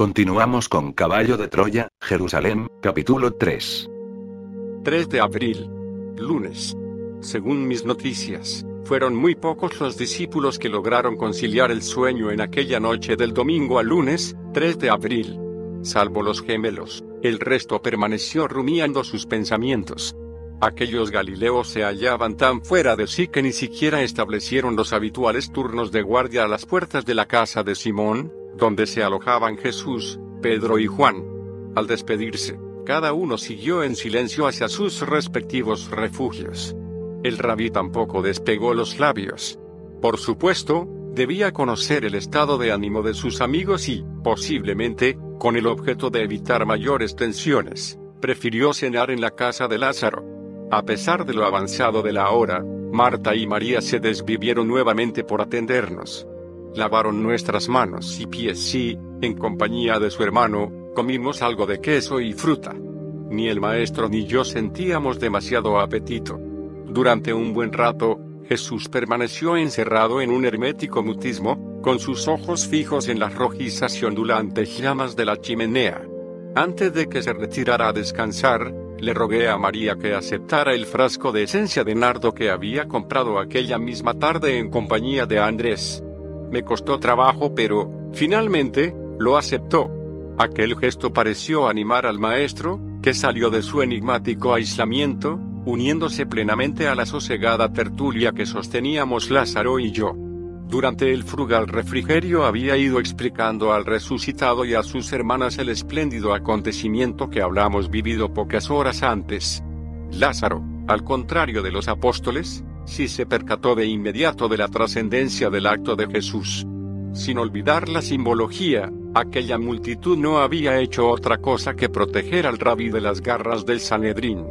Continuamos con Caballo de Troya, Jerusalén, capítulo 3. 3 de abril. Lunes. Según mis noticias, fueron muy pocos los discípulos que lograron conciliar el sueño en aquella noche del domingo al lunes, 3 de abril. Salvo los gemelos, el resto permaneció rumiando sus pensamientos. Aquellos galileos se hallaban tan fuera de sí que ni siquiera establecieron los habituales turnos de guardia a las puertas de la casa de Simón, donde se alojaban Jesús, Pedro y Juan. Al despedirse, cada uno siguió en silencio hacia sus respectivos refugios. El rabí tampoco despegó los labios. Por supuesto, debía conocer el estado de ánimo de sus amigos y, posiblemente, con el objeto de evitar mayores tensiones, prefirió cenar en la casa de Lázaro. A pesar de lo avanzado de la hora, Marta y María se desvivieron nuevamente por atendernos. Lavaron nuestras manos y pies y, en compañía de su hermano, comimos algo de queso y fruta. Ni el maestro ni yo sentíamos demasiado apetito. Durante un buen rato, Jesús permaneció encerrado en un hermético mutismo, con sus ojos fijos en las rojizas y ondulantes llamas de la chimenea. Antes de que se retirara a descansar, le rogué a María que aceptara el frasco de esencia de nardo que había comprado aquella misma tarde en compañía de Andrés. Me costó trabajo, pero, finalmente, lo aceptó. Aquel gesto pareció animar al maestro, que salió de su enigmático aislamiento, uniéndose plenamente a la sosegada tertulia que sosteníamos Lázaro y yo. Durante el frugal refrigerio había ido explicando al resucitado y a sus hermanas el espléndido acontecimiento que hablamos vivido pocas horas antes. Lázaro, al contrario de los apóstoles, si se percató de inmediato de la trascendencia del acto de Jesús. Sin olvidar la simbología, aquella multitud no había hecho otra cosa que proteger al rabí de las garras del Sanedrín.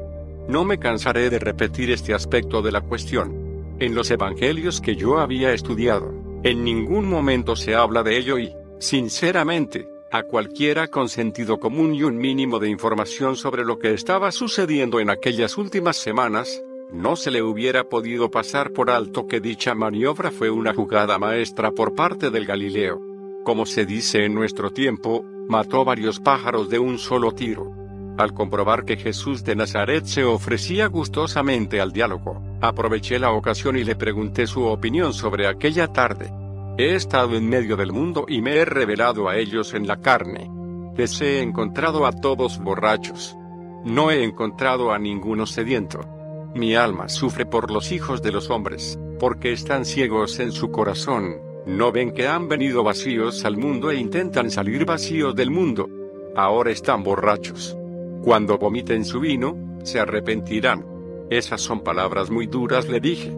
No me cansaré de repetir este aspecto de la cuestión. En los evangelios que yo había estudiado, en ningún momento se habla de ello y, sinceramente, a cualquiera con sentido común y un mínimo de información sobre lo que estaba sucediendo en aquellas últimas semanas, no se le hubiera podido pasar por alto que dicha maniobra fue una jugada maestra por parte del Galileo. Como se dice en nuestro tiempo, mató varios pájaros de un solo tiro. Al comprobar que Jesús de Nazaret se ofrecía gustosamente al diálogo, aproveché la ocasión y le pregunté su opinión sobre aquella tarde. He estado en medio del mundo y me he revelado a ellos en la carne. Les he encontrado a todos borrachos. No he encontrado a ninguno sediento. Mi alma sufre por los hijos de los hombres, porque están ciegos en su corazón, no ven que han venido vacíos al mundo e intentan salir vacíos del mundo. Ahora están borrachos. Cuando vomiten su vino, se arrepentirán. Esas son palabras muy duras, le dije.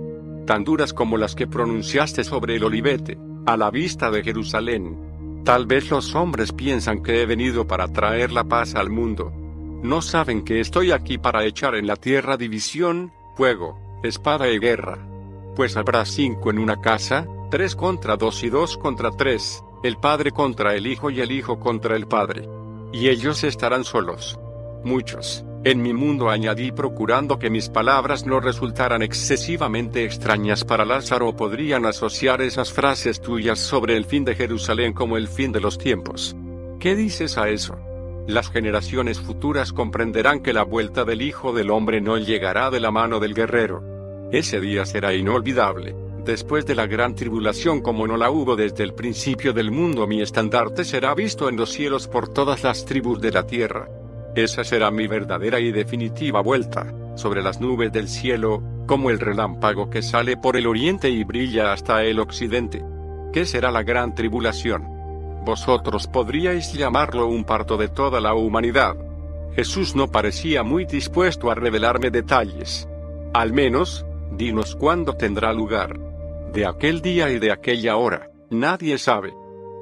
Tan duras como las que pronunciaste sobre el olivete, a la vista de Jerusalén. Tal vez los hombres piensan que he venido para traer la paz al mundo, no saben que estoy aquí para echar en la tierra división, fuego, espada y guerra. Pues habrá cinco en una casa, tres contra dos y dos contra tres, el padre contra el hijo y el hijo contra el padre. Y ellos estarán solos. Muchos, en mi mundo añadí procurando que mis palabras no resultaran excesivamente extrañas para Lázaro podrían asociar esas frases tuyas sobre el fin de Jerusalén como el fin de los tiempos. ¿Qué dices a eso? Las generaciones futuras comprenderán que la vuelta del Hijo del Hombre no llegará de la mano del guerrero. Ese día será inolvidable. Después de la gran tribulación como no la hubo desde el principio del mundo, mi estandarte será visto en los cielos por todas las tribus de la tierra. Esa será mi verdadera y definitiva vuelta, sobre las nubes del cielo, como el relámpago que sale por el oriente y brilla hasta el occidente. ¿Qué será la gran tribulación? Vosotros podríais llamarlo un parto de toda la humanidad. Jesús no parecía muy dispuesto a revelarme detalles. Al menos, dinos cuándo tendrá lugar. De aquel día y de aquella hora, nadie sabe.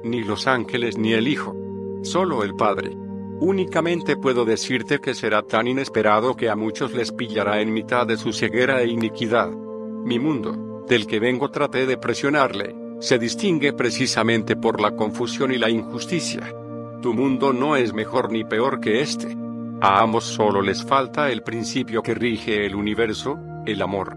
Ni los ángeles ni el Hijo. Solo el Padre. Únicamente puedo decirte que será tan inesperado que a muchos les pillará en mitad de su ceguera e iniquidad. Mi mundo, del que vengo traté de presionarle, se distingue precisamente por la confusión y la injusticia. Tu mundo no es mejor ni peor que este. A ambos solo les falta el principio que rige el universo, el amor.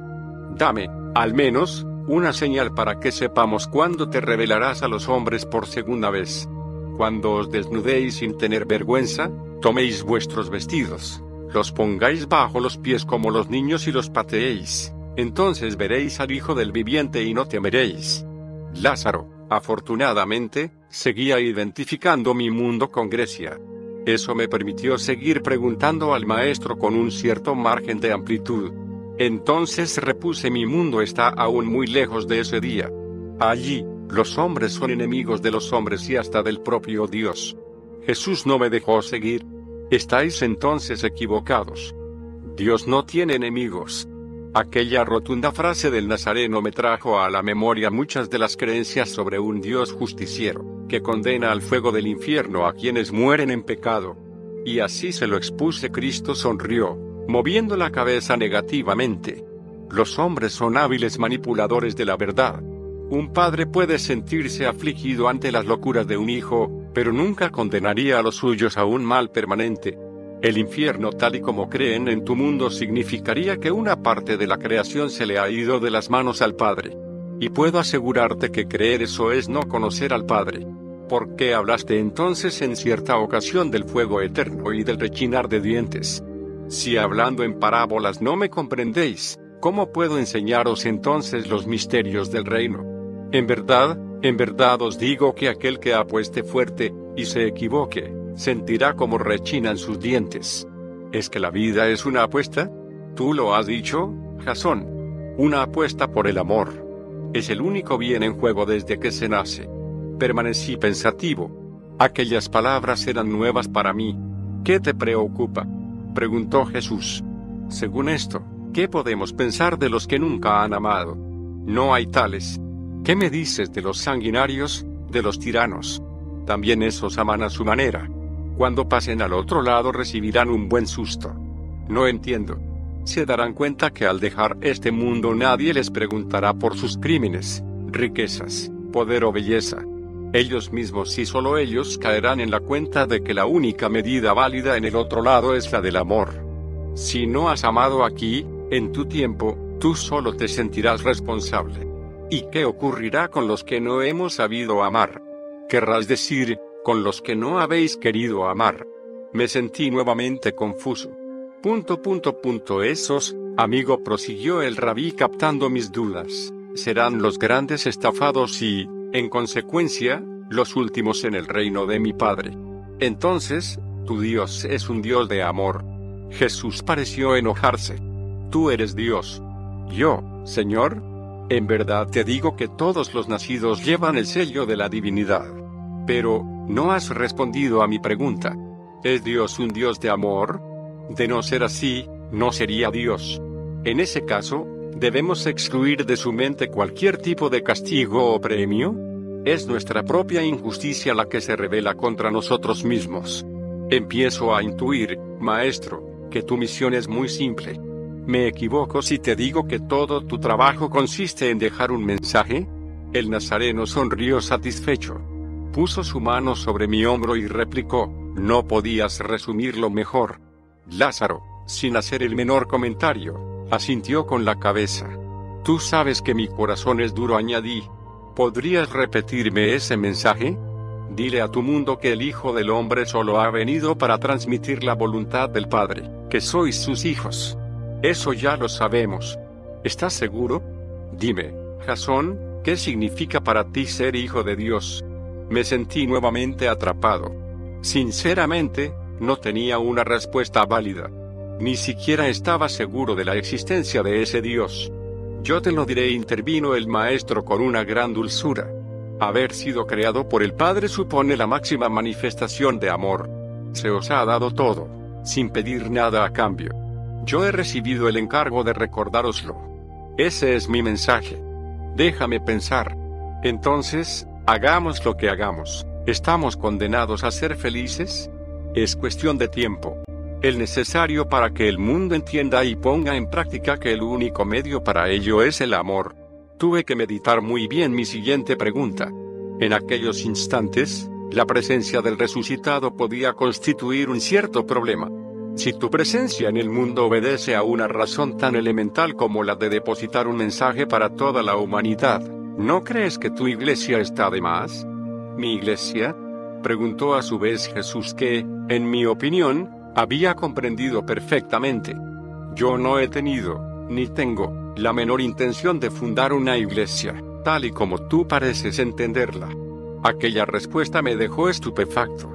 Dame, al menos, una señal para que sepamos cuándo te revelarás a los hombres por segunda vez. Cuando os desnudéis sin tener vergüenza, toméis vuestros vestidos, los pongáis bajo los pies como los niños y los pateéis. Entonces veréis al Hijo del Viviente y no temeréis. Lázaro, afortunadamente, seguía identificando mi mundo con Grecia. Eso me permitió seguir preguntando al maestro con un cierto margen de amplitud. Entonces repuse mi mundo está aún muy lejos de ese día. Allí, los hombres son enemigos de los hombres y hasta del propio Dios. Jesús no me dejó seguir. Estáis entonces equivocados. Dios no tiene enemigos. Aquella rotunda frase del Nazareno me trajo a la memoria muchas de las creencias sobre un Dios justiciero, que condena al fuego del infierno a quienes mueren en pecado. Y así se lo expuse. Cristo sonrió, moviendo la cabeza negativamente. Los hombres son hábiles manipuladores de la verdad. Un padre puede sentirse afligido ante las locuras de un hijo, pero nunca condenaría a los suyos a un mal permanente, el infierno tal y como creen en tu mundo significaría que una parte de la creación se le ha ido de las manos al Padre. Y puedo asegurarte que creer eso es no conocer al Padre. ¿Por qué hablaste entonces en cierta ocasión del fuego eterno y del rechinar de dientes? Si hablando en parábolas no me comprendéis, ¿cómo puedo enseñaros entonces los misterios del reino? En verdad, en verdad os digo que aquel que apueste fuerte, y se equivoque, sentirá como rechinan sus dientes. ¿Es que la vida es una apuesta? Tú lo has dicho, Jasón. Una apuesta por el amor. Es el único bien en juego desde que se nace. Permanecí pensativo. Aquellas palabras eran nuevas para mí. ¿Qué te preocupa? preguntó Jesús. Según esto, ¿qué podemos pensar de los que nunca han amado? No hay tales. ¿Qué me dices de los sanguinarios, de los tiranos? También esos aman a su manera. Cuando pasen al otro lado recibirán un buen susto. No entiendo. Se darán cuenta que al dejar este mundo nadie les preguntará por sus crímenes, riquezas, poder o belleza. Ellos mismos y solo ellos caerán en la cuenta de que la única medida válida en el otro lado es la del amor. Si no has amado aquí, en tu tiempo, tú solo te sentirás responsable. ¿Y qué ocurrirá con los que no hemos sabido amar? Querrás decir, con los que no habéis querido amar. Me sentí nuevamente confuso. Punto punto punto esos, amigo prosiguió el rabí captando mis dudas, serán los grandes estafados y, en consecuencia, los últimos en el reino de mi Padre. Entonces, tu Dios es un Dios de amor. Jesús pareció enojarse. Tú eres Dios. Yo, Señor. En verdad te digo que todos los nacidos llevan el sello de la divinidad. Pero, no has respondido a mi pregunta. ¿Es Dios un Dios de amor? De no ser así, no sería Dios. En ese caso, ¿debemos excluir de su mente cualquier tipo de castigo o premio? Es nuestra propia injusticia la que se revela contra nosotros mismos. Empiezo a intuir, maestro, que tu misión es muy simple. ¿Me equivoco si te digo que todo tu trabajo consiste en dejar un mensaje? El nazareno sonrió satisfecho. Puso su mano sobre mi hombro y replicó, no podías resumirlo mejor. Lázaro, sin hacer el menor comentario, asintió con la cabeza. Tú sabes que mi corazón es duro, añadí. ¿Podrías repetirme ese mensaje? Dile a tu mundo que el Hijo del Hombre solo ha venido para transmitir la voluntad del Padre, que sois sus hijos. Eso ya lo sabemos. ¿Estás seguro? Dime, Jasón, ¿qué significa para ti ser hijo de Dios? Me sentí nuevamente atrapado. Sinceramente, no tenía una respuesta válida. Ni siquiera estaba seguro de la existencia de ese Dios. Yo te lo diré, intervino el maestro con una gran dulzura. Haber sido creado por el Padre supone la máxima manifestación de amor. Se os ha dado todo, sin pedir nada a cambio. Yo he recibido el encargo de recordároslo. Ese es mi mensaje. Déjame pensar. Entonces, Hagamos lo que hagamos, ¿estamos condenados a ser felices? Es cuestión de tiempo. El necesario para que el mundo entienda y ponga en práctica que el único medio para ello es el amor. Tuve que meditar muy bien mi siguiente pregunta. En aquellos instantes, la presencia del resucitado podía constituir un cierto problema. Si tu presencia en el mundo obedece a una razón tan elemental como la de depositar un mensaje para toda la humanidad, ¿No crees que tu iglesia está de más? ¿Mi iglesia? Preguntó a su vez Jesús que, en mi opinión, había comprendido perfectamente. Yo no he tenido, ni tengo, la menor intención de fundar una iglesia, tal y como tú pareces entenderla. Aquella respuesta me dejó estupefacto.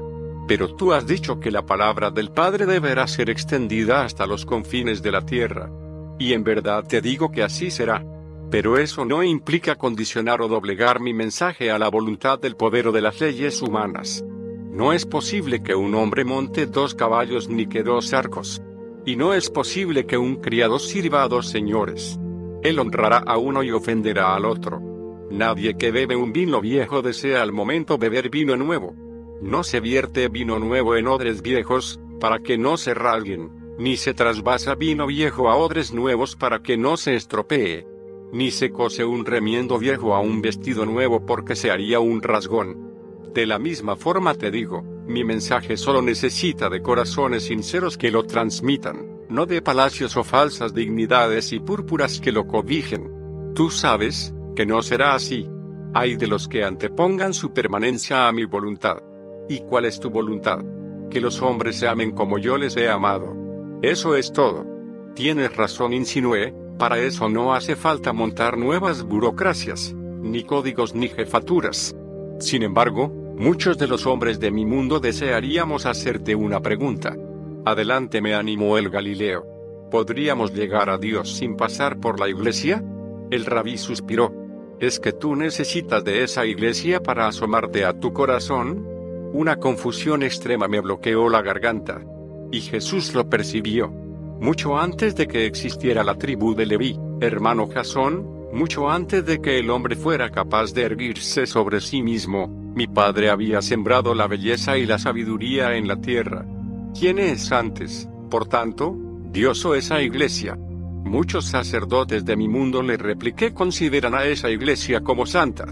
Pero tú has dicho que la palabra del Padre deberá ser extendida hasta los confines de la tierra. Y en verdad te digo que así será. Pero eso no implica condicionar o doblegar mi mensaje a la voluntad del poder o de las leyes humanas. No es posible que un hombre monte dos caballos ni que dos arcos. Y no es posible que un criado sirva a dos señores. Él honrará a uno y ofenderá al otro. Nadie que bebe un vino viejo desea al momento beber vino nuevo. No se vierte vino nuevo en odres viejos, para que no se rasguen, ni se trasvasa vino viejo a odres nuevos para que no se estropee, ni se cose un remiendo viejo a un vestido nuevo porque se haría un rasgón. De la misma forma te digo, mi mensaje solo necesita de corazones sinceros que lo transmitan, no de palacios o falsas dignidades y púrpuras que lo cobijen. Tú sabes, que no será así. Hay de los que antepongan su permanencia a mi voluntad. ¿Y cuál es tu voluntad? Que los hombres se amen como yo les he amado. Eso es todo. Tienes razón, insinué, para eso no hace falta montar nuevas burocracias, ni códigos ni jefaturas. Sin embargo, muchos de los hombres de mi mundo desearíamos hacerte una pregunta. Adelante me animó el Galileo. ¿Podríamos llegar a Dios sin pasar por la iglesia? El rabí suspiró. ¿Es que tú necesitas de esa iglesia para asomarte a tu corazón? Una confusión extrema me bloqueó la garganta. Y Jesús lo percibió. Mucho antes de que existiera la tribu de Leví, hermano Jasón, mucho antes de que el hombre fuera capaz de erguirse sobre sí mismo, mi padre había sembrado la belleza y la sabiduría en la tierra. ¿Quién es antes, por tanto, Dios o esa iglesia? Muchos sacerdotes de mi mundo le repliqué consideran a esa iglesia como santa.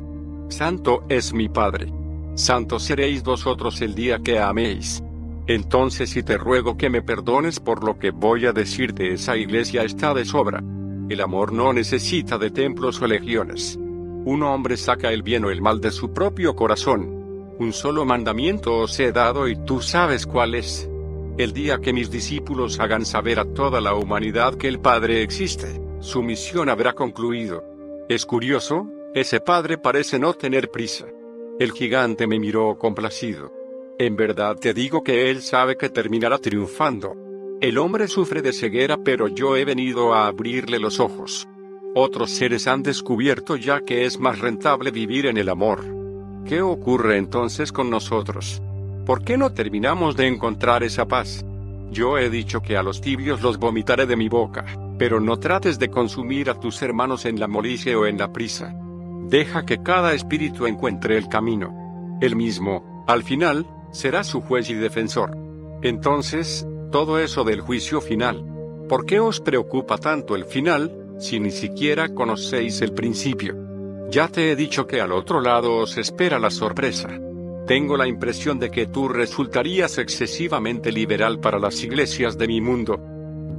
Santo es mi Padre. Santos seréis vosotros el día que améis. Entonces si te ruego que me perdones por lo que voy a decir de esa iglesia está de sobra. El amor no necesita de templos o legiones. Un hombre saca el bien o el mal de su propio corazón. Un solo mandamiento os he dado y tú sabes cuál es. El día que mis discípulos hagan saber a toda la humanidad que el Padre existe, su misión habrá concluido. Es curioso, ese Padre parece no tener prisa. El gigante me miró complacido. En verdad te digo que él sabe que terminará triunfando. El hombre sufre de ceguera pero yo he venido a abrirle los ojos. Otros seres han descubierto ya que es más rentable vivir en el amor. ¿Qué ocurre entonces con nosotros? ¿Por qué no terminamos de encontrar esa paz? Yo he dicho que a los tibios los vomitaré de mi boca, pero no trates de consumir a tus hermanos en la molicie o en la prisa. Deja que cada espíritu encuentre el camino. Él mismo, al final, será su juez y defensor. Entonces, todo eso del juicio final. ¿Por qué os preocupa tanto el final, si ni siquiera conocéis el principio? Ya te he dicho que al otro lado os espera la sorpresa. Tengo la impresión de que tú resultarías excesivamente liberal para las iglesias de mi mundo.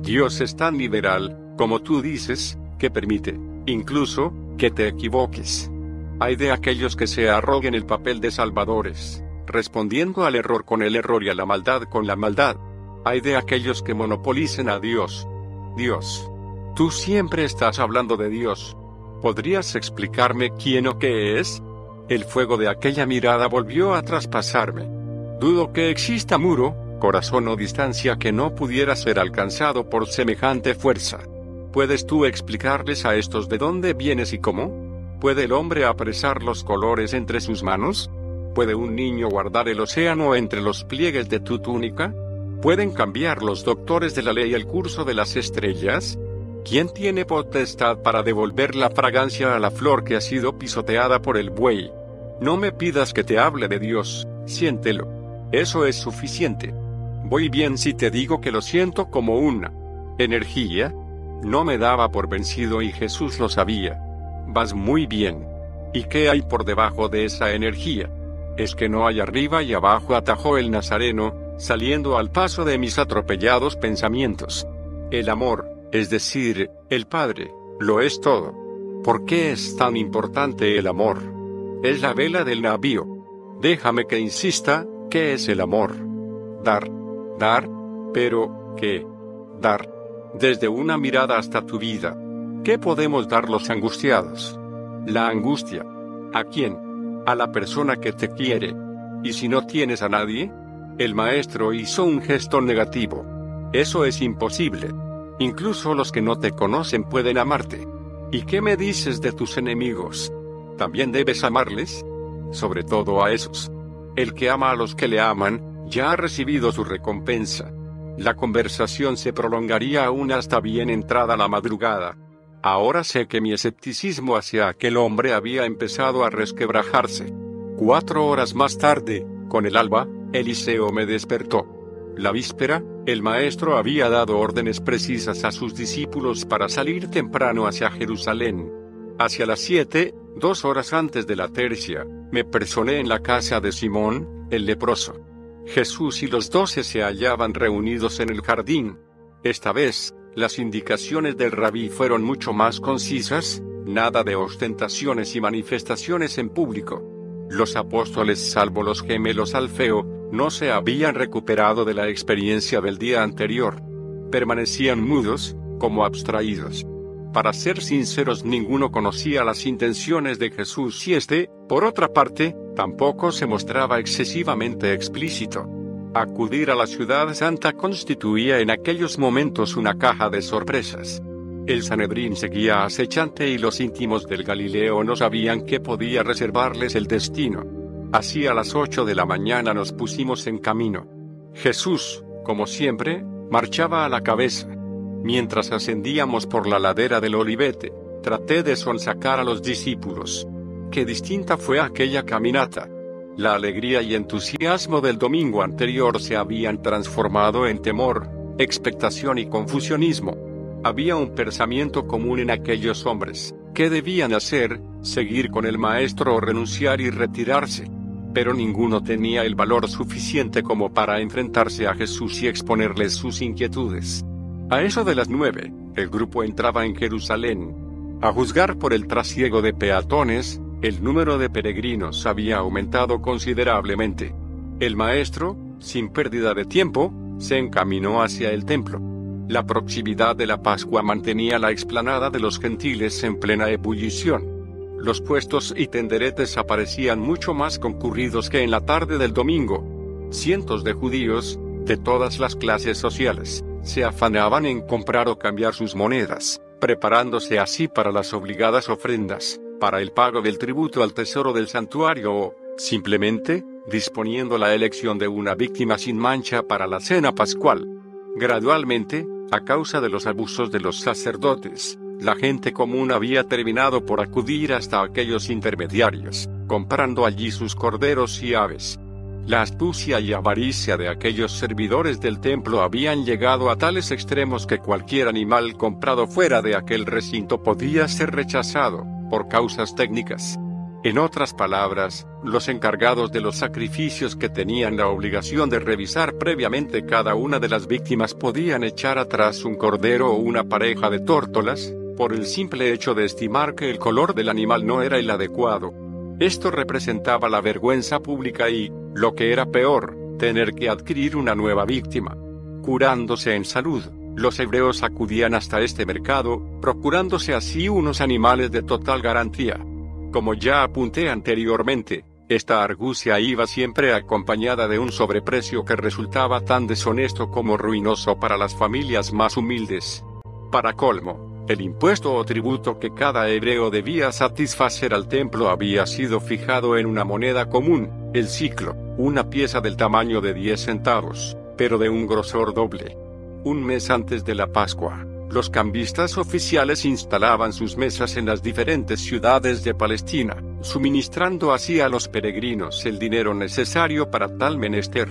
Dios es tan liberal, como tú dices, que permite, incluso, que te equivoques. Hay de aquellos que se arroguen el papel de salvadores, respondiendo al error con el error y a la maldad con la maldad. Hay de aquellos que monopolicen a Dios. Dios. Tú siempre estás hablando de Dios. ¿Podrías explicarme quién o qué es? El fuego de aquella mirada volvió a traspasarme. Dudo que exista muro, corazón o distancia que no pudiera ser alcanzado por semejante fuerza. ¿Puedes tú explicarles a estos de dónde vienes y cómo? ¿Puede el hombre apresar los colores entre sus manos? ¿Puede un niño guardar el océano entre los pliegues de tu túnica? ¿Pueden cambiar los doctores de la ley el curso de las estrellas? ¿Quién tiene potestad para devolver la fragancia a la flor que ha sido pisoteada por el buey? No me pidas que te hable de Dios, siéntelo. Eso es suficiente. Voy bien si te digo que lo siento como una energía. No me daba por vencido y Jesús lo sabía. Vas muy bien. ¿Y qué hay por debajo de esa energía? Es que no hay arriba y abajo, atajó el Nazareno, saliendo al paso de mis atropellados pensamientos. El amor, es decir, el Padre, lo es todo. ¿Por qué es tan importante el amor? Es la vela del navío. Déjame que insista, ¿qué es el amor? Dar, dar, pero, ¿qué? Dar. Desde una mirada hasta tu vida. ¿Qué podemos dar los angustiados? La angustia. ¿A quién? A la persona que te quiere. ¿Y si no tienes a nadie? El maestro hizo un gesto negativo. Eso es imposible. Incluso los que no te conocen pueden amarte. ¿Y qué me dices de tus enemigos? ¿También debes amarles? Sobre todo a esos. El que ama a los que le aman, ya ha recibido su recompensa. La conversación se prolongaría aún hasta bien entrada la madrugada. Ahora sé que mi escepticismo hacia aquel hombre había empezado a resquebrajarse. Cuatro horas más tarde, con el alba, Eliseo me despertó. La víspera, el maestro había dado órdenes precisas a sus discípulos para salir temprano hacia Jerusalén. Hacia las siete, dos horas antes de la tercia, me personé en la casa de Simón, el leproso. Jesús y los doce se hallaban reunidos en el jardín. Esta vez, las indicaciones del rabí fueron mucho más concisas, nada de ostentaciones y manifestaciones en público. Los apóstoles, salvo los gemelos Alfeo, no se habían recuperado de la experiencia del día anterior. Permanecían mudos, como abstraídos. Para ser sinceros, ninguno conocía las intenciones de Jesús y éste, por otra parte, tampoco se mostraba excesivamente explícito. Acudir a la ciudad santa constituía en aquellos momentos una caja de sorpresas. El Sanedrín seguía acechante y los íntimos del Galileo no sabían qué podía reservarles el destino. Así a las ocho de la mañana nos pusimos en camino. Jesús, como siempre, marchaba a la cabeza. Mientras ascendíamos por la ladera del Olivete, traté de sonsacar a los discípulos. Qué distinta fue aquella caminata. La alegría y entusiasmo del domingo anterior se habían transformado en temor, expectación y confusionismo. Había un pensamiento común en aquellos hombres. ¿Qué debían hacer? ¿Seguir con el maestro o renunciar y retirarse? pero ninguno tenía el valor suficiente como para enfrentarse a Jesús y exponerles sus inquietudes. A eso de las nueve, el grupo entraba en Jerusalén. A juzgar por el trasiego de peatones, el número de peregrinos había aumentado considerablemente. El maestro, sin pérdida de tiempo, se encaminó hacia el templo. La proximidad de la Pascua mantenía la explanada de los gentiles en plena ebullición. Los puestos y tenderetes aparecían mucho más concurridos que en la tarde del domingo. Cientos de judíos, de todas las clases sociales, se afanaban en comprar o cambiar sus monedas, preparándose así para las obligadas ofrendas, para el pago del tributo al tesoro del santuario o, simplemente, disponiendo la elección de una víctima sin mancha para la cena pascual. Gradualmente, a causa de los abusos de los sacerdotes, la gente común había terminado por acudir hasta aquellos intermediarios, comprando allí sus corderos y aves. La astucia y avaricia de aquellos servidores del templo habían llegado a tales extremos que cualquier animal comprado fuera de aquel recinto podía ser rechazado, por causas técnicas. En otras palabras, los encargados de los sacrificios que tenían la obligación de revisar previamente cada una de las víctimas podían echar atrás un cordero o una pareja de tórtolas, por el simple hecho de estimar que el color del animal no era el adecuado. Esto representaba la vergüenza pública y, lo que era peor, tener que adquirir una nueva víctima. Curándose en salud, los hebreos acudían hasta este mercado, procurándose así unos animales de total garantía. Como ya apunté anteriormente, esta argucia iba siempre acompañada de un sobreprecio que resultaba tan deshonesto como ruinoso para las familias más humildes. Para colmo, el impuesto o tributo que cada hebreo debía satisfacer al templo había sido fijado en una moneda común, el ciclo, una pieza del tamaño de 10 centavos, pero de un grosor doble. Un mes antes de la Pascua, los cambistas oficiales instalaban sus mesas en las diferentes ciudades de Palestina, suministrando así a los peregrinos el dinero necesario para tal menester.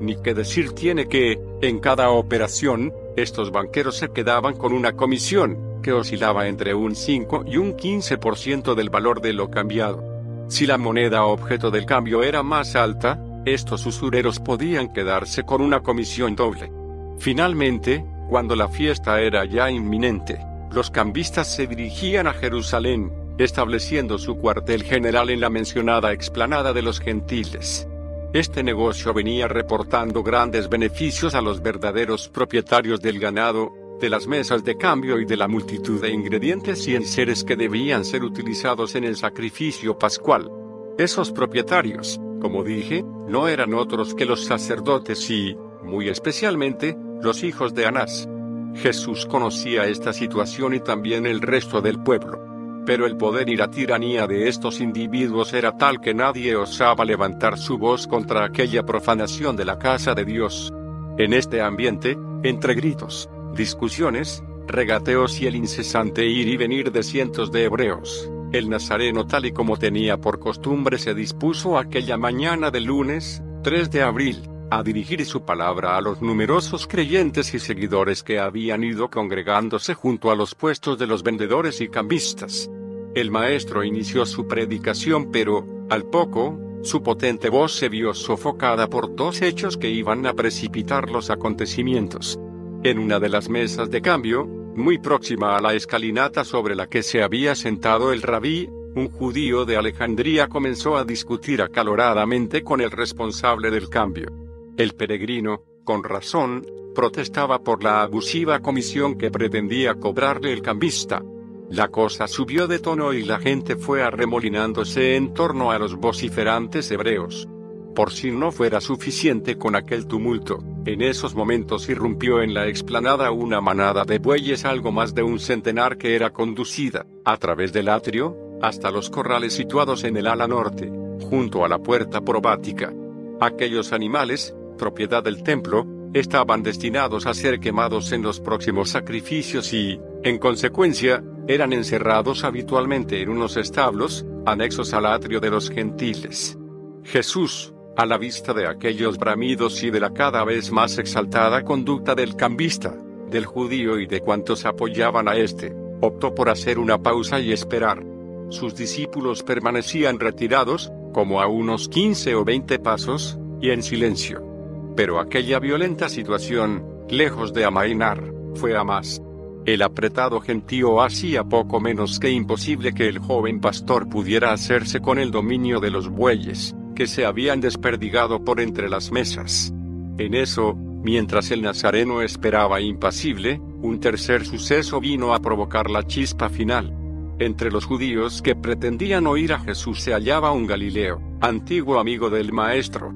Ni que decir tiene que, en cada operación, estos banqueros se quedaban con una comisión, que oscilaba entre un 5 y un 15% del valor de lo cambiado. Si la moneda objeto del cambio era más alta, estos usureros podían quedarse con una comisión doble. Finalmente, cuando la fiesta era ya inminente, los cambistas se dirigían a Jerusalén, estableciendo su cuartel general en la mencionada explanada de los gentiles. Este negocio venía reportando grandes beneficios a los verdaderos propietarios del ganado, de las mesas de cambio y de la multitud de ingredientes y enseres que debían ser utilizados en el sacrificio pascual. Esos propietarios, como dije, no eran otros que los sacerdotes y, muy especialmente, los hijos de Anás. Jesús conocía esta situación y también el resto del pueblo pero el poder y la tiranía de estos individuos era tal que nadie osaba levantar su voz contra aquella profanación de la casa de Dios. En este ambiente, entre gritos, discusiones, regateos y el incesante ir y venir de cientos de hebreos, el nazareno tal y como tenía por costumbre se dispuso aquella mañana de lunes, 3 de abril, a dirigir su palabra a los numerosos creyentes y seguidores que habían ido congregándose junto a los puestos de los vendedores y cambistas. El maestro inició su predicación pero, al poco, su potente voz se vio sofocada por dos hechos que iban a precipitar los acontecimientos. En una de las mesas de cambio, muy próxima a la escalinata sobre la que se había sentado el rabí, un judío de Alejandría comenzó a discutir acaloradamente con el responsable del cambio. El peregrino, con razón, protestaba por la abusiva comisión que pretendía cobrarle el cambista. La cosa subió de tono y la gente fue arremolinándose en torno a los vociferantes hebreos. Por si no fuera suficiente con aquel tumulto, en esos momentos irrumpió en la explanada una manada de bueyes algo más de un centenar que era conducida, a través del atrio, hasta los corrales situados en el ala norte, junto a la puerta probática. Aquellos animales, propiedad del templo, estaban destinados a ser quemados en los próximos sacrificios y, en consecuencia, eran encerrados habitualmente en unos establos, anexos al atrio de los gentiles. Jesús, a la vista de aquellos bramidos y de la cada vez más exaltada conducta del cambista, del judío y de cuantos apoyaban a éste, optó por hacer una pausa y esperar. Sus discípulos permanecían retirados, como a unos 15 o 20 pasos, y en silencio. Pero aquella violenta situación, lejos de amainar, fue a más. El apretado gentío hacía poco menos que imposible que el joven pastor pudiera hacerse con el dominio de los bueyes, que se habían desperdigado por entre las mesas. En eso, mientras el nazareno esperaba impasible, un tercer suceso vino a provocar la chispa final. Entre los judíos que pretendían oír a Jesús se hallaba un Galileo, antiguo amigo del maestro,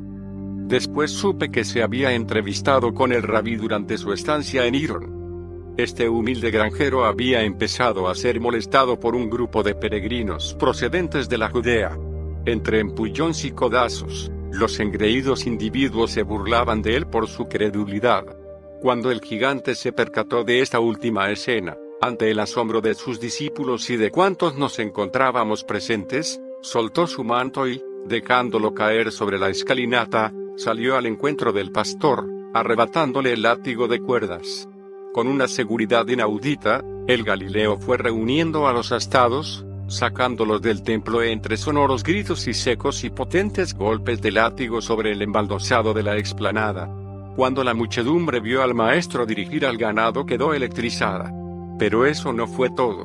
Después supe que se había entrevistado con el rabí durante su estancia en Iron. Este humilde granjero había empezado a ser molestado por un grupo de peregrinos procedentes de la Judea. Entre empullones y codazos, los engreídos individuos se burlaban de él por su credulidad. Cuando el gigante se percató de esta última escena, ante el asombro de sus discípulos y de cuantos nos encontrábamos presentes, soltó su manto y, dejándolo caer sobre la escalinata, salió al encuentro del pastor, arrebatándole el látigo de cuerdas. Con una seguridad inaudita, el Galileo fue reuniendo a los astados, sacándolos del templo entre sonoros gritos y secos y potentes golpes de látigo sobre el embaldosado de la explanada. Cuando la muchedumbre vio al maestro dirigir al ganado quedó electrizada. Pero eso no fue todo.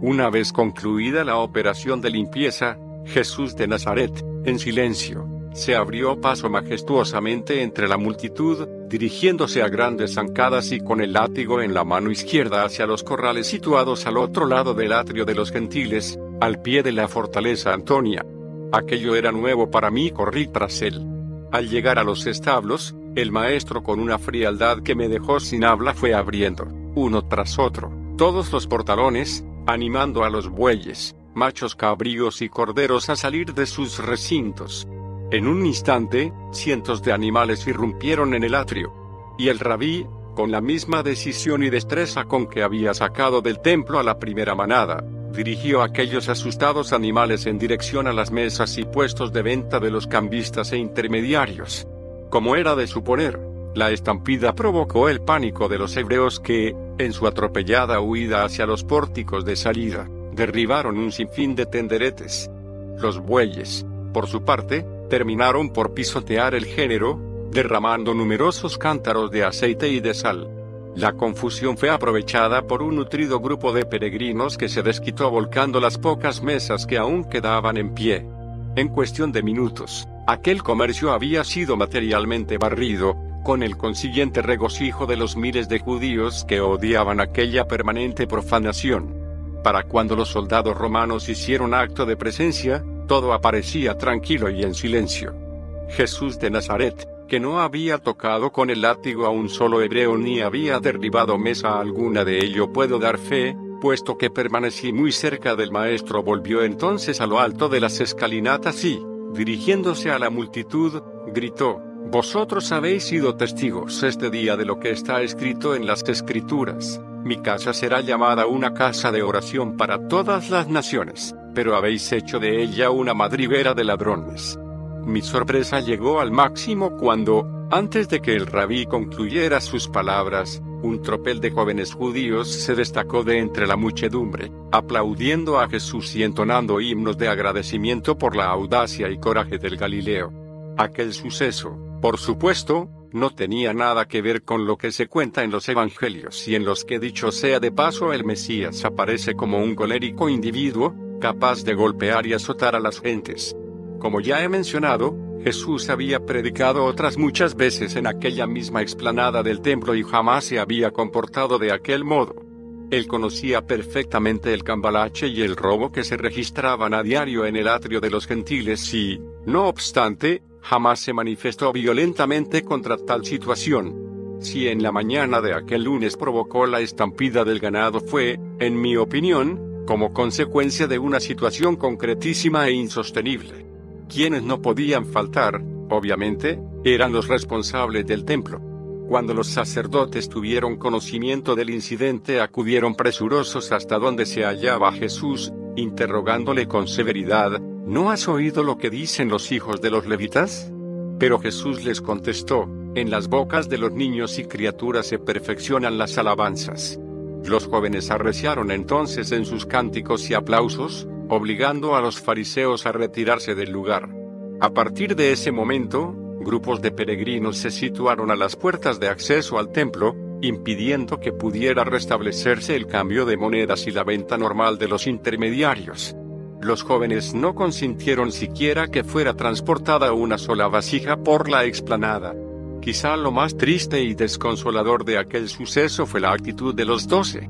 Una vez concluida la operación de limpieza, Jesús de Nazaret, en silencio, se abrió paso majestuosamente entre la multitud, dirigiéndose a grandes zancadas y con el látigo en la mano izquierda hacia los corrales situados al otro lado del atrio de los gentiles, al pie de la fortaleza Antonia. Aquello era nuevo para mí y corrí tras él. Al llegar a los establos, el maestro con una frialdad que me dejó sin habla fue abriendo, uno tras otro, todos los portalones, animando a los bueyes, machos cabríos y corderos a salir de sus recintos. En un instante, cientos de animales irrumpieron en el atrio. Y el rabí, con la misma decisión y destreza con que había sacado del templo a la primera manada, dirigió a aquellos asustados animales en dirección a las mesas y puestos de venta de los cambistas e intermediarios. Como era de suponer, la estampida provocó el pánico de los hebreos que, en su atropellada huida hacia los pórticos de salida, derribaron un sinfín de tenderetes. Los bueyes, por su parte, terminaron por pisotear el género, derramando numerosos cántaros de aceite y de sal. La confusión fue aprovechada por un nutrido grupo de peregrinos que se desquitó volcando las pocas mesas que aún quedaban en pie. En cuestión de minutos, aquel comercio había sido materialmente barrido, con el consiguiente regocijo de los miles de judíos que odiaban aquella permanente profanación. Para cuando los soldados romanos hicieron acto de presencia, todo aparecía tranquilo y en silencio. Jesús de Nazaret, que no había tocado con el látigo a un solo hebreo ni había derribado mesa alguna de ello puedo dar fe, puesto que permanecí muy cerca del maestro volvió entonces a lo alto de las escalinatas y, dirigiéndose a la multitud, gritó, Vosotros habéis sido testigos este día de lo que está escrito en las escrituras. Mi casa será llamada una casa de oración para todas las naciones, pero habéis hecho de ella una madriguera de ladrones. Mi sorpresa llegó al máximo cuando, antes de que el rabí concluyera sus palabras, un tropel de jóvenes judíos se destacó de entre la muchedumbre, aplaudiendo a Jesús y entonando himnos de agradecimiento por la audacia y coraje del Galileo. Aquel suceso, por supuesto, no tenía nada que ver con lo que se cuenta en los evangelios y en los que dicho sea de paso el Mesías aparece como un colérico individuo, capaz de golpear y azotar a las gentes. Como ya he mencionado, Jesús había predicado otras muchas veces en aquella misma explanada del templo y jamás se había comportado de aquel modo. Él conocía perfectamente el cambalache y el robo que se registraban a diario en el atrio de los gentiles y, no obstante, jamás se manifestó violentamente contra tal situación. Si en la mañana de aquel lunes provocó la estampida del ganado fue, en mi opinión, como consecuencia de una situación concretísima e insostenible. Quienes no podían faltar, obviamente, eran los responsables del templo. Cuando los sacerdotes tuvieron conocimiento del incidente acudieron presurosos hasta donde se hallaba Jesús, interrogándole con severidad, ¿no has oído lo que dicen los hijos de los levitas? Pero Jesús les contestó, en las bocas de los niños y criaturas se perfeccionan las alabanzas. Los jóvenes arreciaron entonces en sus cánticos y aplausos, obligando a los fariseos a retirarse del lugar. A partir de ese momento, grupos de peregrinos se situaron a las puertas de acceso al templo, impidiendo que pudiera restablecerse el cambio de monedas y la venta normal de los intermediarios. Los jóvenes no consintieron siquiera que fuera transportada una sola vasija por la explanada. Quizá lo más triste y desconsolador de aquel suceso fue la actitud de los doce.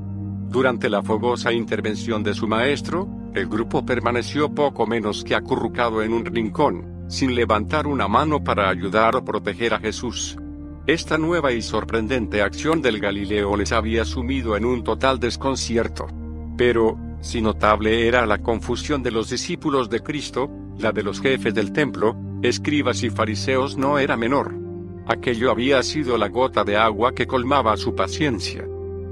Durante la fogosa intervención de su maestro, el grupo permaneció poco menos que acurrucado en un rincón, sin levantar una mano para ayudar o proteger a Jesús. Esta nueva y sorprendente acción del Galileo les había sumido en un total desconcierto. Pero, si notable era la confusión de los discípulos de Cristo, la de los jefes del templo, escribas y fariseos no era menor. Aquello había sido la gota de agua que colmaba su paciencia.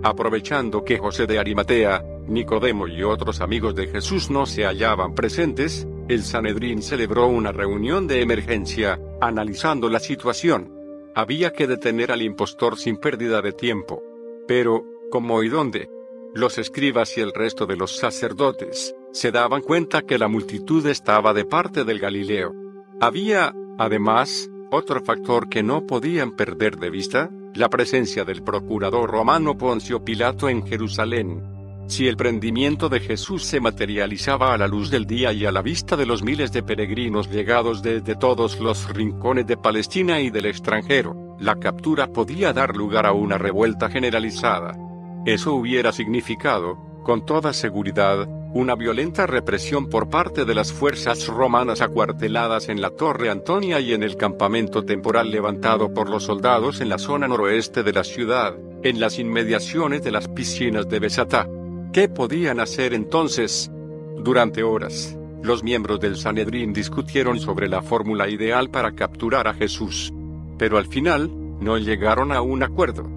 Aprovechando que José de Arimatea, Nicodemo y otros amigos de Jesús no se hallaban presentes, el Sanedrín celebró una reunión de emergencia, analizando la situación. Había que detener al impostor sin pérdida de tiempo. Pero, ¿cómo y dónde? Los escribas y el resto de los sacerdotes, se daban cuenta que la multitud estaba de parte del Galileo. Había, además, otro factor que no podían perder de vista, la presencia del procurador romano Poncio Pilato en Jerusalén, si el prendimiento de Jesús se materializaba a la luz del día y a la vista de los miles de peregrinos llegados desde todos los rincones de Palestina y del extranjero, la captura podía dar lugar a una revuelta generalizada. Eso hubiera significado, con toda seguridad, una violenta represión por parte de las fuerzas romanas acuarteladas en la Torre Antonia y en el campamento temporal levantado por los soldados en la zona noroeste de la ciudad, en las inmediaciones de las piscinas de Besatá. ¿Qué podían hacer entonces? Durante horas, los miembros del Sanedrín discutieron sobre la fórmula ideal para capturar a Jesús. Pero al final, no llegaron a un acuerdo.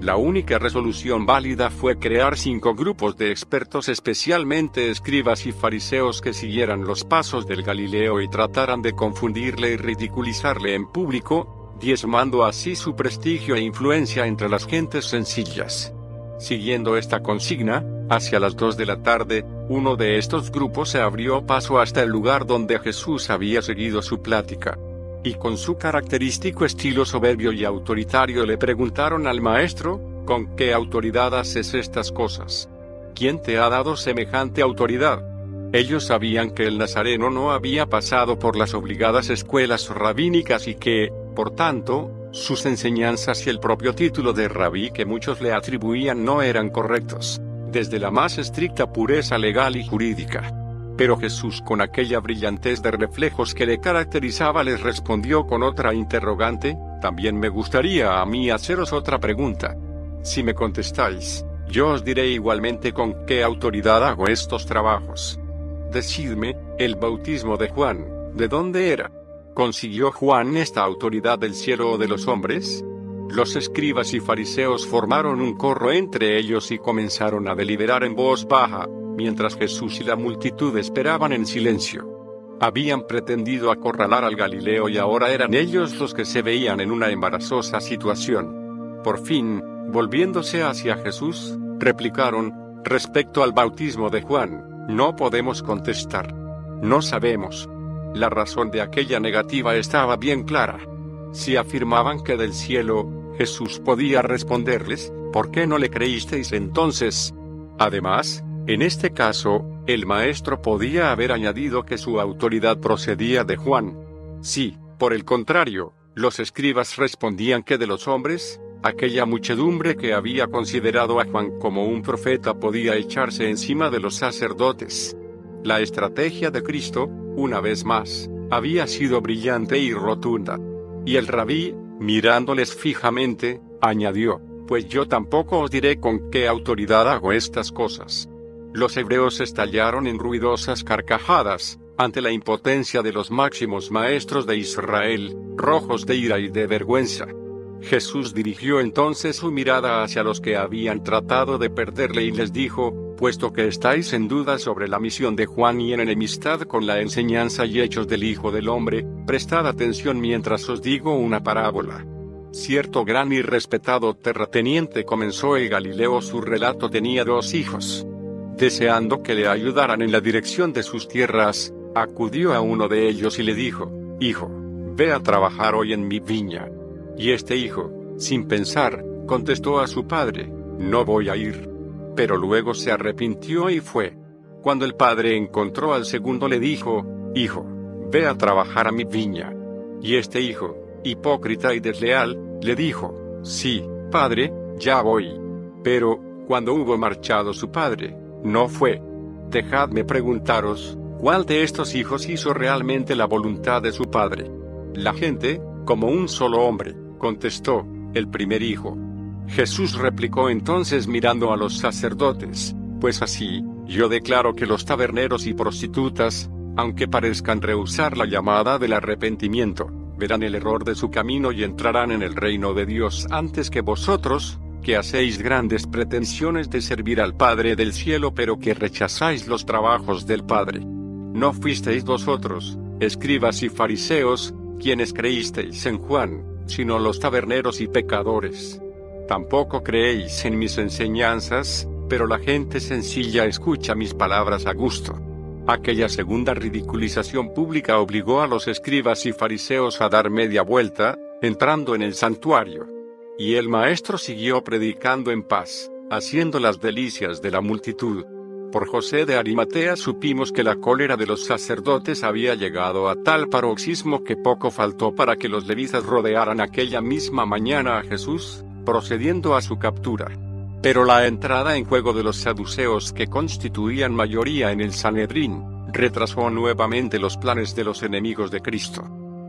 La única resolución válida fue crear cinco grupos de expertos especialmente escribas y fariseos que siguieran los pasos del Galileo y trataran de confundirle y ridiculizarle en público, diezmando así su prestigio e influencia entre las gentes sencillas. Siguiendo esta consigna, hacia las dos de la tarde, uno de estos grupos se abrió paso hasta el lugar donde Jesús había seguido su plática. Y con su característico estilo soberbio y autoritario le preguntaron al maestro, ¿con qué autoridad haces estas cosas? ¿Quién te ha dado semejante autoridad? Ellos sabían que el nazareno no había pasado por las obligadas escuelas rabínicas y que, por tanto, sus enseñanzas y el propio título de rabí que muchos le atribuían no eran correctos, desde la más estricta pureza legal y jurídica. Pero Jesús con aquella brillantez de reflejos que le caracterizaba les respondió con otra interrogante, también me gustaría a mí haceros otra pregunta. Si me contestáis, yo os diré igualmente con qué autoridad hago estos trabajos. Decidme, el bautismo de Juan, ¿de dónde era? ¿Consiguió Juan esta autoridad del cielo o de los hombres? Los escribas y fariseos formaron un corro entre ellos y comenzaron a deliberar en voz baja, mientras Jesús y la multitud esperaban en silencio. Habían pretendido acorralar al Galileo y ahora eran ellos los que se veían en una embarazosa situación. Por fin, volviéndose hacia Jesús, replicaron, respecto al bautismo de Juan, no podemos contestar. No sabemos. La razón de aquella negativa estaba bien clara. Si afirmaban que del cielo, Jesús podía responderles, ¿por qué no le creísteis entonces? Además, en este caso, el maestro podía haber añadido que su autoridad procedía de Juan. Sí, por el contrario, los escribas respondían que de los hombres, aquella muchedumbre que había considerado a Juan como un profeta podía echarse encima de los sacerdotes. La estrategia de Cristo, una vez más, había sido brillante y rotunda. Y el rabí, mirándoles fijamente, añadió, pues yo tampoco os diré con qué autoridad hago estas cosas. Los hebreos estallaron en ruidosas carcajadas, ante la impotencia de los máximos maestros de Israel, rojos de ira y de vergüenza. Jesús dirigió entonces su mirada hacia los que habían tratado de perderle y les dijo, puesto que estáis en duda sobre la misión de Juan y en enemistad con la enseñanza y hechos del Hijo del Hombre, prestad atención mientras os digo una parábola. Cierto gran y respetado terrateniente comenzó el Galileo su relato tenía dos hijos deseando que le ayudaran en la dirección de sus tierras, acudió a uno de ellos y le dijo, Hijo, ve a trabajar hoy en mi viña. Y este hijo, sin pensar, contestó a su padre, No voy a ir. Pero luego se arrepintió y fue. Cuando el padre encontró al segundo le dijo, Hijo, ve a trabajar a mi viña. Y este hijo, hipócrita y desleal, le dijo, Sí, padre, ya voy. Pero, cuando hubo marchado su padre, no fue. Dejadme preguntaros, ¿cuál de estos hijos hizo realmente la voluntad de su padre? La gente, como un solo hombre, contestó, el primer hijo. Jesús replicó entonces mirando a los sacerdotes, pues así, yo declaro que los taberneros y prostitutas, aunque parezcan rehusar la llamada del arrepentimiento, verán el error de su camino y entrarán en el reino de Dios antes que vosotros, que hacéis grandes pretensiones de servir al Padre del cielo pero que rechazáis los trabajos del Padre. No fuisteis vosotros, escribas y fariseos, quienes creísteis en Juan, sino los taberneros y pecadores. Tampoco creéis en mis enseñanzas, pero la gente sencilla escucha mis palabras a gusto. Aquella segunda ridiculización pública obligó a los escribas y fariseos a dar media vuelta, entrando en el santuario. Y el maestro siguió predicando en paz, haciendo las delicias de la multitud. Por José de Arimatea supimos que la cólera de los sacerdotes había llegado a tal paroxismo que poco faltó para que los levitas rodearan aquella misma mañana a Jesús, procediendo a su captura. Pero la entrada en juego de los saduceos que constituían mayoría en el Sanedrín, retrasó nuevamente los planes de los enemigos de Cristo.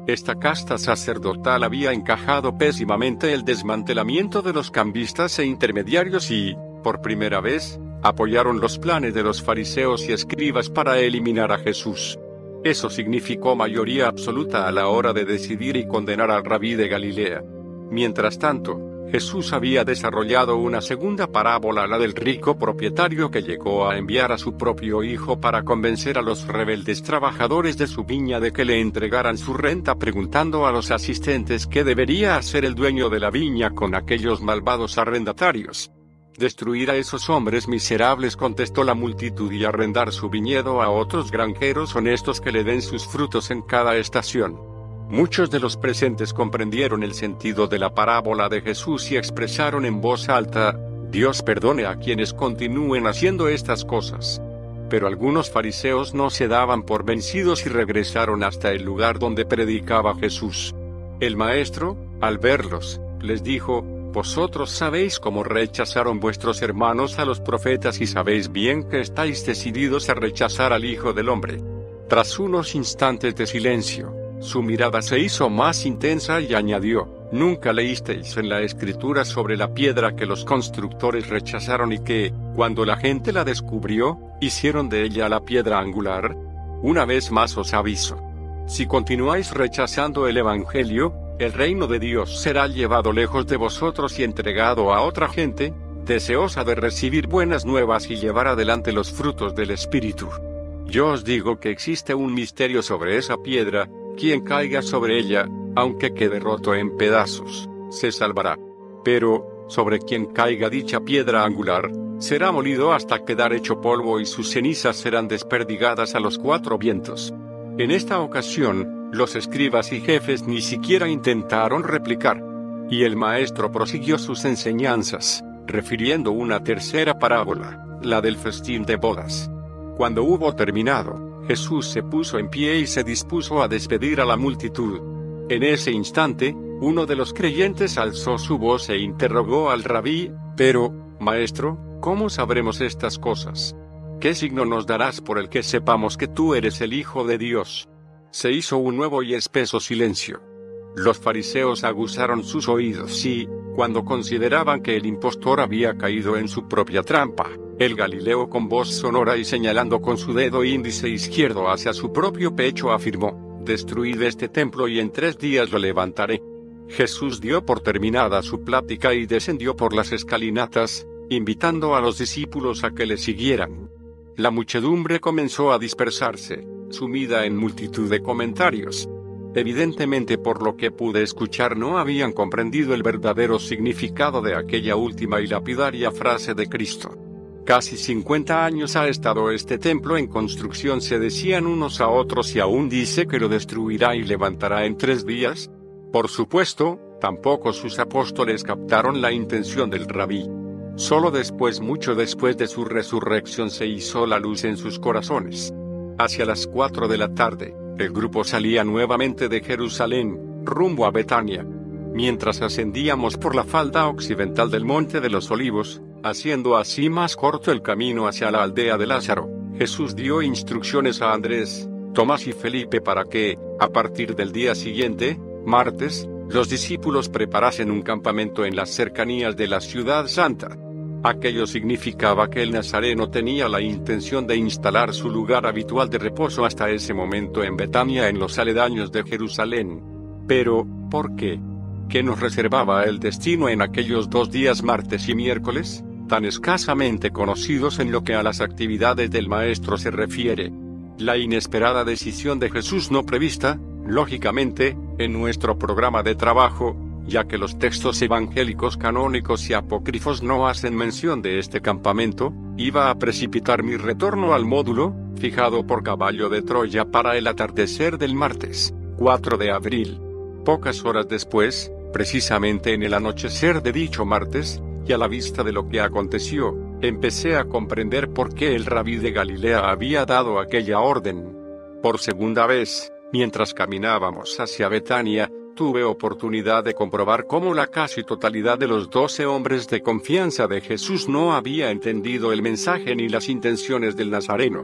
Esta casta sacerdotal había encajado pésimamente el desmantelamiento de los cambistas e intermediarios y, por primera vez, apoyaron los planes de los fariseos y escribas para eliminar a Jesús. Eso significó mayoría absoluta a la hora de decidir y condenar al rabí de Galilea. Mientras tanto, Jesús había desarrollado una segunda parábola, la del rico propietario que llegó a enviar a su propio hijo para convencer a los rebeldes trabajadores de su viña de que le entregaran su renta preguntando a los asistentes qué debería hacer el dueño de la viña con aquellos malvados arrendatarios. Destruir a esos hombres miserables contestó la multitud y arrendar su viñedo a otros granjeros honestos que le den sus frutos en cada estación. Muchos de los presentes comprendieron el sentido de la parábola de Jesús y expresaron en voz alta, Dios perdone a quienes continúen haciendo estas cosas. Pero algunos fariseos no se daban por vencidos y regresaron hasta el lugar donde predicaba Jesús. El maestro, al verlos, les dijo, Vosotros sabéis cómo rechazaron vuestros hermanos a los profetas y sabéis bien que estáis decididos a rechazar al Hijo del Hombre. Tras unos instantes de silencio, su mirada se hizo más intensa y añadió, Nunca leísteis en la escritura sobre la piedra que los constructores rechazaron y que, cuando la gente la descubrió, hicieron de ella la piedra angular. Una vez más os aviso. Si continuáis rechazando el Evangelio, el reino de Dios será llevado lejos de vosotros y entregado a otra gente, deseosa de recibir buenas nuevas y llevar adelante los frutos del Espíritu. Yo os digo que existe un misterio sobre esa piedra, quien caiga sobre ella, aunque quede roto en pedazos, se salvará. Pero, sobre quien caiga dicha piedra angular, será molido hasta quedar hecho polvo y sus cenizas serán desperdigadas a los cuatro vientos. En esta ocasión, los escribas y jefes ni siquiera intentaron replicar. Y el maestro prosiguió sus enseñanzas, refiriendo una tercera parábola, la del festín de bodas. Cuando hubo terminado, Jesús se puso en pie y se dispuso a despedir a la multitud. En ese instante, uno de los creyentes alzó su voz e interrogó al rabí, pero, Maestro, ¿cómo sabremos estas cosas? ¿Qué signo nos darás por el que sepamos que tú eres el Hijo de Dios? Se hizo un nuevo y espeso silencio. Los fariseos aguzaron sus oídos y, cuando consideraban que el impostor había caído en su propia trampa, el Galileo con voz sonora y señalando con su dedo índice izquierdo hacia su propio pecho afirmó, Destruid este templo y en tres días lo levantaré. Jesús dio por terminada su plática y descendió por las escalinatas, invitando a los discípulos a que le siguieran. La muchedumbre comenzó a dispersarse, sumida en multitud de comentarios. Evidentemente por lo que pude escuchar no habían comprendido el verdadero significado de aquella última y lapidaria frase de Cristo. Casi 50 años ha estado este templo en construcción, se decían unos a otros y aún dice que lo destruirá y levantará en tres días. Por supuesto, tampoco sus apóstoles captaron la intención del rabí. Solo después, mucho después de su resurrección, se hizo la luz en sus corazones. Hacia las 4 de la tarde, el grupo salía nuevamente de Jerusalén, rumbo a Betania. Mientras ascendíamos por la falda occidental del Monte de los Olivos, haciendo así más corto el camino hacia la aldea de Lázaro. Jesús dio instrucciones a Andrés, Tomás y Felipe para que, a partir del día siguiente, martes, los discípulos preparasen un campamento en las cercanías de la ciudad santa. Aquello significaba que el Nazareno tenía la intención de instalar su lugar habitual de reposo hasta ese momento en Betania en los aledaños de Jerusalén. Pero, ¿por qué? ¿Qué nos reservaba el destino en aquellos dos días martes y miércoles? tan escasamente conocidos en lo que a las actividades del Maestro se refiere. La inesperada decisión de Jesús no prevista, lógicamente, en nuestro programa de trabajo, ya que los textos evangélicos canónicos y apócrifos no hacen mención de este campamento, iba a precipitar mi retorno al módulo, fijado por caballo de Troya para el atardecer del martes, 4 de abril. Pocas horas después, precisamente en el anochecer de dicho martes, y a la vista de lo que aconteció, empecé a comprender por qué el rabí de Galilea había dado aquella orden. Por segunda vez, mientras caminábamos hacia Betania, tuve oportunidad de comprobar cómo la casi totalidad de los doce hombres de confianza de Jesús no había entendido el mensaje ni las intenciones del Nazareno.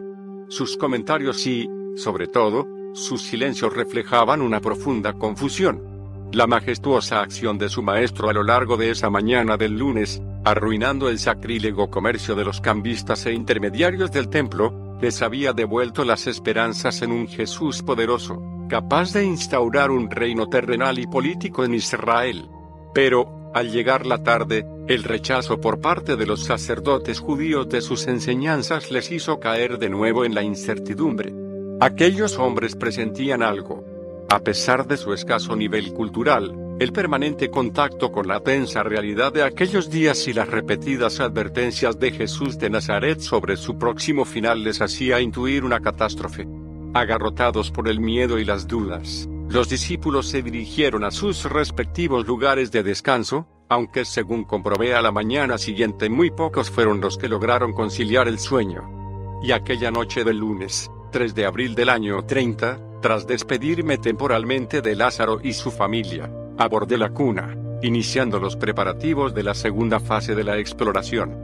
Sus comentarios y, sobre todo, sus silencios reflejaban una profunda confusión. La majestuosa acción de su maestro a lo largo de esa mañana del lunes, arruinando el sacrílego comercio de los cambistas e intermediarios del templo, les había devuelto las esperanzas en un Jesús poderoso, capaz de instaurar un reino terrenal y político en Israel. Pero, al llegar la tarde, el rechazo por parte de los sacerdotes judíos de sus enseñanzas les hizo caer de nuevo en la incertidumbre. Aquellos hombres presentían algo, a pesar de su escaso nivel cultural, el permanente contacto con la tensa realidad de aquellos días y las repetidas advertencias de Jesús de Nazaret sobre su próximo final les hacía intuir una catástrofe. Agarrotados por el miedo y las dudas, Los discípulos se dirigieron a sus respectivos lugares de descanso, aunque según comprobé a la mañana siguiente muy pocos fueron los que lograron conciliar el sueño. Y aquella noche del lunes, 3 de abril del año 30, tras despedirme temporalmente de Lázaro y su familia, abordé la cuna, iniciando los preparativos de la segunda fase de la exploración.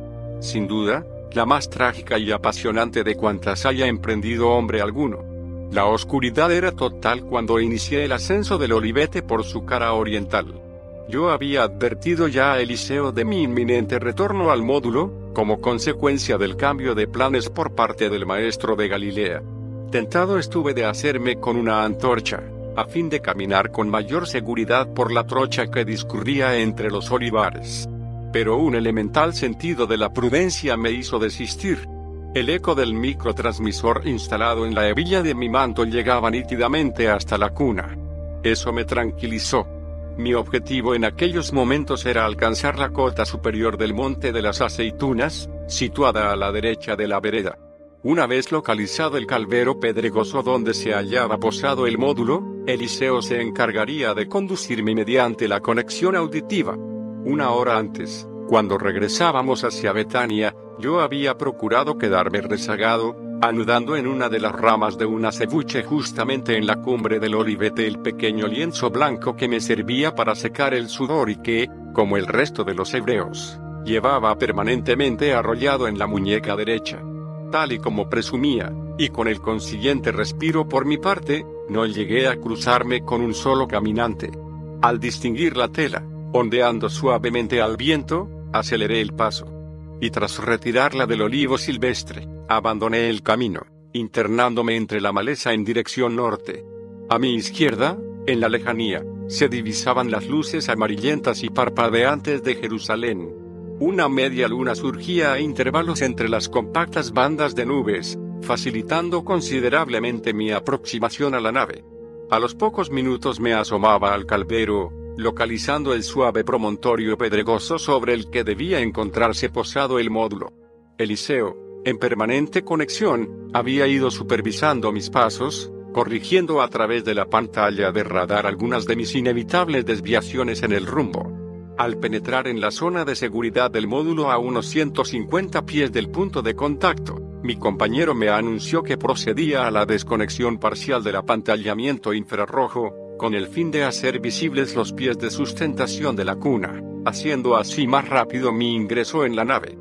Sin duda, la más trágica y apasionante de cuantas haya emprendido hombre alguno. La oscuridad era total cuando inicié el ascenso del olivete por su cara oriental. Yo había advertido ya a Eliseo de mi inminente retorno al módulo, como consecuencia del cambio de planes por parte del maestro de Galilea. Tentado estuve de hacerme con una antorcha, a fin de caminar con mayor seguridad por la trocha que discurría entre los olivares. Pero un elemental sentido de la prudencia me hizo desistir. El eco del microtransmisor instalado en la hebilla de mi manto llegaba nítidamente hasta la cuna. Eso me tranquilizó. Mi objetivo en aquellos momentos era alcanzar la cota superior del Monte de las Aceitunas, situada a la derecha de la vereda. Una vez localizado el calvero pedregoso donde se hallaba posado el módulo, Eliseo se encargaría de conducirme mediante la conexión auditiva. Una hora antes, cuando regresábamos hacia Betania, yo había procurado quedarme rezagado, anudando en una de las ramas de un acebuche justamente en la cumbre del olivete el pequeño lienzo blanco que me servía para secar el sudor y que, como el resto de los hebreos, llevaba permanentemente arrollado en la muñeca derecha tal y como presumía, y con el consiguiente respiro por mi parte, no llegué a cruzarme con un solo caminante. Al distinguir la tela, ondeando suavemente al viento, aceleré el paso. Y tras retirarla del olivo silvestre, abandoné el camino, internándome entre la maleza en dirección norte. A mi izquierda, en la lejanía, se divisaban las luces amarillentas y parpadeantes de Jerusalén, una media luna surgía a intervalos entre las compactas bandas de nubes, facilitando considerablemente mi aproximación a la nave. A los pocos minutos me asomaba al calvero, localizando el suave promontorio pedregoso sobre el que debía encontrarse posado el módulo. Eliseo, en permanente conexión, había ido supervisando mis pasos, corrigiendo a través de la pantalla de radar algunas de mis inevitables desviaciones en el rumbo. Al penetrar en la zona de seguridad del módulo a unos 150 pies del punto de contacto, mi compañero me anunció que procedía a la desconexión parcial del apantallamiento infrarrojo, con el fin de hacer visibles los pies de sustentación de la cuna, haciendo así más rápido mi ingreso en la nave.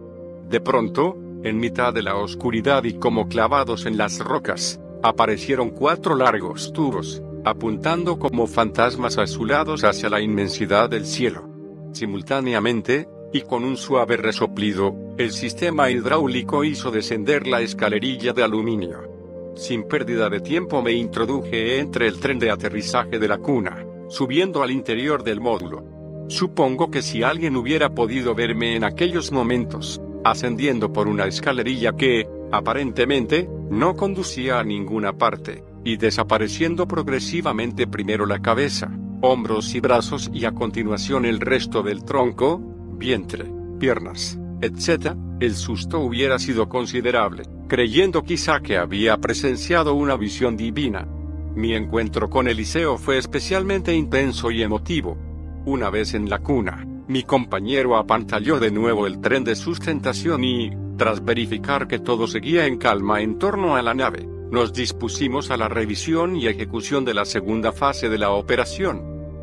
De pronto, en mitad de la oscuridad y como clavados en las rocas, aparecieron cuatro largos tubos, apuntando como fantasmas azulados hacia la inmensidad del cielo. Simultáneamente, y con un suave resoplido, el sistema hidráulico hizo descender la escalerilla de aluminio. Sin pérdida de tiempo me introduje entre el tren de aterrizaje de la cuna, subiendo al interior del módulo. Supongo que si alguien hubiera podido verme en aquellos momentos, ascendiendo por una escalerilla que, aparentemente, no conducía a ninguna parte, y desapareciendo progresivamente primero la cabeza, hombros y brazos y a continuación el resto del tronco, vientre, piernas, etc., el susto hubiera sido considerable, creyendo quizá que había presenciado una visión divina. Mi encuentro con Eliseo fue especialmente intenso y emotivo. Una vez en la cuna, mi compañero apantalló de nuevo el tren de sustentación y, tras verificar que todo seguía en calma en torno a la nave, nos dispusimos a la revisión y ejecución de la segunda fase de la operación.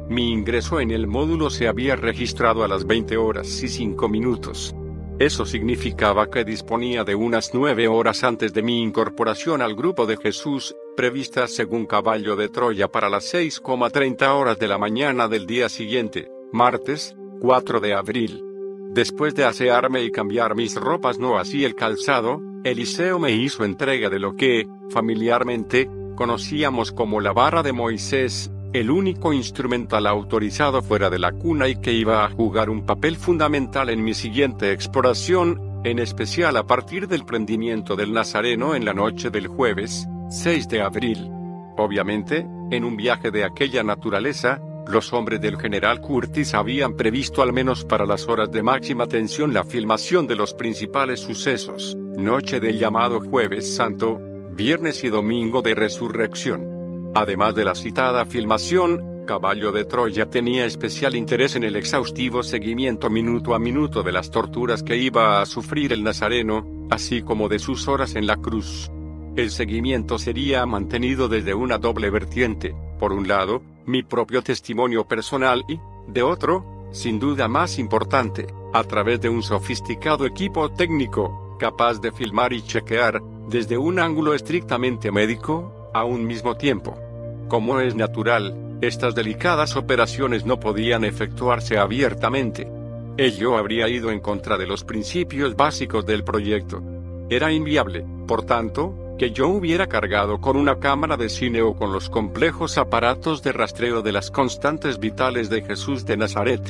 Mi ingreso en el módulo se había registrado a las 20 horas y 5 minutos. Eso significaba que disponía de unas 9 horas antes de mi incorporación al grupo de Jesús, prevista según caballo de Troya para las 6,30 horas de la mañana del día siguiente, martes, 4 de abril. Después de asearme y cambiar mis ropas, no así el calzado, Eliseo me hizo entrega de lo que, familiarmente, conocíamos como la barra de Moisés, el único instrumental autorizado fuera de la cuna y que iba a jugar un papel fundamental en mi siguiente exploración, en especial a partir del prendimiento del Nazareno en la noche del jueves, 6 de abril. Obviamente, en un viaje de aquella naturaleza, los hombres del general Curtis habían previsto al menos para las horas de máxima tensión la filmación de los principales sucesos, noche del llamado jueves santo, viernes y domingo de resurrección. Además de la citada filmación, Caballo de Troya tenía especial interés en el exhaustivo seguimiento minuto a minuto de las torturas que iba a sufrir el Nazareno, así como de sus horas en la cruz. El seguimiento sería mantenido desde una doble vertiente, por un lado, mi propio testimonio personal y, de otro, sin duda más importante, a través de un sofisticado equipo técnico, capaz de filmar y chequear, desde un ángulo estrictamente médico, a un mismo tiempo. Como es natural, estas delicadas operaciones no podían efectuarse abiertamente. Ello habría ido en contra de los principios básicos del proyecto. Era inviable, por tanto, que yo hubiera cargado con una cámara de cine o con los complejos aparatos de rastreo de las constantes vitales de Jesús de Nazaret.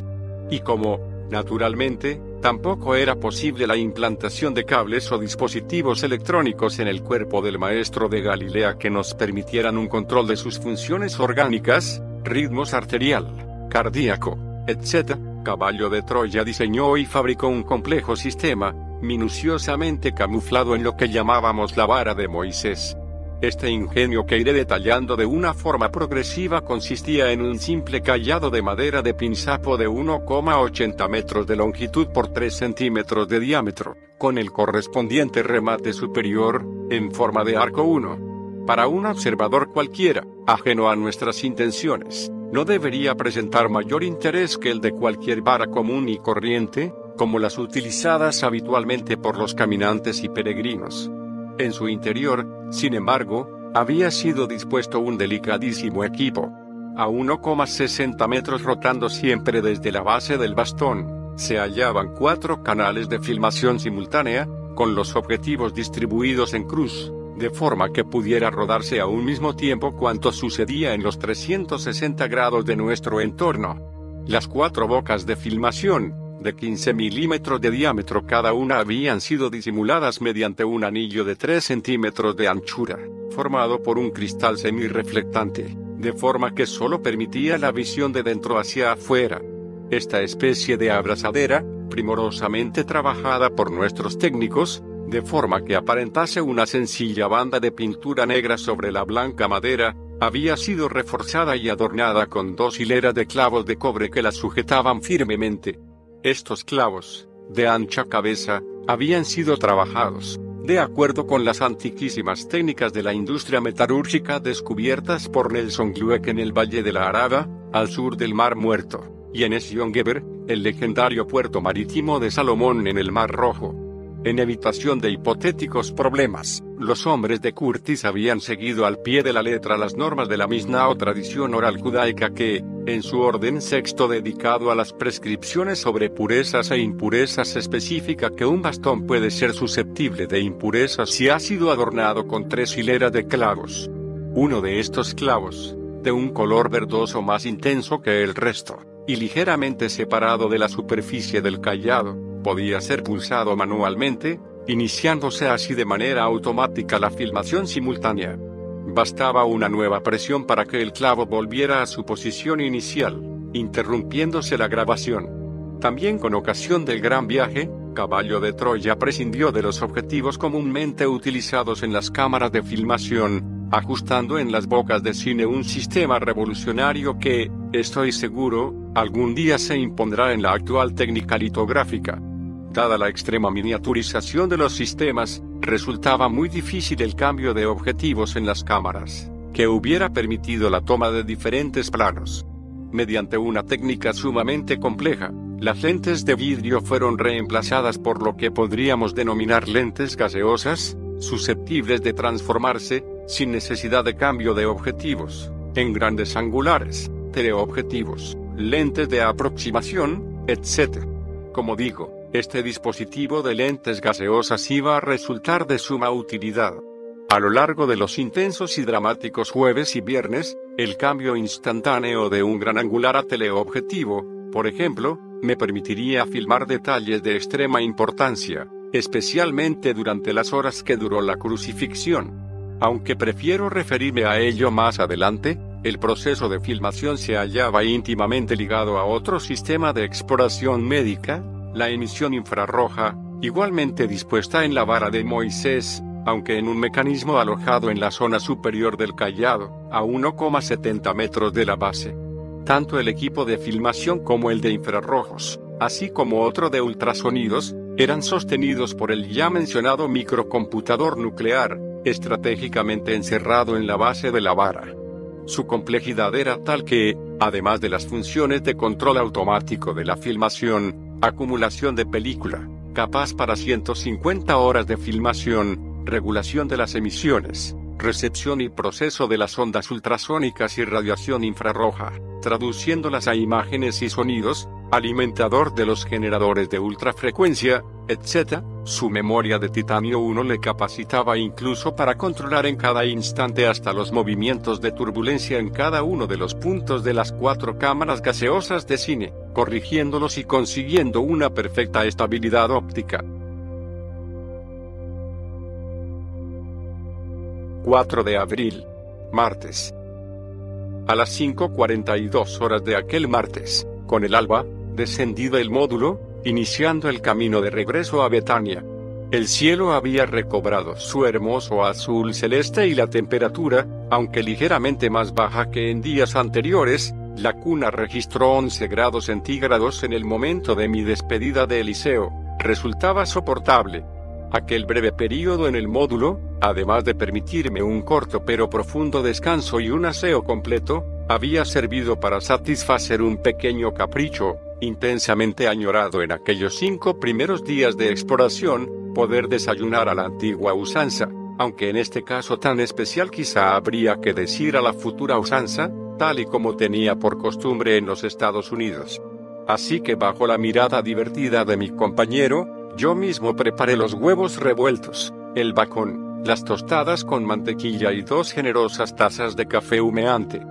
Y como, naturalmente, tampoco era posible la implantación de cables o dispositivos electrónicos en el cuerpo del maestro de Galilea que nos permitieran un control de sus funciones orgánicas, ritmos arterial, cardíaco, etc., Caballo de Troya diseñó y fabricó un complejo sistema, minuciosamente camuflado en lo que llamábamos la vara de Moisés. Este ingenio que iré detallando de una forma progresiva consistía en un simple callado de madera de pinzapo de 1,80 metros de longitud por 3 centímetros de diámetro, con el correspondiente remate superior, en forma de arco 1. Para un observador cualquiera, ajeno a nuestras intenciones, no debería presentar mayor interés que el de cualquier vara común y corriente, como las utilizadas habitualmente por los caminantes y peregrinos. En su interior, sin embargo, había sido dispuesto un delicadísimo equipo. A 1,60 metros rotando siempre desde la base del bastón, se hallaban cuatro canales de filmación simultánea, con los objetivos distribuidos en cruz, de forma que pudiera rodarse a un mismo tiempo cuanto sucedía en los 360 grados de nuestro entorno. Las cuatro bocas de filmación, de 15 milímetros de diámetro cada una habían sido disimuladas mediante un anillo de 3 centímetros de anchura, formado por un cristal semirreflectante, de forma que solo permitía la visión de dentro hacia afuera. Esta especie de abrazadera, primorosamente trabajada por nuestros técnicos, de forma que aparentase una sencilla banda de pintura negra sobre la blanca madera, había sido reforzada y adornada con dos hileras de clavos de cobre que la sujetaban firmemente. Estos clavos, de ancha cabeza, habían sido trabajados, de acuerdo con las antiquísimas técnicas de la industria metalúrgica descubiertas por Nelson Glueck en el Valle de la Araba, al sur del Mar Muerto, y en Esiongeber, el legendario puerto marítimo de Salomón en el Mar Rojo. En evitación de hipotéticos problemas, los hombres de Curtis habían seguido al pie de la letra las normas de la misma o tradición oral judaica que, en su orden sexto dedicado a las prescripciones sobre purezas e impurezas especifica que un bastón puede ser susceptible de impurezas si ha sido adornado con tres hileras de clavos. Uno de estos clavos, de un color verdoso más intenso que el resto, y ligeramente separado de la superficie del callado, podía ser pulsado manualmente, iniciándose así de manera automática la filmación simultánea. Bastaba una nueva presión para que el clavo volviera a su posición inicial, interrumpiéndose la grabación. También con ocasión del gran viaje, Caballo de Troya prescindió de los objetivos comúnmente utilizados en las cámaras de filmación, ajustando en las bocas de cine un sistema revolucionario que, estoy seguro, algún día se impondrá en la actual técnica litográfica. Dada la extrema miniaturización de los sistemas, resultaba muy difícil el cambio de objetivos en las cámaras, que hubiera permitido la toma de diferentes planos. Mediante una técnica sumamente compleja, las lentes de vidrio fueron reemplazadas por lo que podríamos denominar lentes gaseosas, susceptibles de transformarse, sin necesidad de cambio de objetivos, en grandes angulares, teleobjetivos, lentes de aproximación, etc. Como digo, este dispositivo de lentes gaseosas iba a resultar de suma utilidad. A lo largo de los intensos y dramáticos jueves y viernes, el cambio instantáneo de un gran angular a teleobjetivo, por ejemplo, me permitiría filmar detalles de extrema importancia, especialmente durante las horas que duró la crucifixión. Aunque prefiero referirme a ello más adelante, el proceso de filmación se hallaba íntimamente ligado a otro sistema de exploración médica, la emisión infrarroja, igualmente dispuesta en la vara de Moisés, aunque en un mecanismo alojado en la zona superior del callado, a 1,70 metros de la base. Tanto el equipo de filmación como el de infrarrojos, así como otro de ultrasonidos, eran sostenidos por el ya mencionado microcomputador nuclear, estratégicamente encerrado en la base de la vara. Su complejidad era tal que, además de las funciones de control automático de la filmación, acumulación de película, capaz para 150 horas de filmación, regulación de las emisiones, recepción y proceso de las ondas ultrasónicas y radiación infrarroja, traduciéndolas a imágenes y sonidos, alimentador de los generadores de ultrafrecuencia, etc., su memoria de titanio 1 le capacitaba incluso para controlar en cada instante hasta los movimientos de turbulencia en cada uno de los puntos de las cuatro cámaras gaseosas de cine, corrigiéndolos y consiguiendo una perfecta estabilidad óptica. 4 de abril. Martes. A las 5.42 horas de aquel martes, con el alba, descendido el módulo, iniciando el camino de regreso a Betania. El cielo había recobrado su hermoso azul celeste y la temperatura, aunque ligeramente más baja que en días anteriores, la cuna registró 11 grados centígrados en el momento de mi despedida de Eliseo, resultaba soportable. Aquel breve periodo en el módulo, además de permitirme un corto pero profundo descanso y un aseo completo, había servido para satisfacer un pequeño capricho, intensamente añorado en aquellos cinco primeros días de exploración, poder desayunar a la antigua usanza, aunque en este caso tan especial quizá habría que decir a la futura usanza, tal y como tenía por costumbre en los Estados Unidos. Así que bajo la mirada divertida de mi compañero, yo mismo preparé los huevos revueltos, el bacón, las tostadas con mantequilla y dos generosas tazas de café humeante.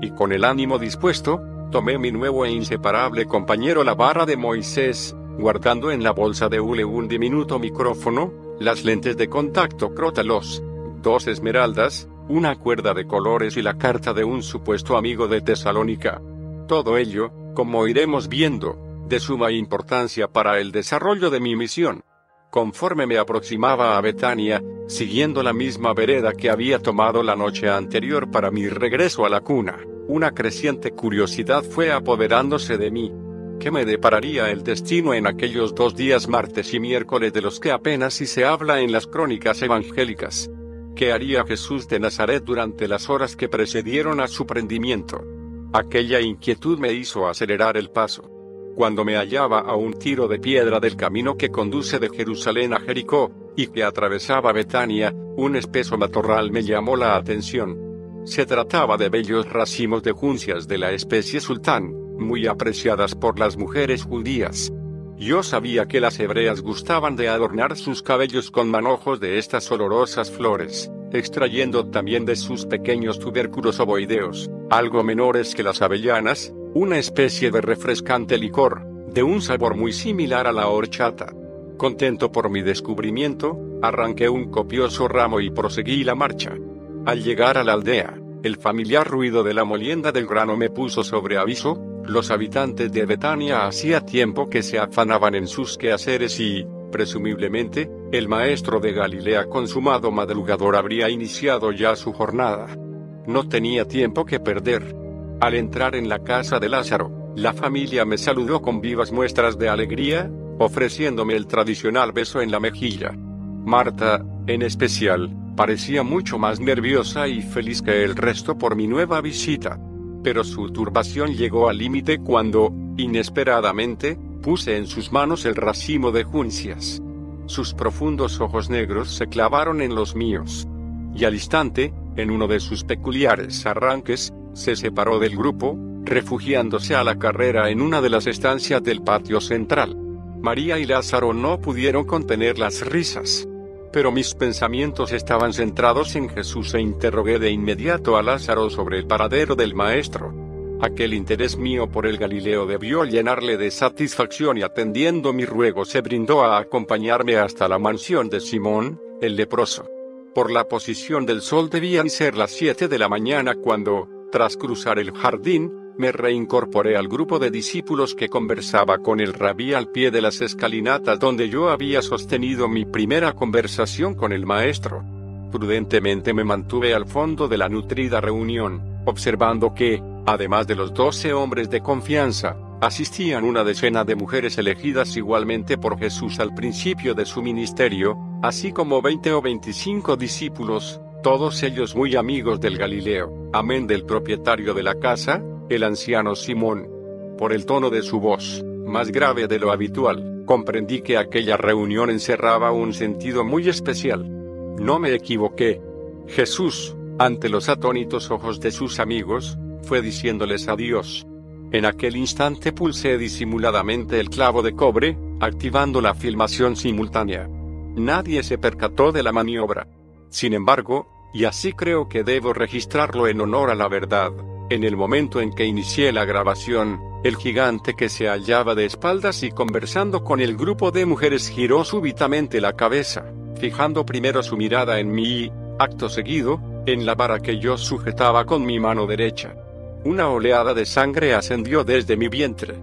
Y con el ánimo dispuesto, tomé mi nuevo e inseparable compañero la barra de Moisés, guardando en la bolsa de hule un diminuto micrófono, las lentes de contacto Crotalos, dos esmeraldas, una cuerda de colores y la carta de un supuesto amigo de Tesalónica. Todo ello, como iremos viendo, de suma importancia para el desarrollo de mi misión. Conforme me aproximaba a Betania, siguiendo la misma vereda que había tomado la noche anterior para mi regreso a la cuna, una creciente curiosidad fue apoderándose de mí. ¿Qué me depararía el destino en aquellos dos días martes y miércoles de los que apenas si se habla en las crónicas evangélicas? ¿Qué haría Jesús de Nazaret durante las horas que precedieron a su prendimiento? Aquella inquietud me hizo acelerar el paso. Cuando me hallaba a un tiro de piedra del camino que conduce de Jerusalén a Jericó, y que atravesaba Betania, un espeso matorral me llamó la atención. Se trataba de bellos racimos de juncias de la especie sultán, muy apreciadas por las mujeres judías. Yo sabía que las hebreas gustaban de adornar sus cabellos con manojos de estas olorosas flores, extrayendo también de sus pequeños tubérculos ovoideos, algo menores que las avellanas, una especie de refrescante licor, de un sabor muy similar a la horchata. Contento por mi descubrimiento, arranqué un copioso ramo y proseguí la marcha. Al llegar a la aldea, el familiar ruido de la molienda del grano me puso sobre aviso, los habitantes de Betania hacía tiempo que se afanaban en sus quehaceres y, presumiblemente, el maestro de Galilea consumado madrugador habría iniciado ya su jornada. No tenía tiempo que perder. Al entrar en la casa de Lázaro, la familia me saludó con vivas muestras de alegría, ofreciéndome el tradicional beso en la mejilla. Marta, en especial, parecía mucho más nerviosa y feliz que el resto por mi nueva visita. Pero su turbación llegó al límite cuando, inesperadamente, puse en sus manos el racimo de juncias. Sus profundos ojos negros se clavaron en los míos. Y al instante, en uno de sus peculiares arranques, se separó del grupo, refugiándose a la carrera en una de las estancias del patio central. María y Lázaro no pudieron contener las risas. Pero mis pensamientos estaban centrados en Jesús e interrogué de inmediato a Lázaro sobre el paradero del Maestro. Aquel interés mío por el Galileo debió llenarle de satisfacción y atendiendo mi ruego se brindó a acompañarme hasta la mansión de Simón, el leproso. Por la posición del sol debían ser las siete de la mañana cuando, tras cruzar el jardín, me reincorporé al grupo de discípulos que conversaba con el rabí al pie de las escalinatas donde yo había sostenido mi primera conversación con el maestro. Prudentemente me mantuve al fondo de la nutrida reunión, observando que, además de los doce hombres de confianza, asistían una decena de mujeres elegidas igualmente por Jesús al principio de su ministerio, así como veinte o veinticinco discípulos, todos ellos muy amigos del Galileo, amén del propietario de la casa, el anciano Simón. Por el tono de su voz, más grave de lo habitual, comprendí que aquella reunión encerraba un sentido muy especial. No me equivoqué. Jesús, ante los atónitos ojos de sus amigos, fue diciéndoles adiós. En aquel instante pulsé disimuladamente el clavo de cobre, activando la filmación simultánea. Nadie se percató de la maniobra. Sin embargo, y así creo que debo registrarlo en honor a la verdad, en el momento en que inicié la grabación, el gigante que se hallaba de espaldas y conversando con el grupo de mujeres giró súbitamente la cabeza, fijando primero su mirada en mí y, acto seguido, en la vara que yo sujetaba con mi mano derecha. Una oleada de sangre ascendió desde mi vientre.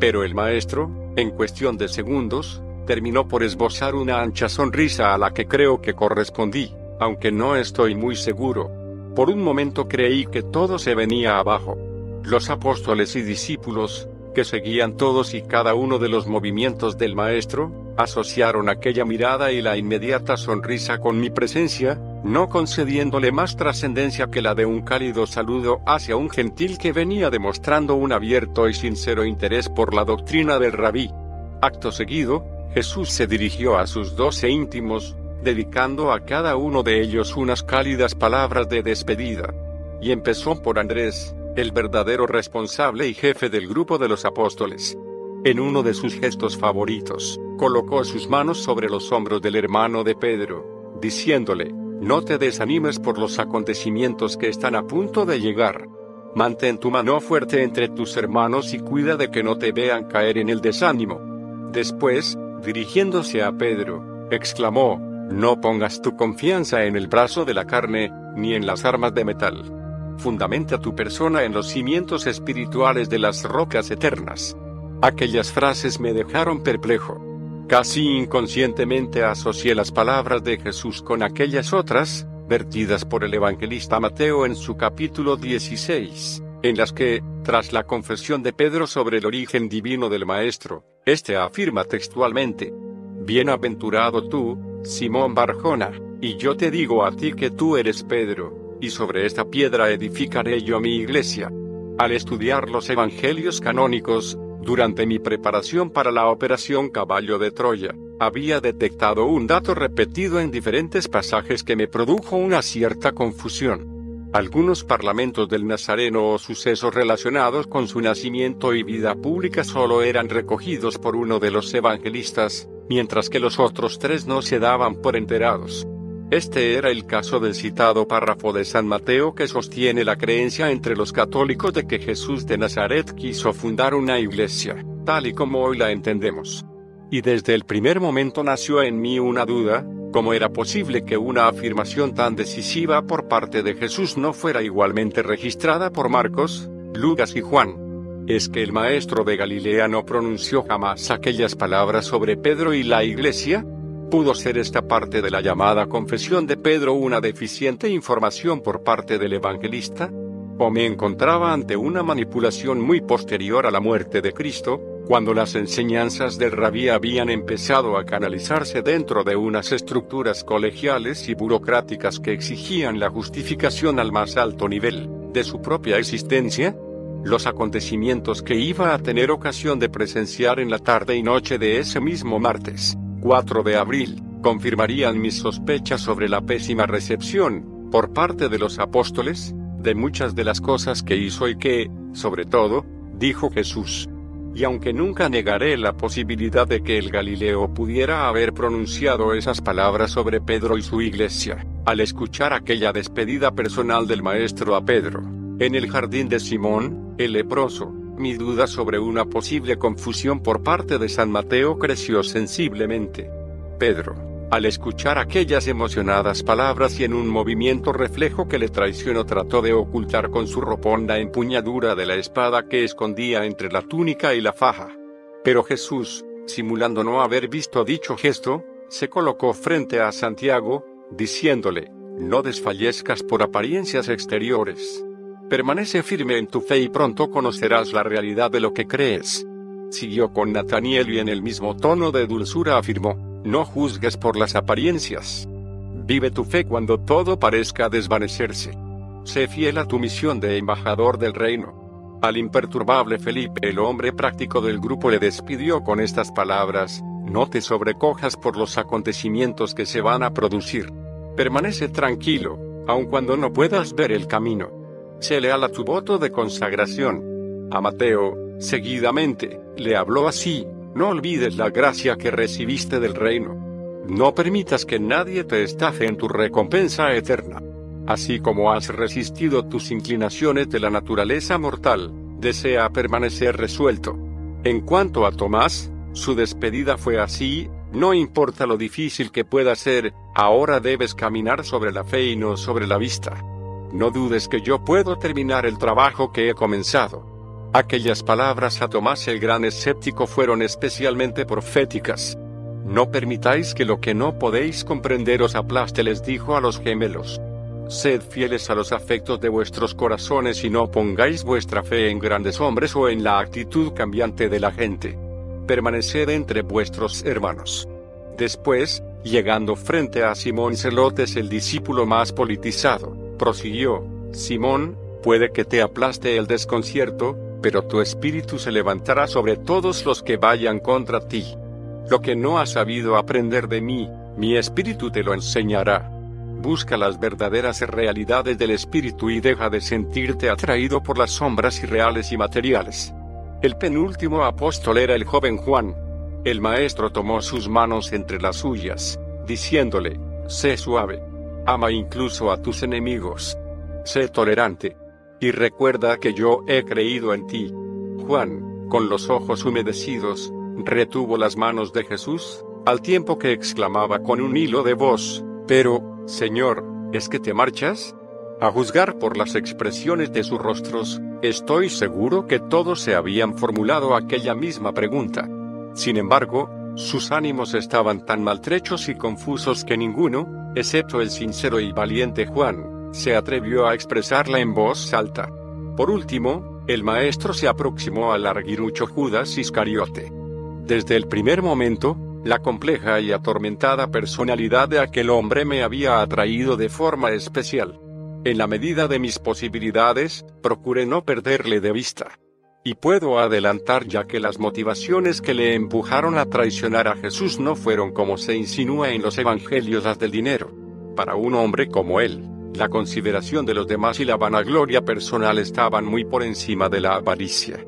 Pero el maestro, en cuestión de segundos, terminó por esbozar una ancha sonrisa a la que creo que correspondí, aunque no estoy muy seguro. Por un momento creí que todo se venía abajo. Los apóstoles y discípulos, que seguían todos y cada uno de los movimientos del Maestro, asociaron aquella mirada y la inmediata sonrisa con mi presencia, no concediéndole más trascendencia que la de un cálido saludo hacia un gentil que venía demostrando un abierto y sincero interés por la doctrina del rabí. Acto seguido, Jesús se dirigió a sus doce íntimos, dedicando a cada uno de ellos unas cálidas palabras de despedida. Y empezó por Andrés, el verdadero responsable y jefe del grupo de los apóstoles. En uno de sus gestos favoritos, colocó sus manos sobre los hombros del hermano de Pedro, diciéndole, no te desanimes por los acontecimientos que están a punto de llegar. Mantén tu mano fuerte entre tus hermanos y cuida de que no te vean caer en el desánimo. Después, dirigiéndose a Pedro, exclamó, no pongas tu confianza en el brazo de la carne, ni en las armas de metal. Fundamenta tu persona en los cimientos espirituales de las rocas eternas. Aquellas frases me dejaron perplejo. Casi inconscientemente asocié las palabras de Jesús con aquellas otras, vertidas por el evangelista Mateo en su capítulo 16, en las que, tras la confesión de Pedro sobre el origen divino del Maestro, éste afirma textualmente, Bienaventurado tú, Simón Barjona, y yo te digo a ti que tú eres Pedro, y sobre esta piedra edificaré yo mi iglesia. Al estudiar los evangelios canónicos, durante mi preparación para la operación Caballo de Troya, había detectado un dato repetido en diferentes pasajes que me produjo una cierta confusión. Algunos parlamentos del Nazareno o sucesos relacionados con su nacimiento y vida pública solo eran recogidos por uno de los evangelistas, mientras que los otros tres no se daban por enterados. Este era el caso del citado párrafo de San Mateo que sostiene la creencia entre los católicos de que Jesús de Nazaret quiso fundar una iglesia, tal y como hoy la entendemos. Y desde el primer momento nació en mí una duda, ¿cómo era posible que una afirmación tan decisiva por parte de Jesús no fuera igualmente registrada por Marcos, Lucas y Juan? Es que el maestro de Galilea no pronunció jamás aquellas palabras sobre Pedro y la iglesia? ¿Pudo ser esta parte de la llamada confesión de Pedro una deficiente información por parte del evangelista? ¿O me encontraba ante una manipulación muy posterior a la muerte de Cristo, cuando las enseñanzas del rabí habían empezado a canalizarse dentro de unas estructuras colegiales y burocráticas que exigían la justificación al más alto nivel de su propia existencia? Los acontecimientos que iba a tener ocasión de presenciar en la tarde y noche de ese mismo martes, 4 de abril, confirmarían mis sospechas sobre la pésima recepción, por parte de los apóstoles, de muchas de las cosas que hizo y que, sobre todo, dijo Jesús. Y aunque nunca negaré la posibilidad de que el Galileo pudiera haber pronunciado esas palabras sobre Pedro y su iglesia, al escuchar aquella despedida personal del Maestro a Pedro, en el jardín de Simón, el leproso, mi duda sobre una posible confusión por parte de San Mateo creció sensiblemente. Pedro, Al escuchar aquellas emocionadas palabras y en un movimiento reflejo que le traicionó trató de ocultar con su ropón la empuñadura de la espada que escondía entre la túnica y la faja. Pero Jesús, simulando no haber visto dicho gesto, se colocó frente a Santiago, diciéndole, no desfallezcas por apariencias exteriores. Permanece firme en tu fe y pronto conocerás la realidad de lo que crees. Siguió con Nataniel y en el mismo tono de dulzura afirmó, no juzgues por las apariencias. Vive tu fe cuando todo parezca desvanecerse. Sé fiel a tu misión de embajador del reino. Al imperturbable Felipe, el hombre práctico del grupo, le despidió con estas palabras, no te sobrecojas por los acontecimientos que se van a producir. Permanece tranquilo, aun cuando no puedas ver el camino. Sé leal a tu voto de consagración. A Mateo, seguidamente, le habló así, no olvides la gracia que recibiste del reino. No permitas que nadie te estafe en tu recompensa eterna. Así como has resistido tus inclinaciones de la naturaleza mortal, desea permanecer resuelto. En cuanto a Tomás, su despedida fue así, no importa lo difícil que pueda ser, ahora debes caminar sobre la fe y no sobre la vista. No dudes que yo puedo terminar el trabajo que he comenzado. Aquellas palabras a Tomás el gran escéptico fueron especialmente proféticas. No permitáis que lo que no podéis comprender os aplaste, les dijo a los gemelos. Sed fieles a los afectos de vuestros corazones y no pongáis vuestra fe en grandes hombres o en la actitud cambiante de la gente permaneced entre vuestros hermanos. Después, llegando frente a Simón Celotes el discípulo más politizado, prosiguió, Simón, puede que te aplaste el desconcierto, pero tu espíritu se levantará sobre todos los que vayan contra ti. Lo que no has sabido aprender de mí, mi espíritu te lo enseñará. Busca las verdaderas realidades del espíritu y deja de sentirte atraído por las sombras irreales y materiales. El penúltimo apóstol era el joven Juan. El maestro tomó sus manos entre las suyas, diciéndole, sé suave, ama incluso a tus enemigos, sé tolerante, y recuerda que yo he creído en ti. Juan, con los ojos humedecidos, retuvo las manos de Jesús, al tiempo que exclamaba con un hilo de voz, pero, Señor, ¿es que te marchas? A juzgar por las expresiones de sus rostros, estoy seguro que todos se habían formulado aquella misma pregunta. Sin embargo, sus ánimos estaban tan maltrechos y confusos que ninguno, excepto el sincero y valiente Juan, se atrevió a expresarla en voz alta. Por último, el maestro se aproximó al larguirucho Judas Iscariote. Desde el primer momento, la compleja y atormentada personalidad de aquel hombre me había atraído de forma especial. En la medida de mis posibilidades, procuré no perderle de vista. Y puedo adelantar ya que las motivaciones que le empujaron a traicionar a Jesús no fueron como se insinúa en los evangelios las del dinero. Para un hombre como él, la consideración de los demás y la vanagloria personal estaban muy por encima de la avaricia.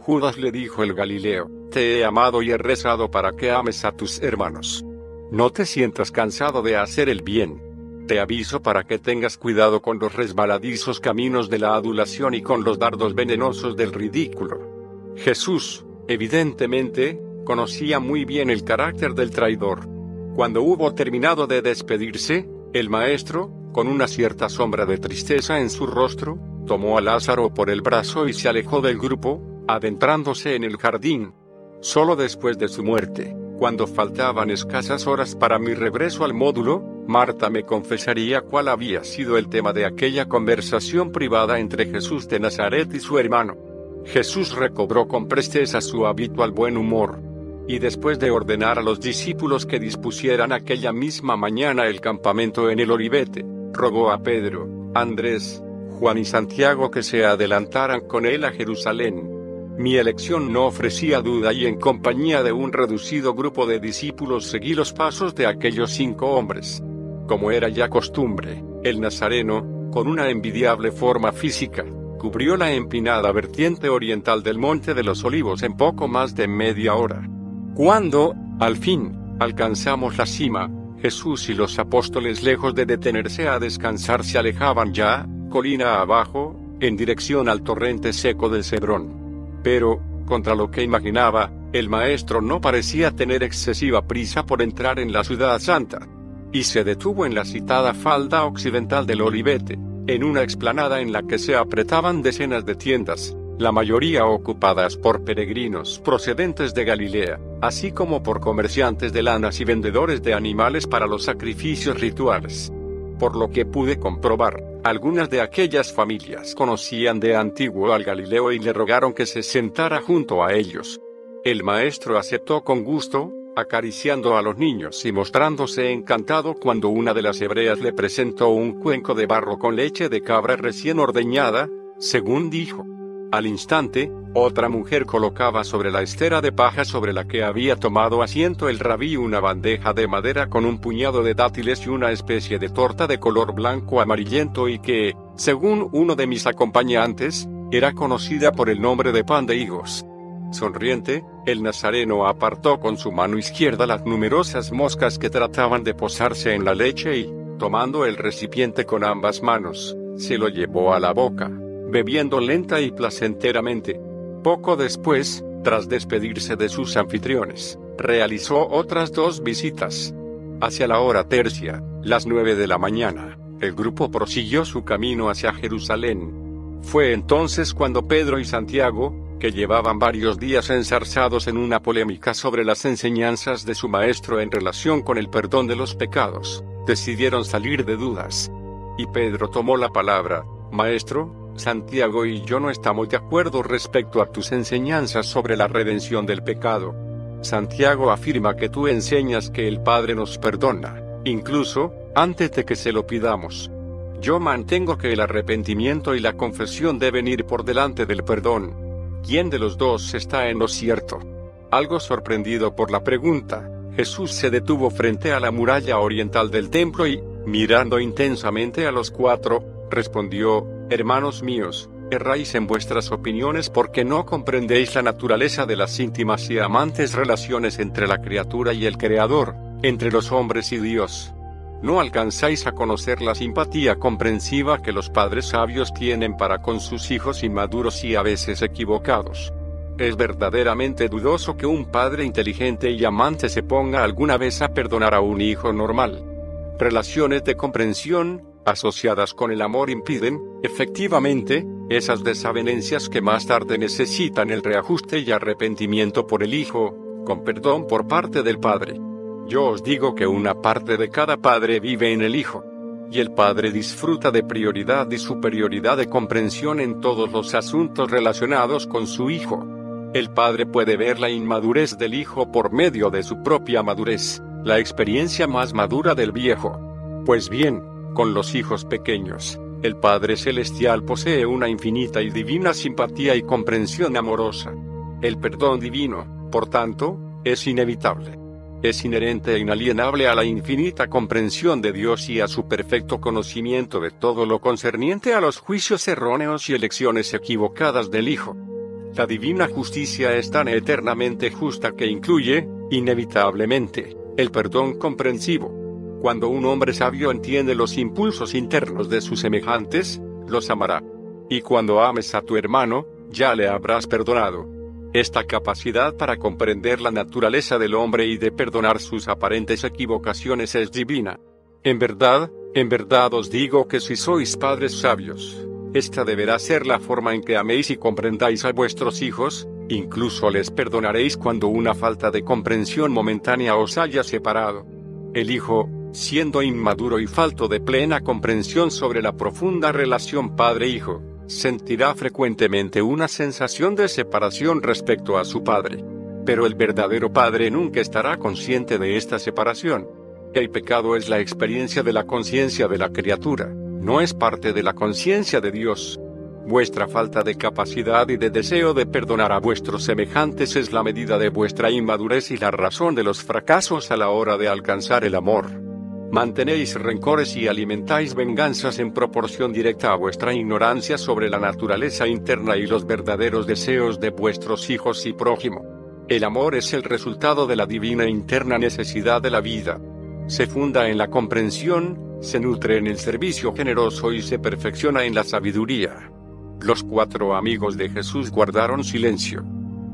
Judas le dijo el Galileo, te he amado y he rezado para que ames a tus hermanos. No te sientas cansado de hacer el bien te aviso para que tengas cuidado con los resbaladizos caminos de la adulación y con los dardos venenosos del ridículo. Jesús, evidentemente, conocía muy bien el carácter del traidor. Cuando hubo terminado de despedirse, el maestro, con una cierta sombra de tristeza en su rostro, tomó a Lázaro por el brazo y se alejó del grupo, adentrándose en el jardín. Solo después de su muerte, cuando faltaban escasas horas para mi regreso al módulo, Marta me confesaría cuál había sido el tema de aquella conversación privada entre Jesús de Nazaret y su hermano. Jesús recobró con presteza su habitual buen humor, y después de ordenar a los discípulos que dispusieran aquella misma mañana el campamento en el Olivete, rogó a Pedro, Andrés, Juan y Santiago que se adelantaran con él a Jerusalén. Mi elección no ofrecía duda y en compañía de un reducido grupo de discípulos seguí los pasos de aquellos cinco hombres. Como era ya costumbre, el nazareno, con una envidiable forma física, cubrió la empinada vertiente oriental del Monte de los Olivos en poco más de media hora. Cuando, al fin, alcanzamos la cima, Jesús y los apóstoles lejos de detenerse a descansar se alejaban ya, colina abajo, en dirección al torrente seco del Cebrón. Pero, contra lo que imaginaba, El maestro no parecía tener excesiva prisa por entrar en la ciudad santa. Y se detuvo en la citada falda occidental del Olivete, en una explanada en la que se apretaban decenas de tiendas, la mayoría ocupadas por peregrinos procedentes de Galilea, así como por comerciantes de lanas y vendedores de animales para los sacrificios rituales. Por lo que pude comprobar, algunas de aquellas familias conocían de antiguo al Galileo y le rogaron que se sentara junto a ellos. El maestro aceptó con gusto, acariciando a los niños y mostrándose encantado cuando una de las hebreas le presentó un cuenco de barro con leche de cabra recién ordeñada, según dijo. Al instante, otra mujer colocaba sobre la estera de paja sobre la que había tomado asiento el rabí una bandeja de madera con un puñado de dátiles y una especie de torta de color blanco amarillento y que, según uno de mis acompañantes, era conocida por el nombre de pan de higos. Sonriente, el nazareno apartó con su mano izquierda las numerosas moscas que trataban de posarse en la leche y, tomando el recipiente con ambas manos, se lo llevó a la boca, bebiendo lenta y placenteramente. Poco después, tras despedirse de sus anfitriones, realizó otras dos visitas. Hacia la hora tercia, las nueve de la mañana, el grupo prosiguió su camino hacia Jerusalén. Fue entonces cuando Pedro y Santiago, que llevaban varios días enzarzados en una polémica sobre las enseñanzas de su maestro en relación con el perdón de los pecados, decidieron salir de dudas. Y Pedro tomó la palabra, Maestro, Santiago y yo no estamos de acuerdo respecto a tus enseñanzas sobre la redención del pecado. Santiago afirma que tú enseñas que el Padre nos perdona, incluso, antes de que se lo pidamos. Yo mantengo que el arrepentimiento y la confesión deben ir por delante del perdón. ¿Quién de los dos está en lo cierto? Algo sorprendido por la pregunta, Jesús se detuvo frente a la muralla oriental del templo y, mirando intensamente a los cuatro, respondió, Hermanos míos, erráis en vuestras opiniones porque no comprendéis la naturaleza de las íntimas y amantes relaciones entre la criatura y el Creador, entre los hombres y Dios. No alcanzáis a conocer la simpatía comprensiva que los padres sabios tienen para con sus hijos inmaduros y a veces equivocados. Es verdaderamente dudoso que un padre inteligente y amante se ponga alguna vez a perdonar a un hijo normal. Relaciones de comprensión, asociadas con el amor impiden, efectivamente, esas desavenencias que más tarde necesitan el reajuste y arrepentimiento por el hijo, con perdón por parte del padre. Yo os digo que una parte de cada padre vive en el Hijo. Y el Padre disfruta de prioridad y superioridad de comprensión en todos los asuntos relacionados con su Hijo. El Padre puede ver la inmadurez del Hijo por medio de su propia madurez, la experiencia más madura del viejo. Pues bien, con los hijos pequeños, el Padre Celestial posee una infinita y divina simpatía y comprensión amorosa. El perdón divino, por tanto, es inevitable es inherente e inalienable a la infinita comprensión de Dios y a su perfecto conocimiento de todo lo concerniente a los juicios erróneos y elecciones equivocadas del Hijo. La divina justicia es tan eternamente justa que incluye, inevitablemente, el perdón comprensivo. Cuando un hombre sabio entiende los impulsos internos de sus semejantes, los amará. Y cuando ames a tu hermano, ya le habrás perdonado. Esta capacidad para comprender la naturaleza del hombre y de perdonar sus aparentes equivocaciones es divina. En verdad, en verdad os digo que si sois padres sabios, esta deberá ser la forma en que améis y comprendáis a vuestros hijos, incluso les perdonaréis cuando una falta de comprensión momentánea os haya separado. El hijo, siendo inmaduro y falto de plena comprensión sobre la profunda relación padre-hijo, sentirá frecuentemente una sensación de separación respecto a su padre. Pero el verdadero padre nunca estará consciente de esta separación. El pecado es la experiencia de la conciencia de la criatura, no es parte de la conciencia de Dios. Vuestra falta de capacidad y de deseo de perdonar a vuestros semejantes es la medida de vuestra inmadurez y la razón de los fracasos a la hora de alcanzar el amor. Mantenéis rencores y alimentáis venganzas en proporción directa a vuestra ignorancia sobre la naturaleza interna y los verdaderos deseos de vuestros hijos y prójimo. El amor es el resultado de la divina interna necesidad de la vida. Se funda en la comprensión, se nutre en el servicio generoso y se perfecciona en la sabiduría. Los cuatro amigos de Jesús guardaron silencio.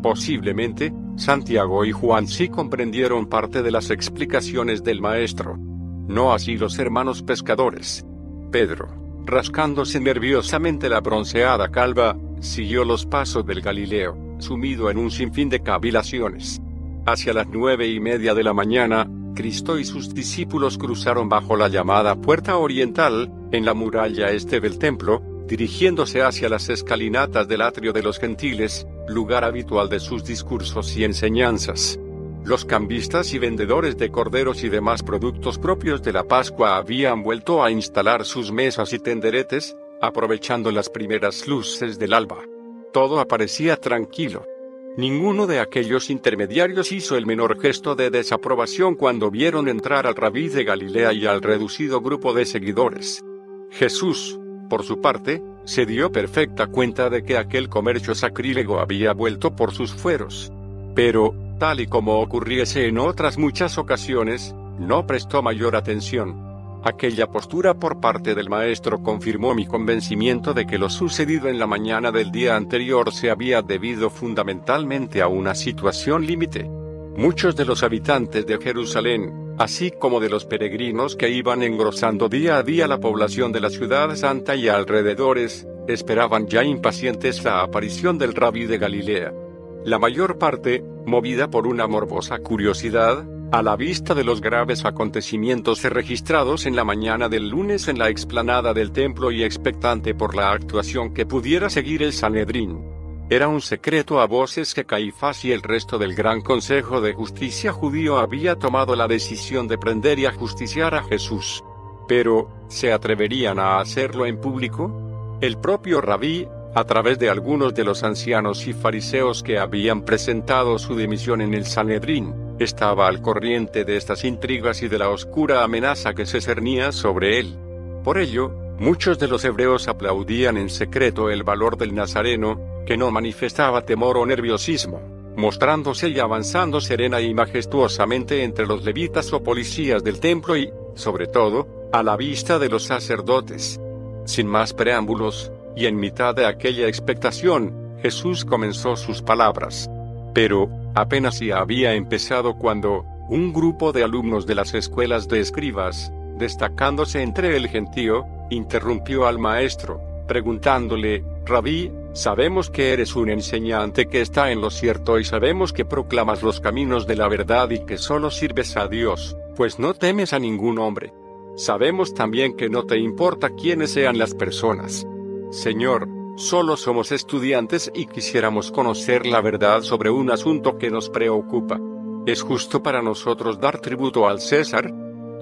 Posiblemente, Santiago y Juan sí comprendieron parte de las explicaciones del maestro. No así los hermanos pescadores. Pedro, rascándose nerviosamente la bronceada calva, siguió los pasos del Galileo, sumido en un sinfín de cavilaciones. Hacia las nueve y media de la mañana, Cristo y sus discípulos cruzaron bajo la llamada Puerta Oriental, en la muralla este del templo, dirigiéndose hacia las escalinatas del atrio de los gentiles, lugar habitual de sus discursos y enseñanzas. Los cambistas y vendedores de corderos y demás productos propios de la Pascua habían vuelto a instalar sus mesas y tenderetes, aprovechando las primeras luces del alba. Todo aparecía tranquilo. Ninguno de aquellos intermediarios hizo el menor gesto de desaprobación cuando vieron entrar al rabí de Galilea y al reducido grupo de seguidores. Jesús, por su parte, se dio perfecta cuenta de que aquel comercio sacrílego había vuelto por sus fueros. Pero, tal y como ocurriese en otras muchas ocasiones, no prestó mayor atención. Aquella postura por parte del maestro confirmó mi convencimiento de que lo sucedido en la mañana del día anterior se había debido fundamentalmente a una situación límite. Muchos de los habitantes de Jerusalén, así como de los peregrinos que iban engrosando día a día la población de la ciudad santa y alrededores, esperaban ya impacientes la aparición del rabí de Galilea. La mayor parte, movida por una morbosa curiosidad, a la vista de los graves acontecimientos registrados en la mañana del lunes en la explanada del templo y expectante por la actuación que pudiera seguir el Sanedrín. Era un secreto a voces que Caifás y el resto del Gran Consejo de Justicia judío había tomado la decisión de prender y ajusticiar a Jesús. Pero, ¿se atreverían a hacerlo en público? El propio rabí, a través de algunos de los ancianos y fariseos que habían presentado su dimisión en el Sanedrín, estaba al corriente de estas intrigas y de la oscura amenaza que se cernía sobre él. Por ello, muchos de los hebreos aplaudían en secreto el valor del Nazareno, que no manifestaba temor o nerviosismo, mostrándose y avanzando serena y majestuosamente entre los levitas o policías del templo y, sobre todo, a la vista de los sacerdotes. Sin más preámbulos, y en mitad de aquella expectación, Jesús comenzó sus palabras. Pero, apenas si había empezado cuando, un grupo de alumnos de las escuelas de escribas, destacándose entre el gentío, interrumpió al maestro, preguntándole, Rabí, Sabemos que eres un enseñante que está en lo cierto y sabemos que proclamas los caminos de la verdad y que solo sirves a Dios, pues no temes a ningún hombre. Sabemos también que no te importa quiénes sean las personas. Señor, solo somos estudiantes y quisiéramos conocer la verdad sobre un asunto que nos preocupa. ¿Es justo para nosotros dar tributo al César?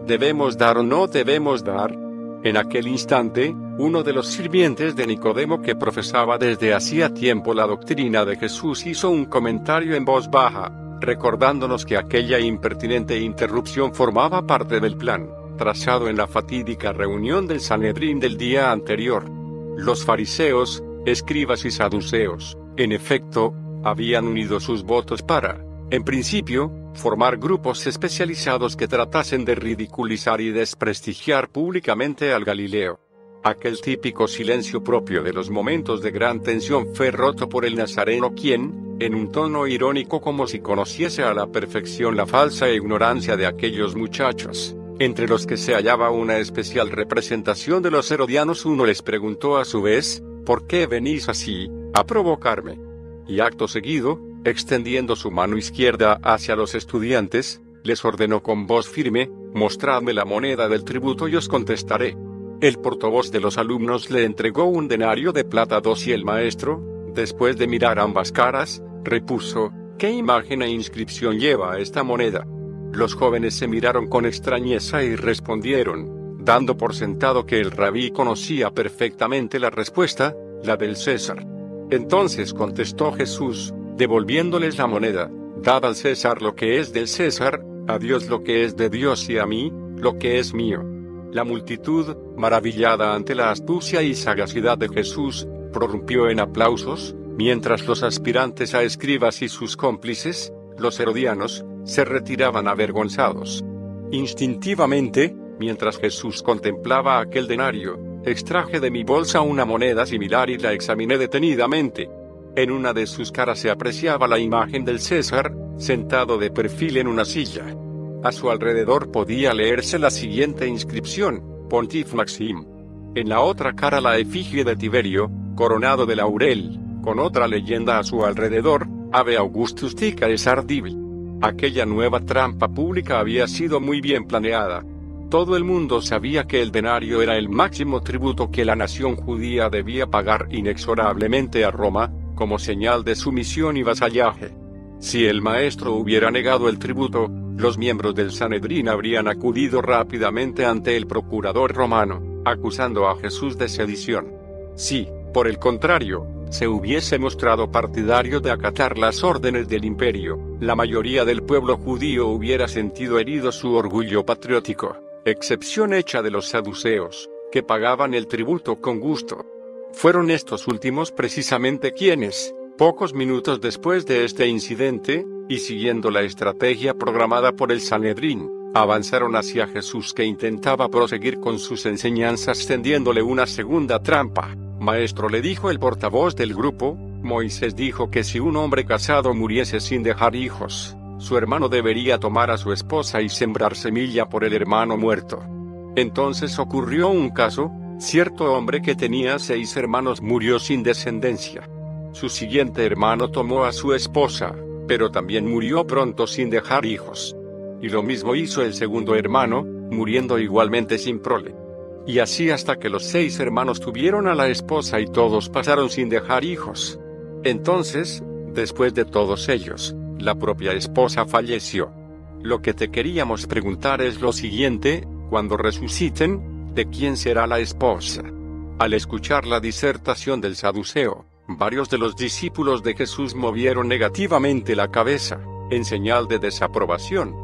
¿Debemos dar o no debemos dar? En aquel instante, uno de los sirvientes de Nicodemo que profesaba desde hacía tiempo la doctrina de Jesús hizo un comentario en voz baja, recordándonos que aquella impertinente interrupción formaba parte del plan, trazado en la fatídica reunión del Sanedrín del día anterior. Los fariseos, escribas y saduceos, en efecto, habían unido sus votos para, en principio, formar grupos especializados que tratasen de ridiculizar y desprestigiar públicamente al Galileo. Aquel típico silencio propio de los momentos de gran tensión fue roto por el nazareno quien, en un tono irónico como si conociese a la perfección la falsa ignorancia de aquellos muchachos, entre los que se hallaba una especial representación de los herodianos, uno les preguntó a su vez, ¿por qué venís así, a provocarme? Y acto seguido, Extendiendo su mano izquierda hacia los estudiantes, les ordenó con voz firme, mostradme la moneda del tributo y os contestaré. El portavoz de los alumnos le entregó un denario de plata dos y el maestro, después de mirar ambas caras, repuso, ¿qué imagen e inscripción lleva esta moneda? Los jóvenes se miraron con extrañeza y respondieron, dando por sentado que el rabí conocía perfectamente la respuesta, la del César. Entonces contestó Jesús, devolviéndoles la moneda, dad al César lo que es del César, a Dios lo que es de Dios y a mí, lo que es mío. La multitud, maravillada ante la astucia y sagacidad de Jesús, prorrumpió en aplausos, mientras los aspirantes a escribas y sus cómplices, los herodianos, se retiraban avergonzados. Instintivamente, mientras Jesús contemplaba aquel denario, extraje de mi bolsa una moneda similar y la examiné detenidamente. En una de sus caras se apreciaba la imagen del César, sentado de perfil en una silla. A su alrededor podía leerse la siguiente inscripción, Pontif Maxim. En la otra cara la efigie de Tiberio, coronado de laurel, con otra leyenda a su alrededor, Ave Augustus Caesar Divi. Aquella nueva trampa pública había sido muy bien planeada. Todo el mundo sabía que el denario era el máximo tributo que la nación judía debía pagar inexorablemente a Roma, como señal de sumisión y vasallaje. Si el maestro hubiera negado el tributo, los miembros del Sanedrín habrían acudido rápidamente ante el procurador romano, acusando a Jesús de sedición. Si, por el contrario, se hubiese mostrado partidario de acatar las órdenes del imperio, la mayoría del pueblo judío hubiera sentido herido su orgullo patriótico, excepción hecha de los saduceos, que pagaban el tributo con gusto. Fueron estos últimos precisamente quienes, pocos minutos después de este incidente, y siguiendo la estrategia programada por el Sanedrín, avanzaron hacia Jesús que intentaba proseguir con sus enseñanzas tendiéndole una segunda trampa. Maestro le dijo el portavoz del grupo, Moisés dijo que si un hombre casado muriese sin dejar hijos, su hermano debería tomar a su esposa y sembrar semilla por el hermano muerto. Entonces ocurrió un caso, cierto hombre que tenía seis hermanos murió sin descendencia. Su siguiente hermano tomó a su esposa, pero también murió pronto sin dejar hijos. Y lo mismo hizo el segundo hermano, muriendo igualmente sin prole. Y así hasta que los seis hermanos tuvieron a la esposa y todos pasaron sin dejar hijos. Entonces, después de todos ellos, la propia esposa falleció. Lo que te queríamos preguntar es lo siguiente, cuando resuciten, ¿de quién será la esposa? Al escuchar la disertación del saduceo, varios de los discípulos de Jesús movieron negativamente la cabeza, en señal de desaprobación.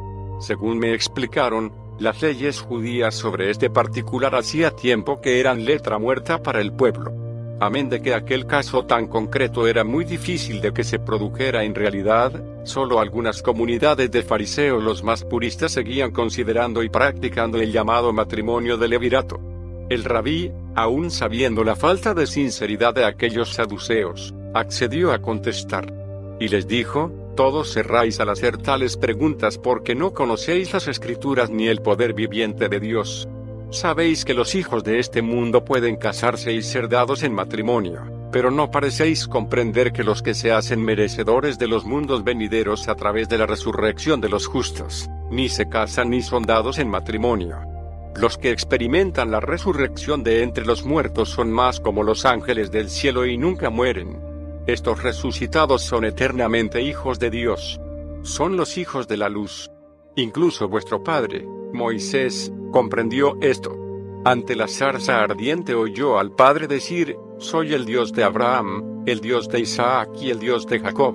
Según me explicaron, las leyes judías sobre este particular hacía tiempo que eran letra muerta para el pueblo. Amén de que aquel caso tan concreto era muy difícil de que se produjera en realidad, solo algunas comunidades de fariseos los más puristas seguían considerando y practicando el llamado matrimonio de levirato. El rabí, aún sabiendo la falta de sinceridad de aquellos saduceos, accedió a contestar. Y les dijo, todos cerráis al hacer tales preguntas porque no conocéis las escrituras ni el poder viviente de Dios. Sabéis que los hijos de este mundo pueden casarse y ser dados en matrimonio, pero no parecéis comprender que los que se hacen merecedores de los mundos venideros a través de la resurrección de los justos, ni se casan ni son dados en matrimonio. Los que experimentan la resurrección de entre los muertos son más como los ángeles del cielo y nunca mueren. Estos resucitados son eternamente hijos de Dios. Son los hijos de la luz. Incluso vuestro padre, Moisés, comprendió esto. Ante la zarza ardiente oyó al Padre decir, Soy el Dios de Abraham, el Dios de Isaac y el Dios de Jacob.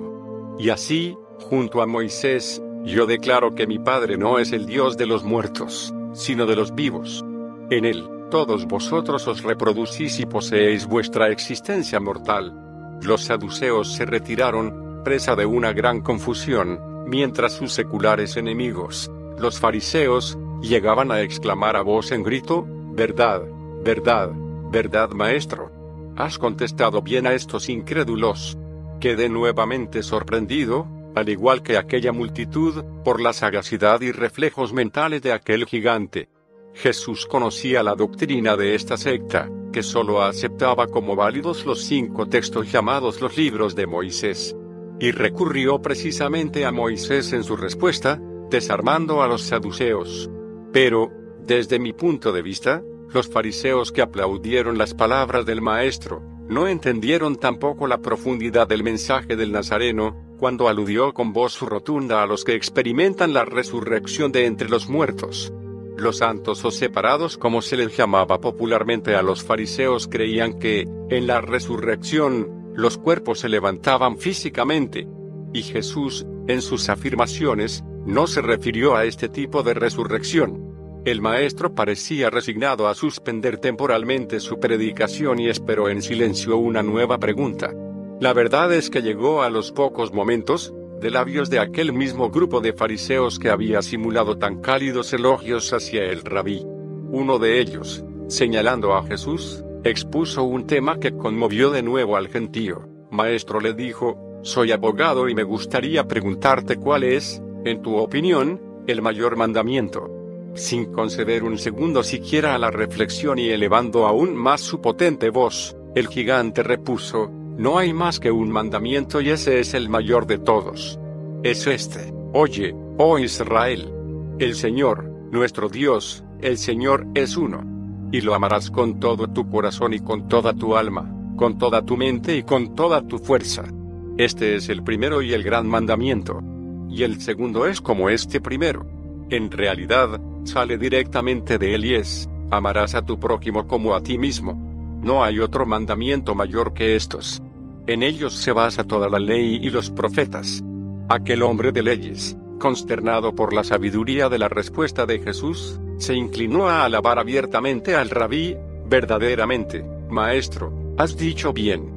Y así, junto a Moisés, yo declaro que mi Padre no es el Dios de los muertos, sino de los vivos. En él, todos vosotros os reproducís y poseéis vuestra existencia mortal. Los saduceos se retiraron, presa de una gran confusión, mientras sus seculares enemigos, los fariseos, llegaban a exclamar a voz en grito, verdad, verdad, verdad maestro. Has contestado bien a estos incrédulos. Quedé nuevamente sorprendido, al igual que aquella multitud, por la sagacidad y reflejos mentales de aquel gigante. Jesús conocía la doctrina de esta secta, que sólo aceptaba como válidos los cinco textos llamados los libros de Moisés. Y recurrió precisamente a Moisés en su respuesta, desarmando a los saduceos. Pero, desde mi punto de vista, los fariseos que aplaudieron las palabras del Maestro, no entendieron tampoco la profundidad del mensaje del Nazareno, cuando aludió con voz rotunda a los que experimentan la resurrección de entre los muertos. Los santos o separados como se les llamaba popularmente a los fariseos creían que, en la resurrección, los cuerpos se levantaban físicamente. Y Jesús, en sus afirmaciones, no se refirió a este tipo de resurrección. El maestro parecía resignado a suspender temporalmente su predicación y esperó en silencio una nueva pregunta. La verdad es que llegó a los pocos momentos, de labios de aquel mismo grupo de fariseos que había simulado tan cálidos elogios hacia el rabí. Uno de ellos, señalando a Jesús, expuso un tema que conmovió de nuevo al gentío. Maestro le dijo, Soy abogado y me gustaría preguntarte cuál es, en tu opinión, el mayor mandamiento. Sin conceder un segundo siquiera a la reflexión y elevando aún más su potente voz, el gigante repuso, no hay más que un mandamiento y ese es el mayor de todos. Es este, oye, oh Israel. El Señor, nuestro Dios, el Señor es uno. Y lo amarás con todo tu corazón y con toda tu alma, con toda tu mente y con toda tu fuerza. Este es el primero y el gran mandamiento. Y el segundo es como este primero. En realidad, sale directamente de él y es, amarás a tu prójimo como a ti mismo. No hay otro mandamiento mayor que estos. En ellos se basa toda la ley y los profetas. Aquel hombre de leyes, consternado por la sabiduría de la respuesta de Jesús, se inclinó a alabar abiertamente al rabí, verdaderamente, Maestro, has dicho bien.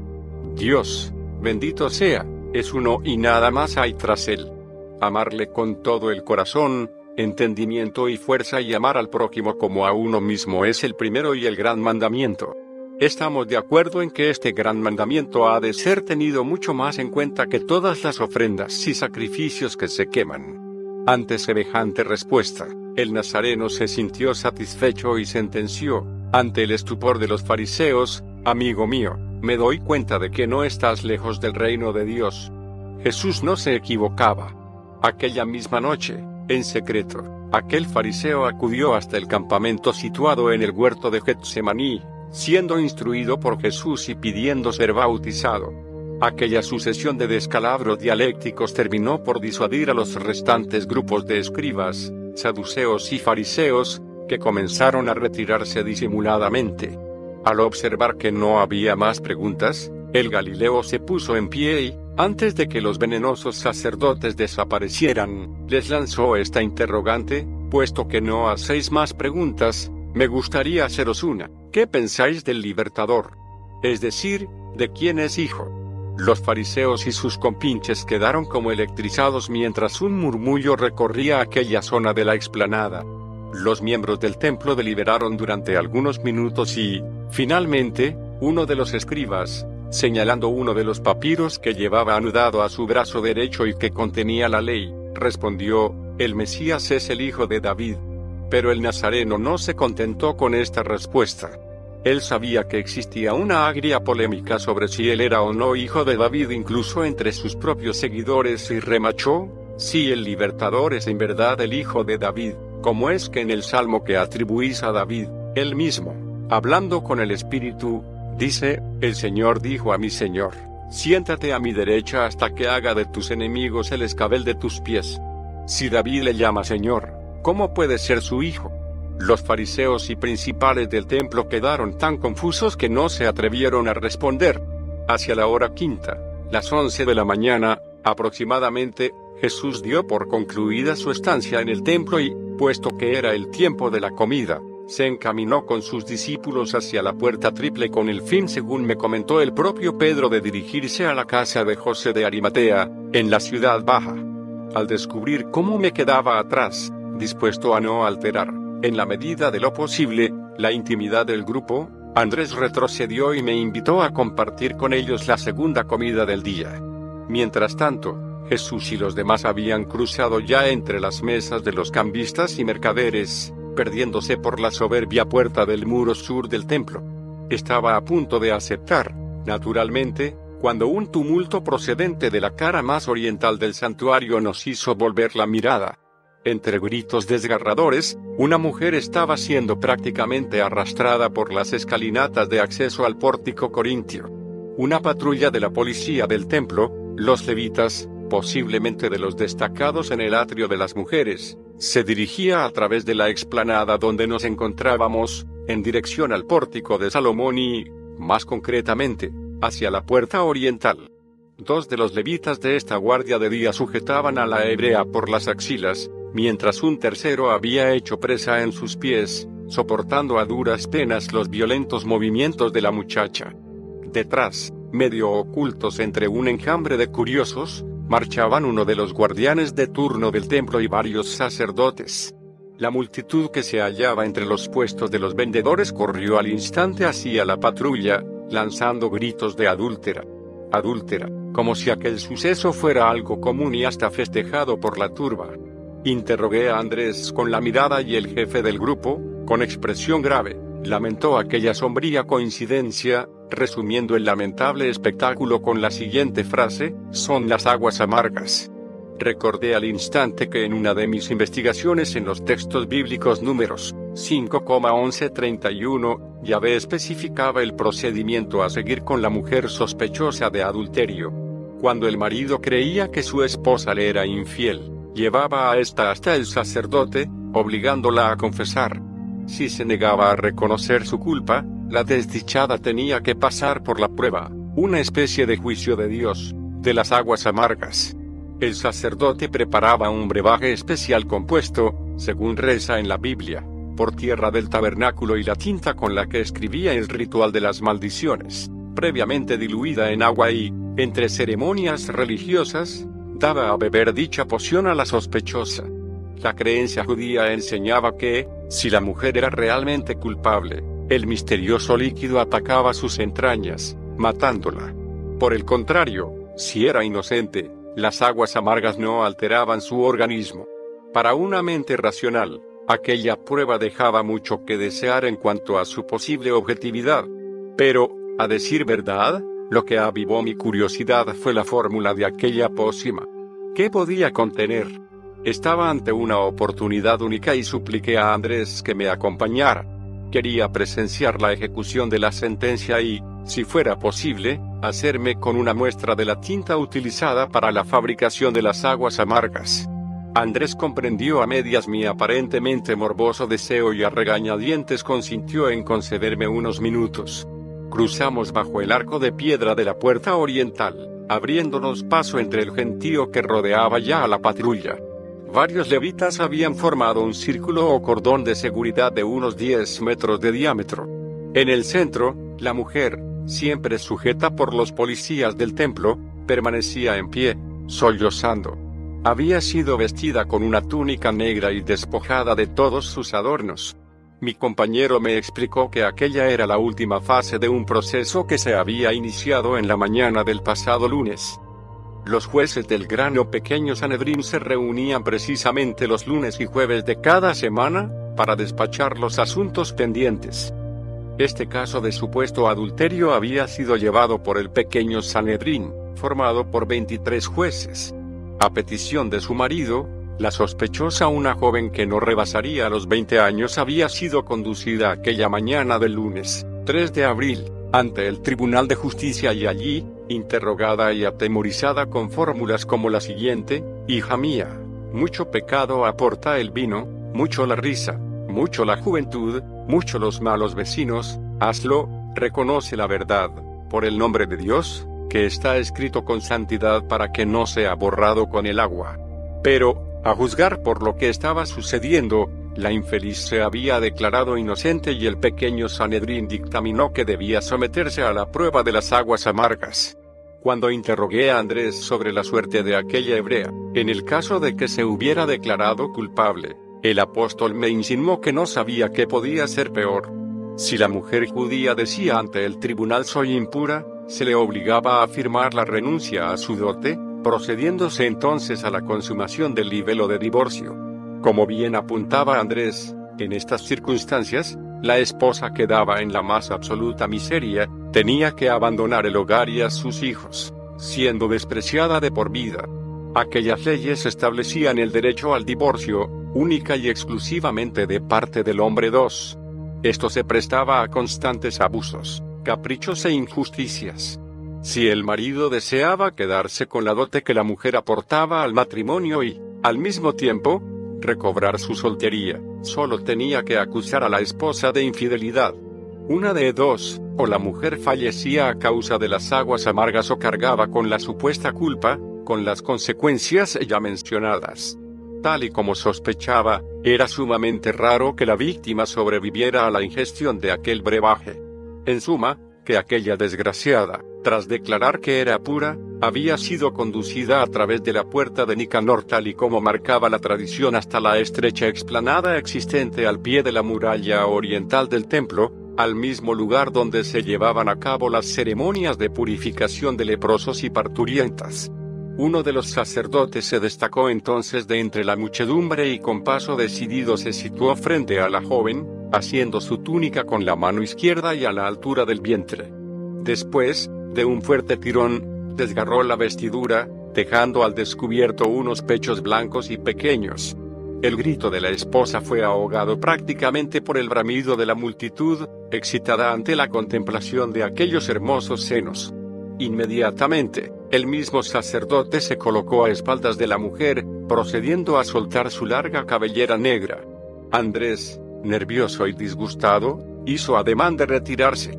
Dios, bendito sea, es uno y nada más hay tras él. Amarle con todo el corazón, entendimiento y fuerza y amar al prójimo como a uno mismo es el primero y el gran mandamiento. Estamos de acuerdo en que este gran mandamiento ha de ser tenido mucho más en cuenta que todas las ofrendas y sacrificios que se queman. Ante semejante respuesta, el nazareno se sintió satisfecho y sentenció, ante el estupor de los fariseos, amigo mío, me doy cuenta de que no estás lejos del reino de Dios. Jesús no se equivocaba. Aquella misma noche, en secreto, aquel fariseo acudió hasta el campamento situado en el huerto de Getsemaní, siendo instruido por Jesús y pidiendo ser bautizado. Aquella sucesión de descalabros dialécticos terminó por disuadir a los restantes grupos de escribas, saduceos y fariseos, que comenzaron a retirarse disimuladamente. Al observar que no había más preguntas, el Galileo se puso en pie y, antes de que los venenosos sacerdotes desaparecieran, les lanzó esta interrogante, puesto que no hacéis más preguntas, me gustaría haceros una. ¿Qué pensáis del libertador? Es decir, ¿de quién es hijo? Los fariseos y sus compinches quedaron como electrizados mientras un murmullo recorría aquella zona de la explanada. Los miembros del templo deliberaron durante algunos minutos y, finalmente, uno de los escribas, señalando uno de los papiros que llevaba anudado a su brazo derecho y que contenía la ley, respondió, El Mesías es el hijo de David. Pero el nazareno no se contentó con esta respuesta. Él sabía que existía una agria polémica sobre si él era o no hijo de David incluso entre sus propios seguidores y remachó, si el libertador es en verdad el hijo de David, como es que en el salmo que atribuís a David, él mismo, hablando con el Espíritu, dice, el Señor dijo a mi Señor, siéntate a mi derecha hasta que haga de tus enemigos el escabel de tus pies. Si David le llama Señor, ¿cómo puede ser su hijo? Los fariseos y principales del templo quedaron tan confusos que no se atrevieron a responder. Hacia la hora quinta, las once de la mañana, aproximadamente, Jesús dio por concluida su estancia en el templo y, puesto que era el tiempo de la comida, se encaminó con sus discípulos hacia la puerta triple con el fin, según me comentó el propio Pedro, de dirigirse a la casa de José de Arimatea, en la ciudad baja. Al descubrir cómo me quedaba atrás, dispuesto a no alterar, en la medida de lo posible, la intimidad del grupo, Andrés retrocedió y me invitó a compartir con ellos la segunda comida del día. Mientras tanto, Jesús y los demás habían cruzado ya entre las mesas de los cambistas y mercaderes, perdiéndose por la soberbia puerta del muro sur del templo. Estaba a punto de aceptar, naturalmente, cuando un tumulto procedente de la cara más oriental del santuario nos hizo volver la mirada. Entre gritos desgarradores, una mujer estaba siendo prácticamente arrastrada por las escalinatas de acceso al pórtico corintio. Una patrulla de la policía del templo, los levitas, posiblemente de los destacados en el atrio de las mujeres, se dirigía a través de la explanada donde nos encontrábamos, en dirección al pórtico de Salomón y, más concretamente, hacia la puerta oriental. Dos de los levitas de esta guardia de día sujetaban a la hebrea por las axilas, mientras un tercero había hecho presa en sus pies, soportando a duras penas los violentos movimientos de la muchacha. Detrás, medio ocultos entre un enjambre de curiosos, marchaban uno de los guardianes de turno del templo y varios sacerdotes. La multitud que se hallaba entre los puestos de los vendedores corrió al instante hacia la patrulla, lanzando gritos de adúltera. Adúltera, como si aquel suceso fuera algo común y hasta festejado por la turba. Interrogué a Andrés con la mirada y el jefe del grupo, con expresión grave, lamentó aquella sombría coincidencia, resumiendo el lamentable espectáculo con la siguiente frase, son las aguas amargas. Recordé al instante que en una de mis investigaciones en los textos bíblicos números 5,1131, Yahvé especificaba el procedimiento a seguir con la mujer sospechosa de adulterio. Cuando el marido creía que su esposa le era infiel, llevaba a esta hasta el sacerdote, obligándola a confesar. Si se negaba a reconocer su culpa, la desdichada tenía que pasar por la prueba, una especie de juicio de Dios, de las aguas amargas. El sacerdote preparaba un brebaje especial compuesto, según reza en la Biblia, por tierra del tabernáculo y la tinta con la que escribía el ritual de las maldiciones, previamente diluida en agua y, entre ceremonias religiosas, a beber dicha poción a la sospechosa. La creencia judía enseñaba que, si la mujer era realmente culpable, el misterioso líquido atacaba sus entrañas, matándola. Por el contrario, si era inocente, las aguas amargas no alteraban su organismo. Para una mente racional, aquella prueba dejaba mucho que desear en cuanto a su posible objetividad. Pero, a decir verdad, lo que avivó mi curiosidad fue la fórmula de aquella pócima. ¿Qué podía contener? Estaba ante una oportunidad única y supliqué a Andrés que me acompañara. Quería presenciar la ejecución de la sentencia y, si fuera posible, hacerme con una muestra de la tinta utilizada para la fabricación de las aguas amargas. Andrés comprendió a medias mi aparentemente morboso deseo y a regañadientes consintió en concederme unos minutos. Cruzamos bajo el arco de piedra de la puerta oriental, abriéndonos paso entre el gentío que rodeaba ya a la patrulla. Varios levitas habían formado un círculo o cordón de seguridad de unos 10 metros de diámetro. En el centro, la mujer, siempre sujeta por los policías del templo, permanecía en pie, sollozando. Había sido vestida con una túnica negra y despojada de todos sus adornos. Mi compañero me explicó que aquella era la última fase de un proceso que se había iniciado en la mañana del pasado lunes. Los jueces del gran pequeño Sanedrín se reunían precisamente los lunes y jueves de cada semana, para despachar los asuntos pendientes. Este caso de supuesto adulterio había sido llevado por el pequeño Sanedrín, formado por 23 jueces. A petición de su marido, la sospechosa, una joven que no rebasaría los 20 años, había sido conducida aquella mañana del lunes, 3 de abril, ante el Tribunal de Justicia y allí, interrogada y atemorizada con fórmulas como la siguiente, Hija mía, mucho pecado aporta el vino, mucho la risa, mucho la juventud, mucho los malos vecinos, hazlo, reconoce la verdad, por el nombre de Dios, que está escrito con santidad para que no sea borrado con el agua. Pero, a juzgar por lo que estaba sucediendo, la infeliz se había declarado inocente y el pequeño Sanedrín dictaminó que debía someterse a la prueba de las aguas amargas. Cuando interrogué a Andrés sobre la suerte de aquella hebrea, en el caso de que se hubiera declarado culpable, el apóstol me insinuó que no sabía qué podía ser peor. Si la mujer judía decía ante el tribunal soy impura, se le obligaba a firmar la renuncia a su dote, procediéndose entonces a la consumación del libelo de divorcio. Como bien apuntaba Andrés, en estas circunstancias, la esposa quedaba en la más absoluta miseria, tenía que abandonar el hogar y a sus hijos, siendo despreciada de por vida. Aquellas leyes establecían el derecho al divorcio, única y exclusivamente de parte del hombre 2. Esto se prestaba a constantes abusos, caprichos e injusticias. Si el marido deseaba quedarse con la dote que la mujer aportaba al matrimonio y, al mismo tiempo, recobrar su soltería, solo tenía que acusar a la esposa de infidelidad. Una de dos, o la mujer fallecía a causa de las aguas amargas o cargaba con la supuesta culpa, con las consecuencias ya mencionadas. Tal y como sospechaba, era sumamente raro que la víctima sobreviviera a la ingestión de aquel brebaje. En suma, que aquella desgraciada, tras declarar que era pura, había sido conducida a través de la puerta de Nicanor tal y como marcaba la tradición hasta la estrecha explanada existente al pie de la muralla oriental del templo, al mismo lugar donde se llevaban a cabo las ceremonias de purificación de leprosos y parturientas. Uno de los sacerdotes se destacó entonces de entre la muchedumbre y con paso decidido se situó frente a la joven, haciendo su túnica con la mano izquierda y a la altura del vientre. Después, de un fuerte tirón, desgarró la vestidura, dejando al descubierto unos pechos blancos y pequeños. El grito de la esposa fue ahogado prácticamente por el bramido de la multitud, excitada ante la contemplación de aquellos hermosos senos. Inmediatamente, el mismo sacerdote se colocó a espaldas de la mujer, procediendo a soltar su larga cabellera negra. Andrés, nervioso y disgustado, hizo ademán de retirarse.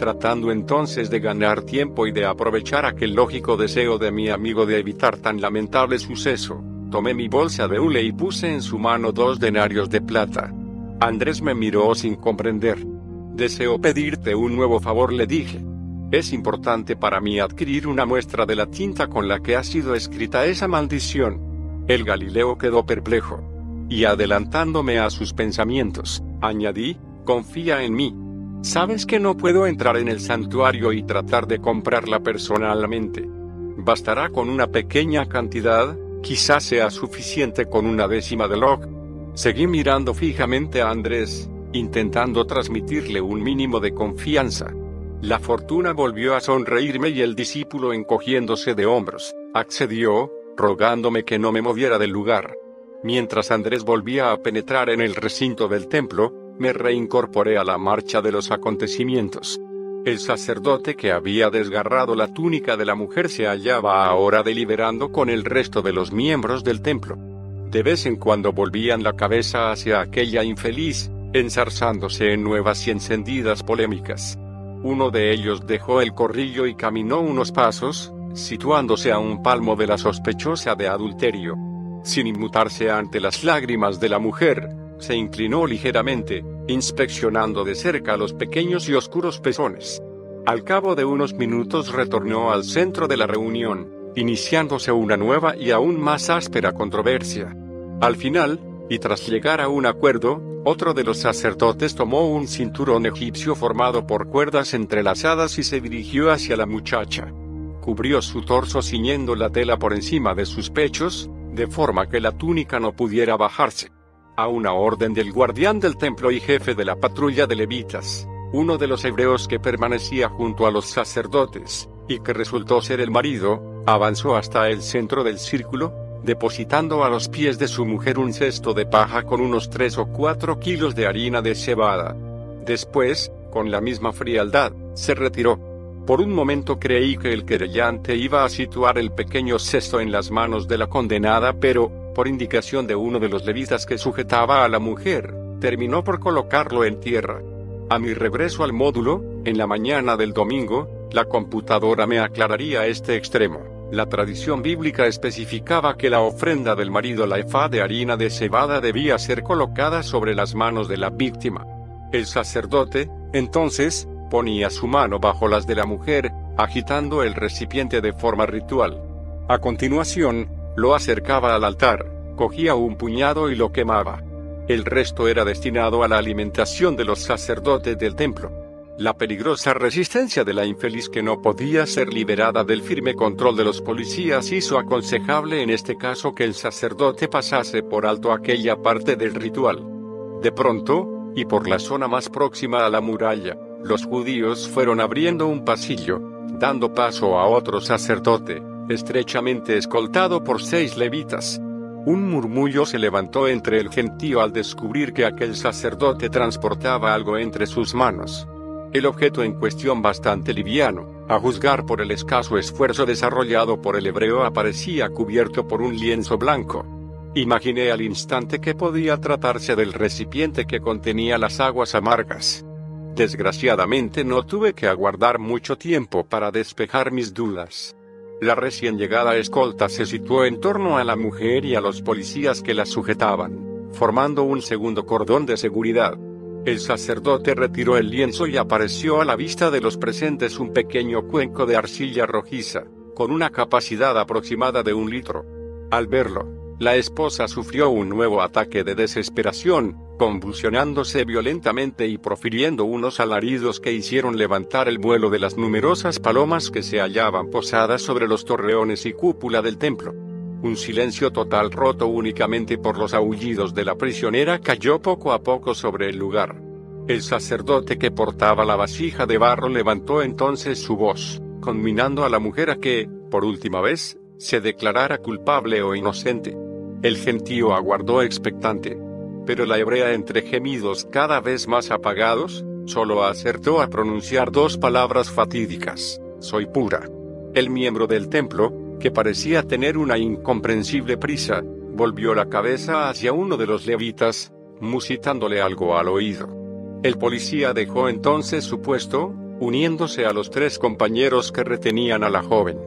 Tratando entonces de ganar tiempo y de aprovechar aquel lógico deseo de mi amigo de evitar tan lamentable suceso, tomé mi bolsa de hule y puse en su mano dos denarios de plata. Andrés me miró sin comprender. Deseo pedirte un nuevo favor, le dije. Es importante para mí adquirir una muestra de la tinta con la que ha sido escrita esa maldición. El Galileo quedó perplejo. Y adelantándome a sus pensamientos, añadí, confía en mí. Sabes que no puedo entrar en el santuario y tratar de comprarla personalmente. Bastará con una pequeña cantidad, quizás sea suficiente con una décima de log. Seguí mirando fijamente a Andrés, intentando transmitirle un mínimo de confianza. La fortuna volvió a sonreírme y el discípulo encogiéndose de hombros, accedió, rogándome que no me moviera del lugar. Mientras Andrés volvía a penetrar en el recinto del templo, me reincorporé a la marcha de los acontecimientos. El sacerdote que había desgarrado la túnica de la mujer se hallaba ahora deliberando con el resto de los miembros del templo. De vez en cuando volvían la cabeza hacia aquella infeliz, enzarzándose en nuevas y encendidas polémicas. Uno de ellos dejó el corrillo y caminó unos pasos, situándose a un palmo de la sospechosa de adulterio. Sin inmutarse ante las lágrimas de la mujer, se inclinó ligeramente, inspeccionando de cerca los pequeños y oscuros pezones. Al cabo de unos minutos retornó al centro de la reunión, iniciándose una nueva y aún más áspera controversia. Al final, y tras llegar a un acuerdo, otro de los sacerdotes tomó un cinturón egipcio formado por cuerdas entrelazadas y se dirigió hacia la muchacha. Cubrió su torso ciñendo la tela por encima de sus pechos, de forma que la túnica no pudiera bajarse. A una orden del guardián del templo y jefe de la patrulla de levitas, uno de los hebreos que permanecía junto a los sacerdotes, y que resultó ser el marido, avanzó hasta el centro del círculo, depositando a los pies de su mujer un cesto de paja con unos tres o cuatro kilos de harina de cebada. Después, con la misma frialdad, se retiró. Por un momento creí que el querellante iba a situar el pequeño cesto en las manos de la condenada, pero, por indicación de uno de los levitas que sujetaba a la mujer, terminó por colocarlo en tierra. A mi regreso al módulo, en la mañana del domingo, la computadora me aclararía este extremo. La tradición bíblica especificaba que la ofrenda del marido la efá de harina de cebada debía ser colocada sobre las manos de la víctima. El sacerdote, entonces, ponía su mano bajo las de la mujer, agitando el recipiente de forma ritual. A continuación, lo acercaba al altar, cogía un puñado y lo quemaba. El resto era destinado a la alimentación de los sacerdotes del templo. La peligrosa resistencia de la infeliz que no podía ser liberada del firme control de los policías hizo aconsejable en este caso que el sacerdote pasase por alto aquella parte del ritual. De pronto, y por la zona más próxima a la muralla, los judíos fueron abriendo un pasillo, dando paso a otro sacerdote, estrechamente escoltado por seis levitas. Un murmullo se levantó entre el gentío al descubrir que aquel sacerdote transportaba algo entre sus manos. El objeto en cuestión bastante liviano, a juzgar por el escaso esfuerzo desarrollado por el hebreo aparecía cubierto por un lienzo blanco. Imaginé al instante que podía tratarse del recipiente que contenía las aguas amargas. Desgraciadamente no tuve que aguardar mucho tiempo para despejar mis dudas. La recién llegada escolta se situó en torno a la mujer y a los policías que la sujetaban, formando un segundo cordón de seguridad. El sacerdote retiró el lienzo y apareció a la vista de los presentes un pequeño cuenco de arcilla rojiza, con una capacidad aproximada de un litro. Al verlo, la esposa sufrió un nuevo ataque de desesperación, convulsionándose violentamente y profiriendo unos alaridos que hicieron levantar el vuelo de las numerosas palomas que se hallaban posadas sobre los torreones y cúpula del templo. Un silencio total roto únicamente por los aullidos de la prisionera cayó poco a poco sobre el lugar. El sacerdote que portaba la vasija de barro levantó entonces su voz, conminando a la mujer a que, por última vez, se declarara culpable o inocente. El gentío aguardó expectante pero la hebrea entre gemidos cada vez más apagados, solo acertó a pronunciar dos palabras fatídicas, soy pura. El miembro del templo, que parecía tener una incomprensible prisa, volvió la cabeza hacia uno de los levitas, musitándole algo al oído. El policía dejó entonces su puesto, uniéndose a los tres compañeros que retenían a la joven.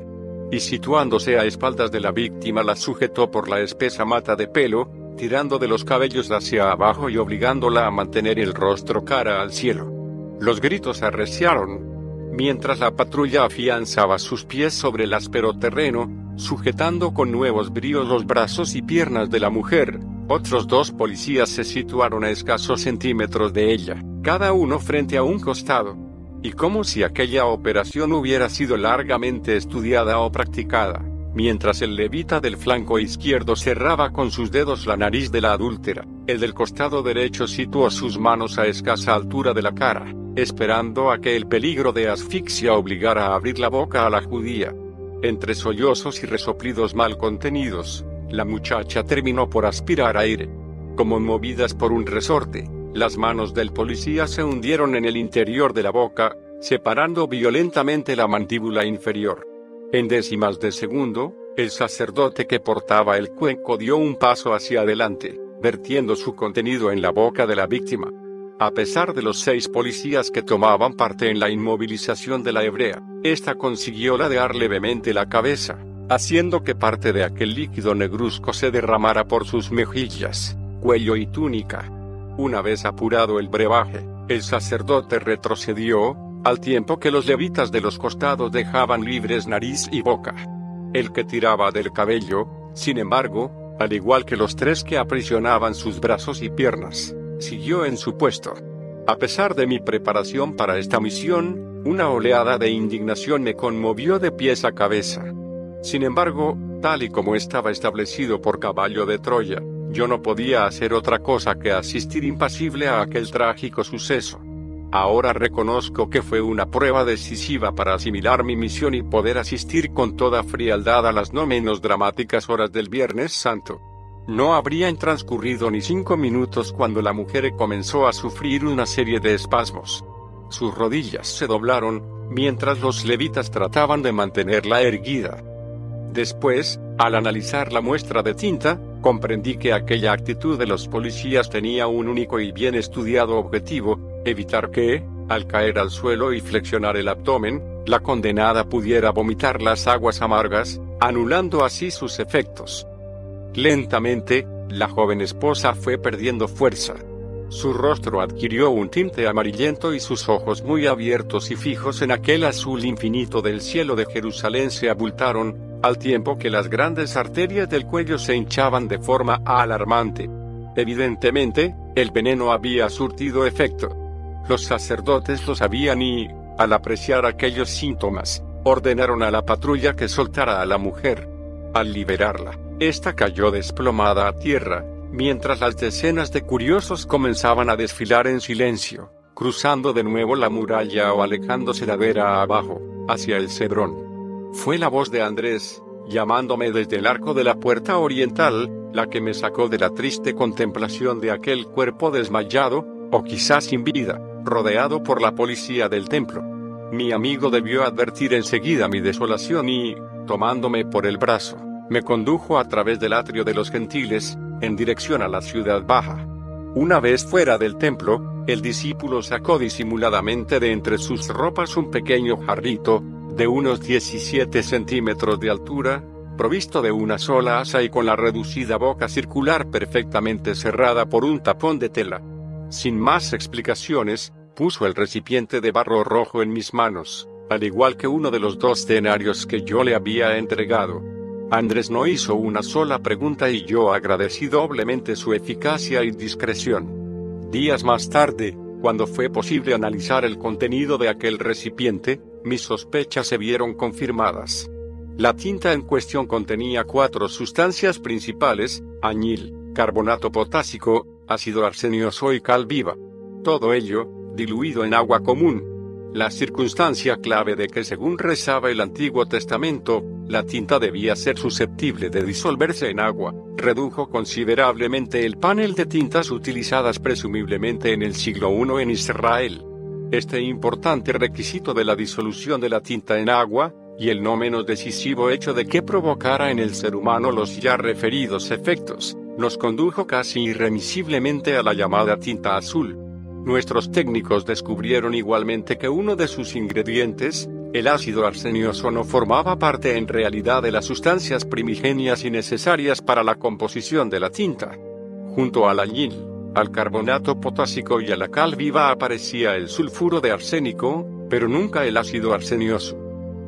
Y situándose a espaldas de la víctima la sujetó por la espesa mata de pelo, tirando de los cabellos hacia abajo y obligándola a mantener el rostro cara al cielo. Los gritos arreciaron, mientras la patrulla afianzaba sus pies sobre el áspero terreno, sujetando con nuevos bríos los brazos y piernas de la mujer. Otros dos policías se situaron a escasos centímetros de ella, cada uno frente a un costado. Y como si aquella operación hubiera sido largamente estudiada o practicada mientras el levita del flanco izquierdo cerraba con sus dedos la nariz de la adúltera, el del costado derecho situó sus manos a escasa altura de la cara, esperando a que el peligro de asfixia obligara a abrir la boca a la judía. Entre sollozos y resoplidos mal contenidos, la muchacha terminó por aspirar aire. Como movidas por un resorte, las manos del policía se hundieron en el interior de la boca, separando violentamente la mandíbula inferior. En décimas de segundo, el sacerdote que portaba el cuenco dio un paso hacia adelante, vertiendo su contenido en la boca de la víctima. A pesar de los seis policías que tomaban parte en la inmovilización de la hebrea, ésta consiguió ladear levemente la cabeza, haciendo que parte de aquel líquido negruzco se derramara por sus mejillas, cuello y túnica. Una vez apurado el brebaje, el sacerdote retrocedió, al tiempo que los levitas de los costados dejaban libres nariz y boca. El que tiraba del cabello, sin embargo, al igual que los tres que aprisionaban sus brazos y piernas, siguió en su puesto. A pesar de mi preparación para esta misión, una oleada de indignación me conmovió de pies a cabeza. Sin embargo, tal y como estaba establecido por caballo de Troya, yo no podía hacer otra cosa que asistir impasible a aquel trágico suceso. Ahora reconozco que fue una prueba decisiva para asimilar mi misión y poder asistir con toda frialdad a las no menos dramáticas horas del Viernes Santo. No habrían transcurrido ni cinco minutos cuando la mujer comenzó a sufrir una serie de espasmos. Sus rodillas se doblaron, mientras los levitas trataban de mantenerla erguida. Después, al analizar la muestra de tinta, comprendí que aquella actitud de los policías tenía un único y bien estudiado objetivo, evitar que, al caer al suelo y flexionar el abdomen, la condenada pudiera vomitar las aguas amargas, anulando así sus efectos. Lentamente, la joven esposa fue perdiendo fuerza. Su rostro adquirió un tinte amarillento y sus ojos muy abiertos y fijos en aquel azul infinito del cielo de Jerusalén se abultaron, al tiempo que las grandes arterias del cuello se hinchaban de forma alarmante. Evidentemente, el veneno había surtido efecto. Los sacerdotes lo sabían y, al apreciar aquellos síntomas, ordenaron a la patrulla que soltara a la mujer. Al liberarla, ésta cayó desplomada a tierra, mientras las decenas de curiosos comenzaban a desfilar en silencio, cruzando de nuevo la muralla o alejándose ladera abajo, hacia el cedrón. Fue la voz de Andrés, llamándome desde el arco de la puerta oriental, la que me sacó de la triste contemplación de aquel cuerpo desmayado, o quizás sin vida rodeado por la policía del templo. Mi amigo debió advertir enseguida mi desolación y, tomándome por el brazo, me condujo a través del atrio de los gentiles, en dirección a la ciudad baja. Una vez fuera del templo, el discípulo sacó disimuladamente de entre sus ropas un pequeño jarrito, de unos 17 centímetros de altura, provisto de una sola asa y con la reducida boca circular perfectamente cerrada por un tapón de tela. Sin más explicaciones, puso el recipiente de barro rojo en mis manos, al igual que uno de los dos denarios que yo le había entregado. Andrés no hizo una sola pregunta y yo agradecí doblemente su eficacia y discreción. Días más tarde, cuando fue posible analizar el contenido de aquel recipiente, mis sospechas se vieron confirmadas. La tinta en cuestión contenía cuatro sustancias principales, añil, carbonato potásico, ácido arsenioso y cal viva. Todo ello, diluido en agua común. La circunstancia clave de que según rezaba el Antiguo Testamento, la tinta debía ser susceptible de disolverse en agua, redujo considerablemente el panel de tintas utilizadas presumiblemente en el siglo I en Israel. Este importante requisito de la disolución de la tinta en agua, y el no menos decisivo hecho de que provocara en el ser humano los ya referidos efectos, nos condujo casi irremisiblemente a la llamada tinta azul. Nuestros técnicos descubrieron igualmente que uno de sus ingredientes, el ácido arsenioso no formaba parte en realidad de las sustancias primigenias y necesarias para la composición de la tinta. Junto al añil, al carbonato potásico y a la cal viva aparecía el sulfuro de arsénico, pero nunca el ácido arsenioso.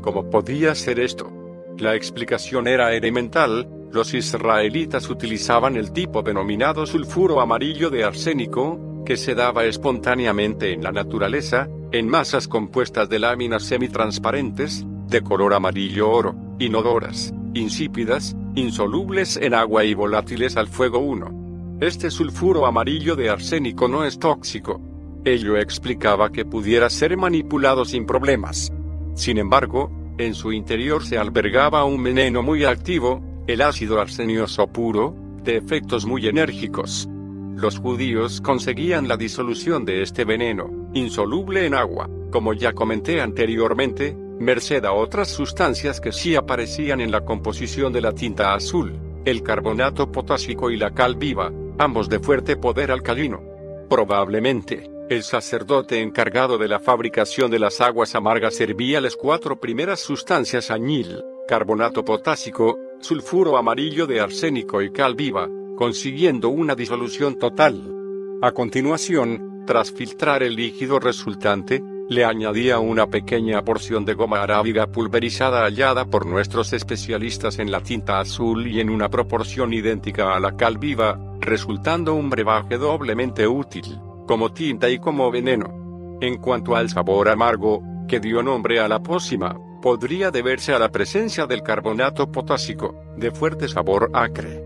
¿Cómo podía ser esto? La explicación era elemental, los israelitas utilizaban el tipo denominado sulfuro amarillo de arsénico, que se daba espontáneamente en la naturaleza, en masas compuestas de láminas semitransparentes, de color amarillo oro, inodoras, insípidas, insolubles en agua y volátiles al fuego 1. Este sulfuro amarillo de arsénico no es tóxico. Ello explicaba que pudiera ser manipulado sin problemas. Sin embargo, en su interior se albergaba un veneno muy activo, el ácido arsenioso puro, de efectos muy enérgicos. Los judíos conseguían la disolución de este veneno, insoluble en agua, como ya comenté anteriormente, merced a otras sustancias que sí aparecían en la composición de la tinta azul, el carbonato potásico y la cal viva, ambos de fuerte poder alcalino. Probablemente, el sacerdote encargado de la fabricación de las aguas amargas servía las cuatro primeras sustancias añil, carbonato potásico, sulfuro amarillo de arsénico y cal viva, consiguiendo una disolución total. A continuación, tras filtrar el líquido resultante, le añadía una pequeña porción de goma arábiga pulverizada hallada por nuestros especialistas en la tinta azul y en una proporción idéntica a la cal viva, resultando un brebaje doblemente útil, como tinta y como veneno. En cuanto al sabor amargo, que dio nombre a la pócima, podría deberse a la presencia del carbonato potásico, de fuerte sabor acre.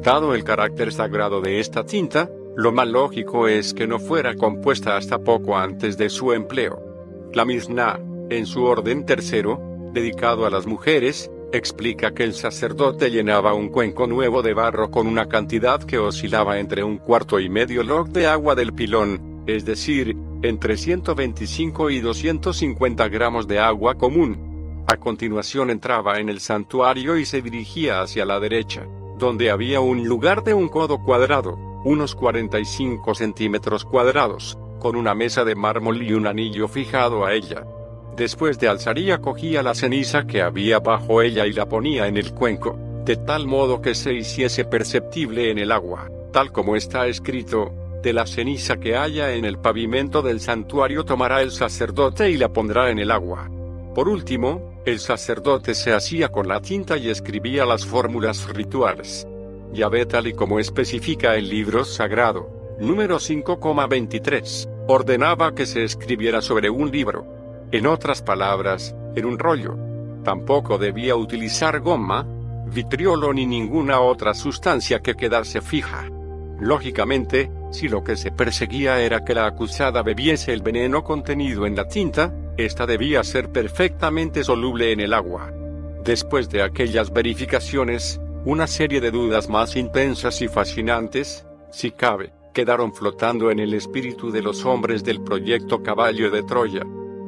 Dado el carácter sagrado de esta tinta, lo más lógico es que no fuera compuesta hasta poco antes de su empleo. La Mishnah, en su orden tercero, dedicado a las mujeres, explica que el sacerdote llenaba un cuenco nuevo de barro con una cantidad que oscilaba entre un cuarto y medio log de agua del pilón, es decir, entre 125 y 250 gramos de agua común. A continuación entraba en el santuario y se dirigía hacia la derecha, donde había un lugar de un codo cuadrado, unos 45 centímetros cuadrados, con una mesa de mármol y un anillo fijado a ella. Después de alzaría cogía la ceniza que había bajo ella y la ponía en el cuenco, de tal modo que se hiciese perceptible en el agua, tal como está escrito, de la ceniza que haya en el pavimento del santuario tomará el sacerdote y la pondrá en el agua. Por último, el sacerdote se hacía con la tinta y escribía las fórmulas rituales. Ya ve tal y como especifica el libro sagrado, número 5,23, ordenaba que se escribiera sobre un libro. En otras palabras, en un rollo. Tampoco debía utilizar goma, vitriolo ni ninguna otra sustancia que quedase fija. Lógicamente, si lo que se perseguía era que la acusada bebiese el veneno contenido en la tinta, esta debía ser perfectamente soluble en el agua. Después de aquellas verificaciones, una serie de dudas más intensas y fascinantes, si cabe, quedaron flotando en el espíritu de los hombres del proyecto Caballo de Troya.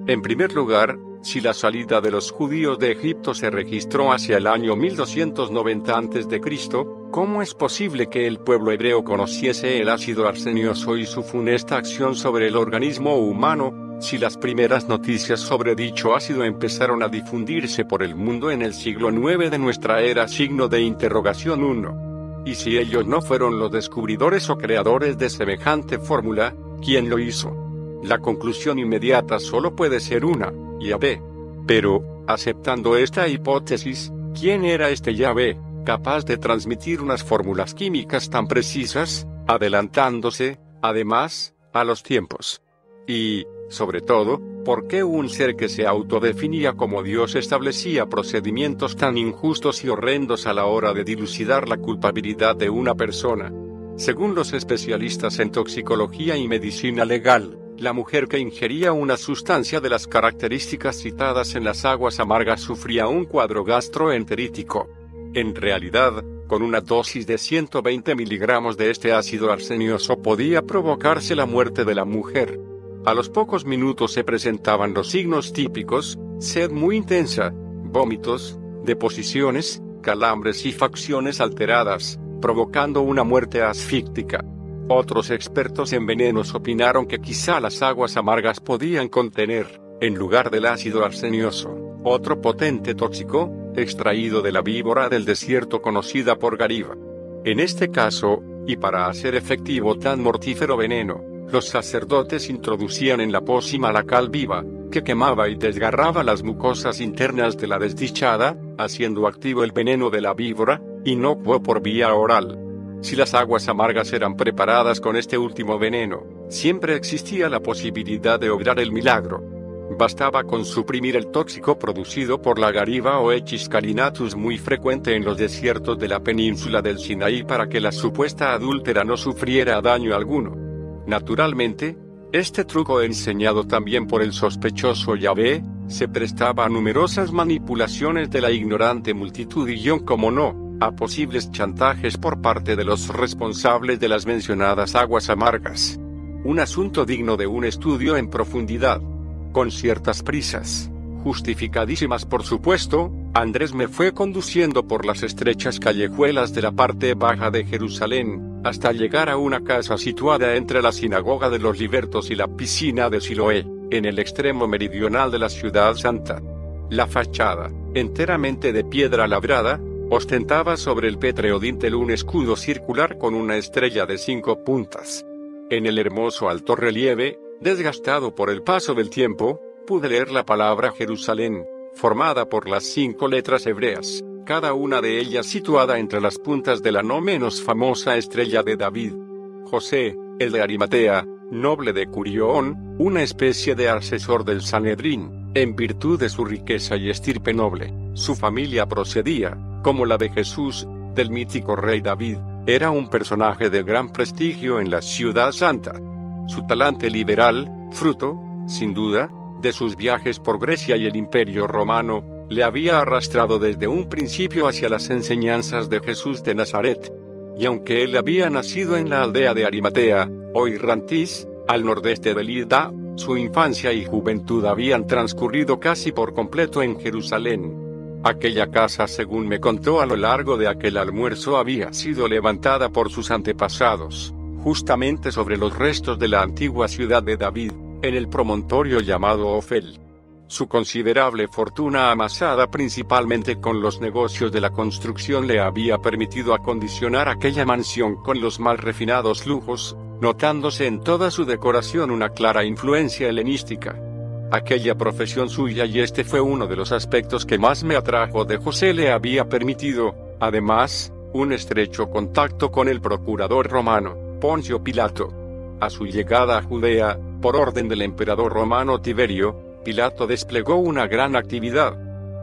En primer lugar, si la salida de los judíos de Egipto se registró hacia el año 1290 a.C., ¿cómo es posible que el pueblo hebreo conociese el ácido arsenioso y su funesta acción sobre el organismo humano, si las primeras noticias sobre dicho ácido empezaron a difundirse por el mundo en el siglo IX de nuestra era signo de interrogación 1. Y si ellos no fueron los descubridores o creadores de semejante fórmula, ¿quién lo hizo? La conclusión inmediata solo puede ser una, Yahvé. Pero, aceptando esta hipótesis, ¿quién era este Yahvé, capaz de transmitir unas fórmulas químicas tan precisas, adelantándose, además, a los tiempos. Y, sobre todo, ¿por qué un ser que se autodefinía como Dios establecía procedimientos tan injustos y horrendos a la hora de dilucidar la culpabilidad de una persona? Según los especialistas en toxicología y medicina legal, la mujer que ingería una sustancia de las características citadas en las aguas amargas sufría un cuadro gastroenterítico. En realidad, con una dosis de 120 miligramos de este ácido arsenioso podía provocarse la muerte de la mujer. A los pocos minutos se presentaban los signos típicos, sed muy intensa, vómitos, deposiciones, calambres y facciones alteradas, provocando una muerte asfíctica. Otros expertos en venenos opinaron que quizá las aguas amargas podían contener, en lugar del ácido arsenioso, otro potente tóxico, extraído de la víbora del desierto conocida por Gariba. En este caso, y para hacer efectivo tan mortífero veneno, los sacerdotes introducían en la pócima la cal viva, que quemaba y desgarraba las mucosas internas de la desdichada, haciendo activo el veneno de la víbora, inocuo por vía oral. Si las aguas amargas eran preparadas con este último veneno, siempre existía la posibilidad de obrar el milagro. Bastaba con suprimir el tóxico producido por la gariba o carinatus muy frecuente en los desiertos de la península del Sinaí para que la supuesta adúltera no sufriera daño alguno. Naturalmente, este truco enseñado también por el sospechoso Yahvé, se prestaba a numerosas manipulaciones de la ignorante multitud y como no, a posibles chantajes por parte de los responsables de las mencionadas aguas amargas. Un asunto digno de un estudio en profundidad. Con ciertas prisas, justificadísimas por supuesto, Andrés me fue conduciendo por las estrechas callejuelas de la parte baja de Jerusalén, hasta llegar a una casa situada entre la sinagoga de los libertos y la piscina de Siloé, en el extremo meridional de la ciudad santa. La fachada, enteramente de piedra labrada, ostentaba sobre el pétreo dintel un escudo circular con una estrella de cinco puntas. En el hermoso alto relieve, desgastado por el paso del tiempo, pude leer la palabra Jerusalén, formada por las cinco letras hebreas, cada una de ellas situada entre las puntas de la no menos famosa estrella de David. José, el de Arimatea, noble de Curión, una especie de asesor del Sanedrín, en virtud de su riqueza y estirpe noble, su familia procedía, como la de Jesús, del mítico rey David, era un personaje de gran prestigio en la ciudad santa. Su talante liberal, fruto, sin duda, de sus viajes por Grecia y el Imperio romano, le había arrastrado desde un principio hacia las enseñanzas de Jesús de Nazaret. Y aunque él había nacido en la aldea de Arimatea, hoy Rantis, al nordeste de Lida, su infancia y juventud habían transcurrido casi por completo en Jerusalén. Aquella casa, según me contó a lo largo de aquel almuerzo, había sido levantada por sus antepasados, justamente sobre los restos de la antigua ciudad de David, en el promontorio llamado Ofel. Su considerable fortuna amasada principalmente con los negocios de la construcción le había permitido acondicionar aquella mansión con los más refinados lujos, notándose en toda su decoración una clara influencia helenística. Aquella profesión suya y este fue uno de los aspectos que más me atrajo de José le había permitido, además, un estrecho contacto con el procurador romano, Poncio Pilato. A su llegada a Judea, por orden del emperador romano Tiberio, Pilato desplegó una gran actividad.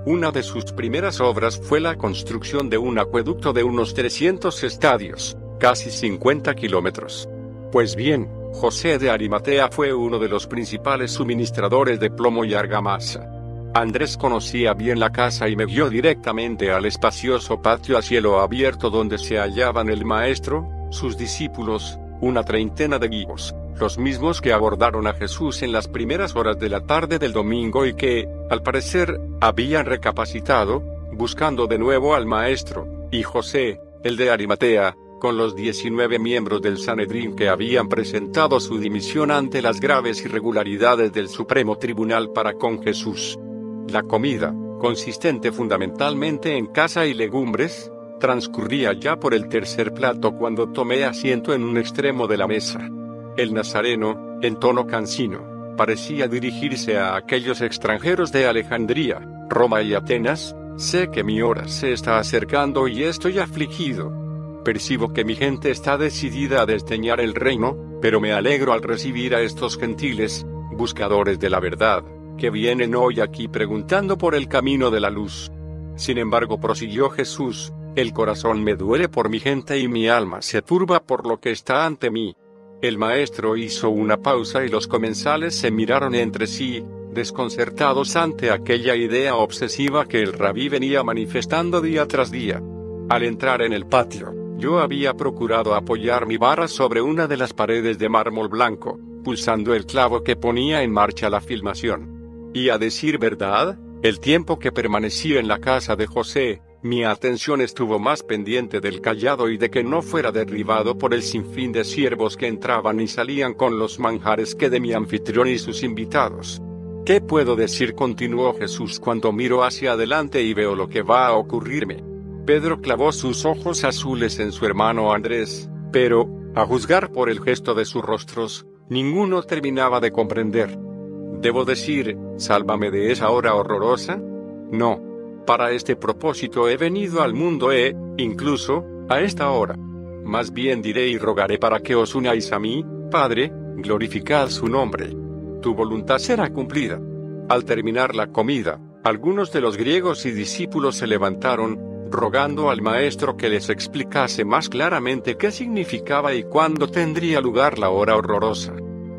Una de sus primeras obras fue la construcción de un acueducto de unos 300 estadios, casi 50 kilómetros. Pues bien, José de Arimatea fue uno de los principales suministradores de plomo y argamasa. Andrés conocía bien la casa y me guió directamente al espacioso patio a cielo abierto donde se hallaban el maestro, sus discípulos, una treintena de guíos, los mismos que abordaron a Jesús en las primeras horas de la tarde del domingo y que, al parecer, habían recapacitado, buscando de nuevo al Maestro, y José, el de Arimatea, con los 19 miembros del Sanedrín que habían presentado su dimisión ante las graves irregularidades del Supremo Tribunal para con Jesús. La comida, consistente fundamentalmente en caza y legumbres, transcurría ya por el tercer plato cuando tomé asiento en un extremo de la mesa. El nazareno, en tono cansino, parecía dirigirse a aquellos extranjeros de Alejandría, Roma y Atenas, sé que mi hora se está acercando y estoy afligido. Percibo que mi gente está decidida a desdeñar el reino, Pero me alegro al recibir a estos gentiles, buscadores de la verdad, que vienen hoy aquí preguntando por el camino de la luz. Sin embargo, prosiguió Jesús, el corazón me duele por mi gente y mi alma se turba por lo que está ante mí. El maestro hizo una pausa y los comensales se miraron entre sí, desconcertados ante aquella idea obsesiva que el rabí venía manifestando día tras día. Al entrar en el patio, yo había procurado apoyar mi vara sobre una de las paredes de mármol blanco, pulsando el clavo que ponía en marcha la filmación. Y a decir verdad, el tiempo que permanecí en la casa de José, mi atención estuvo más pendiente del callado y de que no fuera derribado por el sinfín de siervos que entraban y salían con los manjares que de mi anfitrión y sus invitados. ¿Qué puedo decir? continuó Jesús cuando miro hacia adelante y veo lo que va a ocurrirme. Pedro clavó sus ojos azules en su hermano Andrés, pero, a juzgar por el gesto de sus rostros, ninguno terminaba de comprender. ¿Debo decir, sálvame de esa hora horrorosa? No para este propósito he venido al mundo e, incluso, a esta hora. Más bien diré y rogaré para que os unáis a mí, Padre, glorificad su nombre. Tu voluntad será cumplida. Al terminar la comida, algunos de los griegos y discípulos se levantaron, rogando al maestro que les explicase más claramente qué significaba y cuándo tendría lugar la hora horrorosa.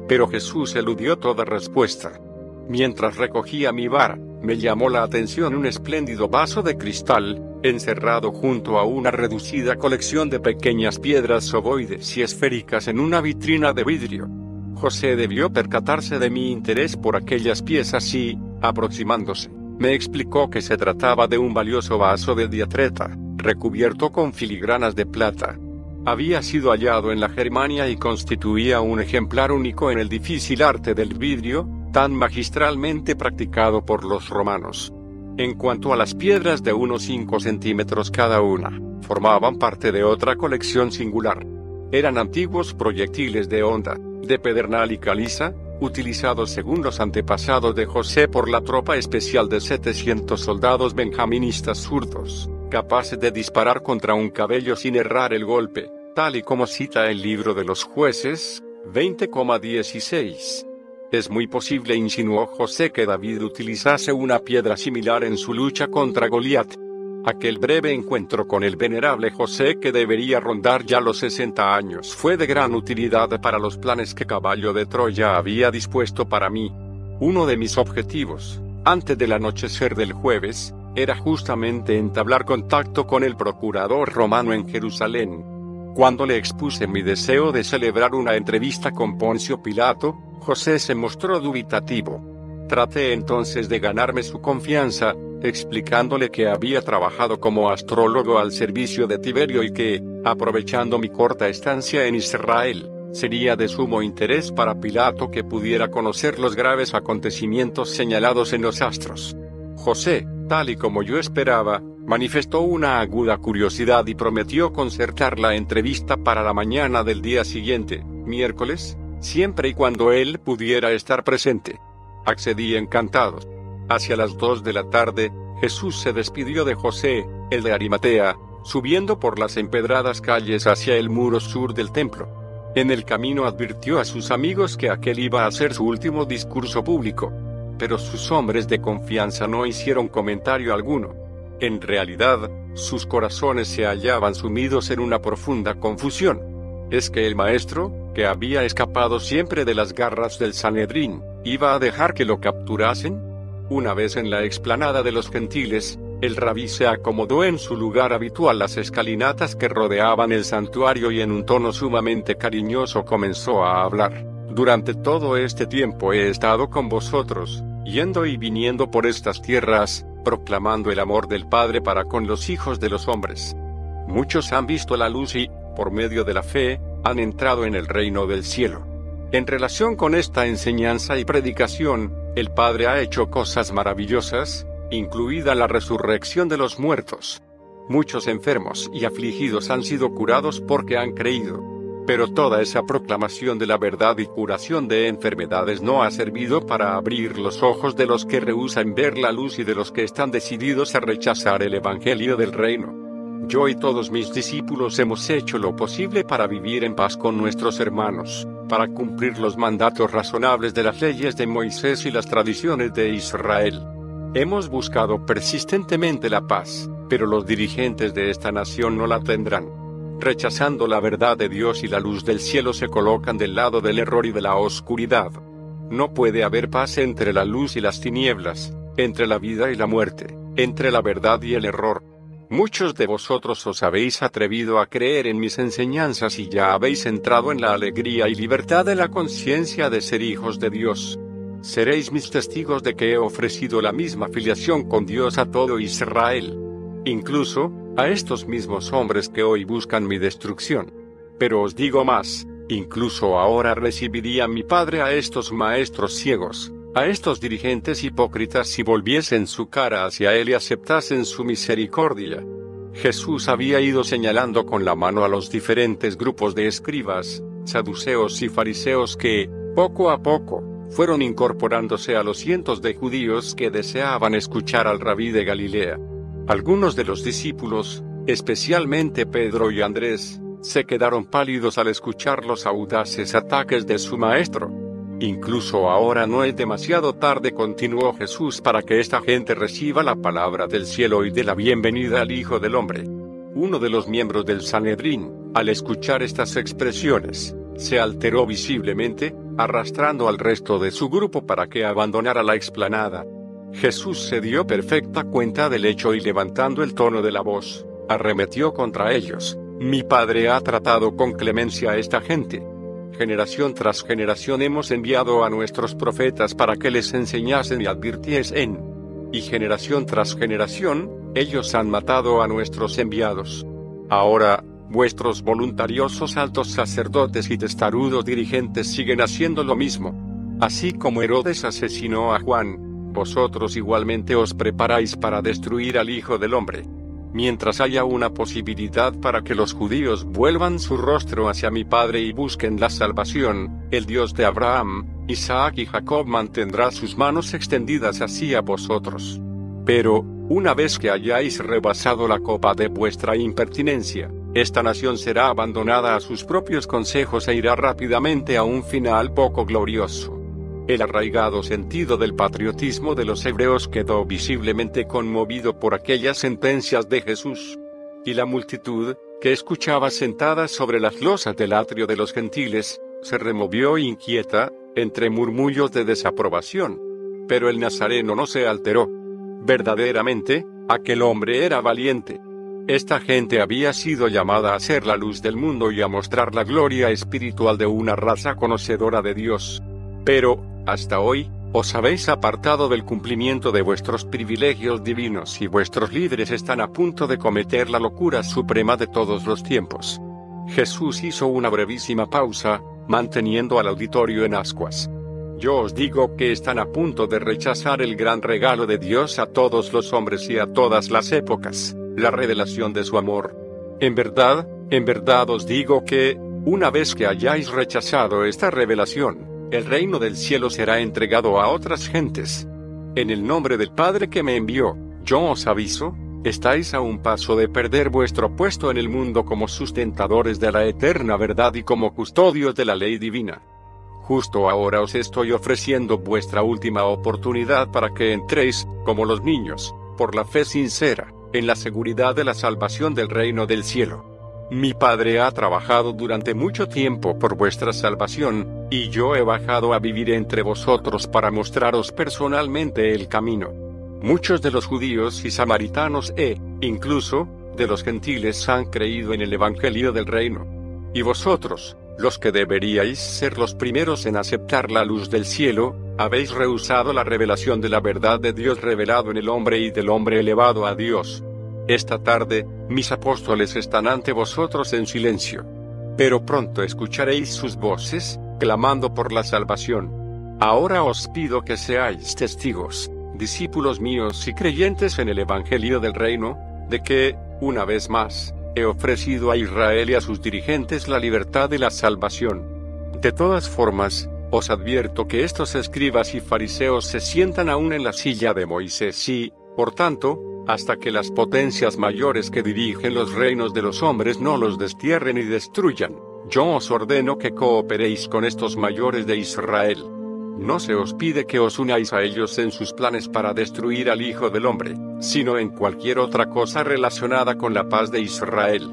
Pero Jesús eludió toda respuesta. Mientras recogía mi vara, me llamó la atención un espléndido vaso de cristal, encerrado junto a una reducida colección de pequeñas piedras ovoides y esféricas en una vitrina de vidrio. José debió percatarse de mi interés por aquellas piezas y, aproximándose, me explicó que se trataba de un valioso vaso de diatreta, recubierto con filigranas de plata. Había sido hallado en la Germania y constituía un ejemplar único en el difícil arte del vidrio, tan magistralmente practicado por los romanos. En cuanto a las piedras de unos 5 centímetros cada una, formaban parte de otra colección singular. Eran antiguos proyectiles de onda, de pedernal y caliza, utilizados según los antepasados de José por la tropa especial de 700 soldados benjaministas zurdos, capaces de disparar contra un cabello sin errar el golpe, tal y como cita el libro de los jueces, 20,16. Es muy posible, insinuó José, que David utilizase una piedra similar en su lucha contra Goliat. Aquel breve encuentro con el venerable José, que debería rondar ya los 60 años, fue de gran utilidad para los planes que Caballo de Troya había dispuesto para mí. Uno de mis objetivos, antes del anochecer del jueves, era justamente entablar contacto con el procurador romano en Jerusalén. Cuando le expuse mi deseo de celebrar una entrevista con Poncio Pilato, José se mostró dubitativo. Traté entonces de ganarme su confianza, explicándole que había trabajado como astrólogo al servicio de Tiberio y que, aprovechando mi corta estancia en Israel, sería de sumo interés para Pilato que pudiera conocer los graves acontecimientos señalados en los astros. José, tal y como yo esperaba, manifestó una aguda curiosidad y prometió concertar la entrevista para la mañana del día siguiente, miércoles, siempre y cuando él pudiera estar presente. Accedí encantado. Hacia las dos de la tarde, Jesús se despidió de José, el de Arimatea, subiendo por las empedradas calles hacia el muro sur del templo. En el camino advirtió a sus amigos que aquel iba a hacer su último discurso público. Pero sus hombres de confianza no hicieron comentario alguno. En realidad, sus corazones se hallaban sumidos en una profunda confusión. ¿Es que el maestro, que había escapado siempre de las garras del Sanedrín, iba a dejar que lo capturasen? Una vez en la explanada de los gentiles, el rabí se acomodó en su lugar habitual las escalinatas que rodeaban el santuario y en un tono sumamente cariñoso comenzó a hablar. Durante todo este tiempo he estado con vosotros, yendo y viniendo por estas tierras, proclamando el amor del Padre para con los hijos de los hombres. Muchos han visto la luz y, por medio de la fe, han entrado en el reino del cielo. En relación con esta enseñanza y predicación, el Padre ha hecho cosas maravillosas, incluida la resurrección de los muertos. Muchos enfermos y afligidos han sido curados porque han creído. Pero toda esa proclamación de la verdad y curación de enfermedades no ha servido para abrir los ojos de los que rehusan ver la luz y de los que están decididos a rechazar el Evangelio del Reino. Yo y todos mis discípulos hemos hecho lo posible para vivir en paz con nuestros hermanos, para cumplir los mandatos razonables de las leyes de Moisés y las tradiciones de Israel. Hemos buscado persistentemente la paz, pero los dirigentes de esta nación no la tendrán. Rechazando la verdad de Dios y la luz del cielo se colocan del lado del error y de la oscuridad. No puede haber paz entre la luz y las tinieblas, entre la vida y la muerte, entre la verdad y el error. Muchos de vosotros os habéis atrevido a creer en mis enseñanzas y ya habéis entrado en la alegría y libertad de la conciencia de ser hijos de Dios. Seréis mis testigos de que he ofrecido la misma filiación con Dios a todo Israel. Incluso, a estos mismos hombres que hoy buscan mi destrucción. Pero os digo más, incluso ahora recibiría mi Padre a estos maestros ciegos, a estos dirigentes hipócritas si volviesen su cara hacia Él y aceptasen su misericordia. Jesús había ido señalando con la mano a los diferentes grupos de escribas, saduceos y fariseos que, poco a poco, fueron incorporándose a los cientos de judíos que deseaban escuchar al rabí de Galilea. Algunos de los discípulos, especialmente Pedro y Andrés, se quedaron pálidos al escuchar los audaces ataques de su maestro. Incluso ahora no es demasiado tarde, continuó Jesús, para que esta gente reciba la palabra del cielo y de la bienvenida al Hijo del Hombre. Uno de los miembros del Sanedrín, al escuchar estas expresiones, se alteró visiblemente, arrastrando al resto de su grupo para que abandonara la explanada. Jesús se dio perfecta cuenta del hecho y levantando el tono de la voz, arremetió contra ellos. Mi Padre ha tratado con clemencia a esta gente. Generación tras generación hemos enviado a nuestros profetas para que les enseñasen y advirtiesen. Y generación tras generación, ellos han matado a nuestros enviados. Ahora, Vuestros voluntariosos altos sacerdotes y testarudos dirigentes siguen haciendo lo mismo. Así como Herodes asesinó a Juan, vosotros igualmente os preparáis para destruir al Hijo del Hombre. Mientras haya una posibilidad para que los judíos vuelvan su rostro hacia mi Padre y busquen la salvación, el Dios de Abraham, Isaac y Jacob mantendrá sus manos extendidas hacia vosotros. Pero, una vez que hayáis rebasado la copa de vuestra impertinencia, esta nación será abandonada a sus propios consejos e irá rápidamente a un final poco glorioso. El arraigado sentido del patriotismo de los hebreos quedó visiblemente conmovido por aquellas sentencias de Jesús. Y la multitud, que escuchaba sentada sobre las losas del atrio de los gentiles, se removió inquieta, entre murmullos de desaprobación. Pero el nazareno no se alteró. Verdaderamente, aquel hombre era valiente. Esta gente había sido llamada a ser la luz del mundo y a mostrar la gloria espiritual de una raza conocedora de Dios. Pero, hasta hoy, os habéis apartado del cumplimiento de vuestros privilegios divinos y vuestros líderes están a punto de cometer la locura suprema de todos los tiempos. Jesús hizo una brevísima pausa, manteniendo al auditorio en ascuas. Yo os digo que están a punto de rechazar el gran regalo de Dios a todos los hombres y a todas las épocas la revelación de su amor. En verdad, en verdad os digo que, una vez que hayáis rechazado esta revelación, el reino del cielo será entregado a otras gentes. En el nombre del Padre que me envió, yo os aviso, estáis a un paso de perder vuestro puesto en el mundo como sustentadores de la eterna verdad y como custodios de la ley divina. Justo ahora os estoy ofreciendo vuestra última oportunidad para que entréis, como los niños, por la fe sincera en la seguridad de la salvación del reino del cielo. Mi Padre ha trabajado durante mucho tiempo por vuestra salvación, y yo he bajado a vivir entre vosotros para mostraros personalmente el camino. Muchos de los judíos y samaritanos e, incluso, de los gentiles han creído en el Evangelio del reino. Y vosotros, los que deberíais ser los primeros en aceptar la luz del cielo, habéis rehusado la revelación de la verdad de Dios revelado en el hombre y del hombre elevado a Dios. Esta tarde, mis apóstoles están ante vosotros en silencio. Pero pronto escucharéis sus voces, clamando por la salvación. Ahora os pido que seáis testigos, discípulos míos y creyentes en el Evangelio del Reino, de que, una vez más, he ofrecido a Israel y a sus dirigentes la libertad y la salvación. De todas formas, os advierto que estos escribas y fariseos se sientan aún en la silla de Moisés y, por tanto, hasta que las potencias mayores que dirigen los reinos de los hombres no los destierren y destruyan, yo os ordeno que cooperéis con estos mayores de Israel. No se os pide que os unáis a ellos en sus planes para destruir al Hijo del Hombre, sino en cualquier otra cosa relacionada con la paz de Israel.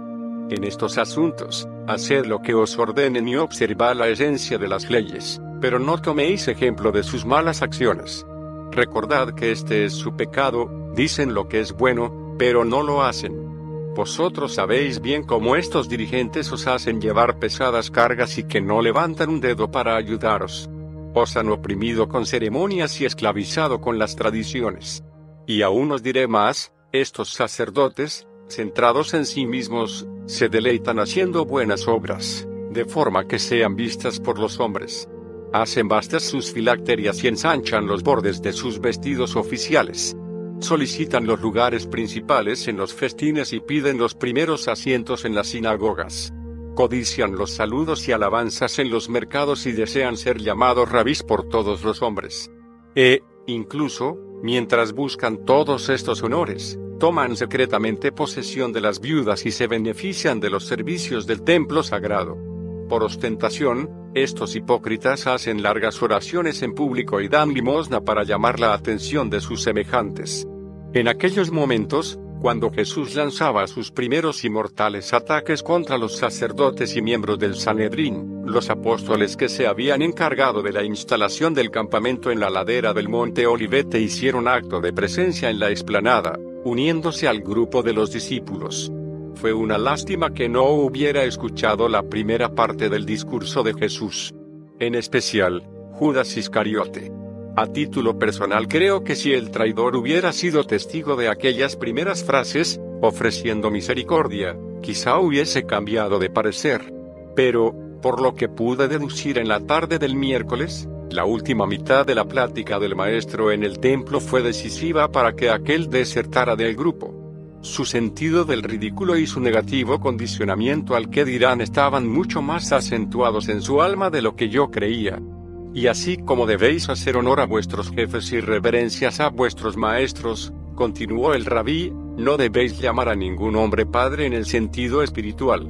En estos asuntos, haced lo que os ordenen y observad la esencia de las leyes, pero no toméis ejemplo de sus malas acciones. Recordad que este es su pecado, dicen lo que es bueno, pero no lo hacen. Vosotros sabéis bien cómo estos dirigentes os hacen llevar pesadas cargas y que no levantan un dedo para ayudaros os han oprimido con ceremonias y esclavizado con las tradiciones. Y aún os diré más, estos sacerdotes, centrados en sí mismos, se deleitan haciendo buenas obras, de forma que sean vistas por los hombres. Hacen vastas sus filacterias y ensanchan los bordes de sus vestidos oficiales. Solicitan los lugares principales en los festines y piden los primeros asientos en las sinagogas codician los saludos y alabanzas en los mercados y desean ser llamados rabís por todos los hombres. E, incluso, mientras buscan todos estos honores, toman secretamente posesión de las viudas y se benefician de los servicios del templo sagrado. Por ostentación, estos hipócritas hacen largas oraciones en público y dan limosna para llamar la atención de sus semejantes. En aquellos momentos, cuando Jesús lanzaba sus primeros y mortales ataques contra los sacerdotes y miembros del Sanedrín, los apóstoles que se habían encargado de la instalación del campamento en la ladera del monte Olivete hicieron acto de presencia en la explanada, uniéndose al grupo de los discípulos. Fue una lástima que no hubiera escuchado la primera parte del discurso de Jesús. En especial, Judas Iscariote. A título personal creo que si el traidor hubiera sido testigo de aquellas primeras frases, ofreciendo misericordia, quizá hubiese cambiado de parecer. Pero, por lo que pude deducir en la tarde del miércoles, la última mitad de la plática del maestro en el templo fue decisiva para que aquel desertara del grupo. Su sentido del ridículo y su negativo condicionamiento al que dirán estaban mucho más acentuados en su alma de lo que yo creía. Y así como debéis hacer honor a vuestros jefes y reverencias a vuestros maestros, continuó el rabí, no debéis llamar a ningún hombre padre en el sentido espiritual.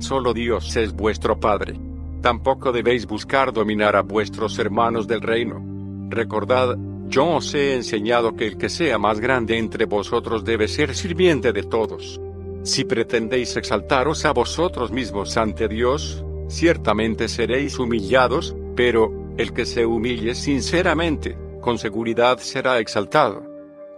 Solo Dios es vuestro padre. Tampoco debéis buscar dominar a vuestros hermanos del reino. Recordad, yo os he enseñado que el que sea más grande entre vosotros debe ser sirviente de todos. Si pretendéis exaltaros a vosotros mismos ante Dios, ciertamente seréis humillados, pero, el que se humille sinceramente, con seguridad será exaltado.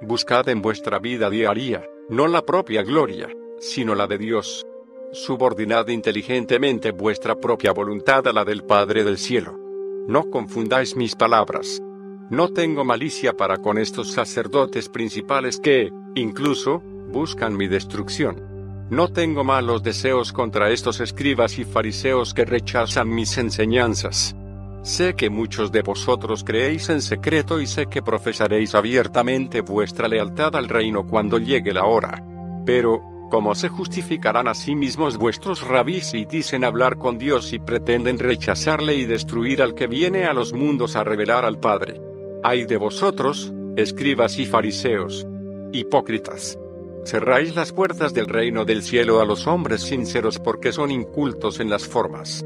Buscad en vuestra vida diaria, no la propia gloria, sino la de Dios. Subordinad inteligentemente vuestra propia voluntad a la del Padre del cielo. No confundáis mis palabras. No tengo malicia para con estos sacerdotes principales que, incluso, buscan mi destrucción. No tengo malos deseos contra estos escribas y fariseos que rechazan mis enseñanzas. Sé que muchos de vosotros creéis en secreto y sé que profesaréis abiertamente vuestra lealtad al reino cuando llegue la hora. Pero, ¿cómo se justificarán a sí mismos vuestros rabís y dicen hablar con Dios y pretenden rechazarle y destruir al que viene a los mundos a revelar al Padre? Ay de vosotros, escribas y fariseos, hipócritas. Cerráis las puertas del reino del cielo a los hombres sinceros porque son incultos en las formas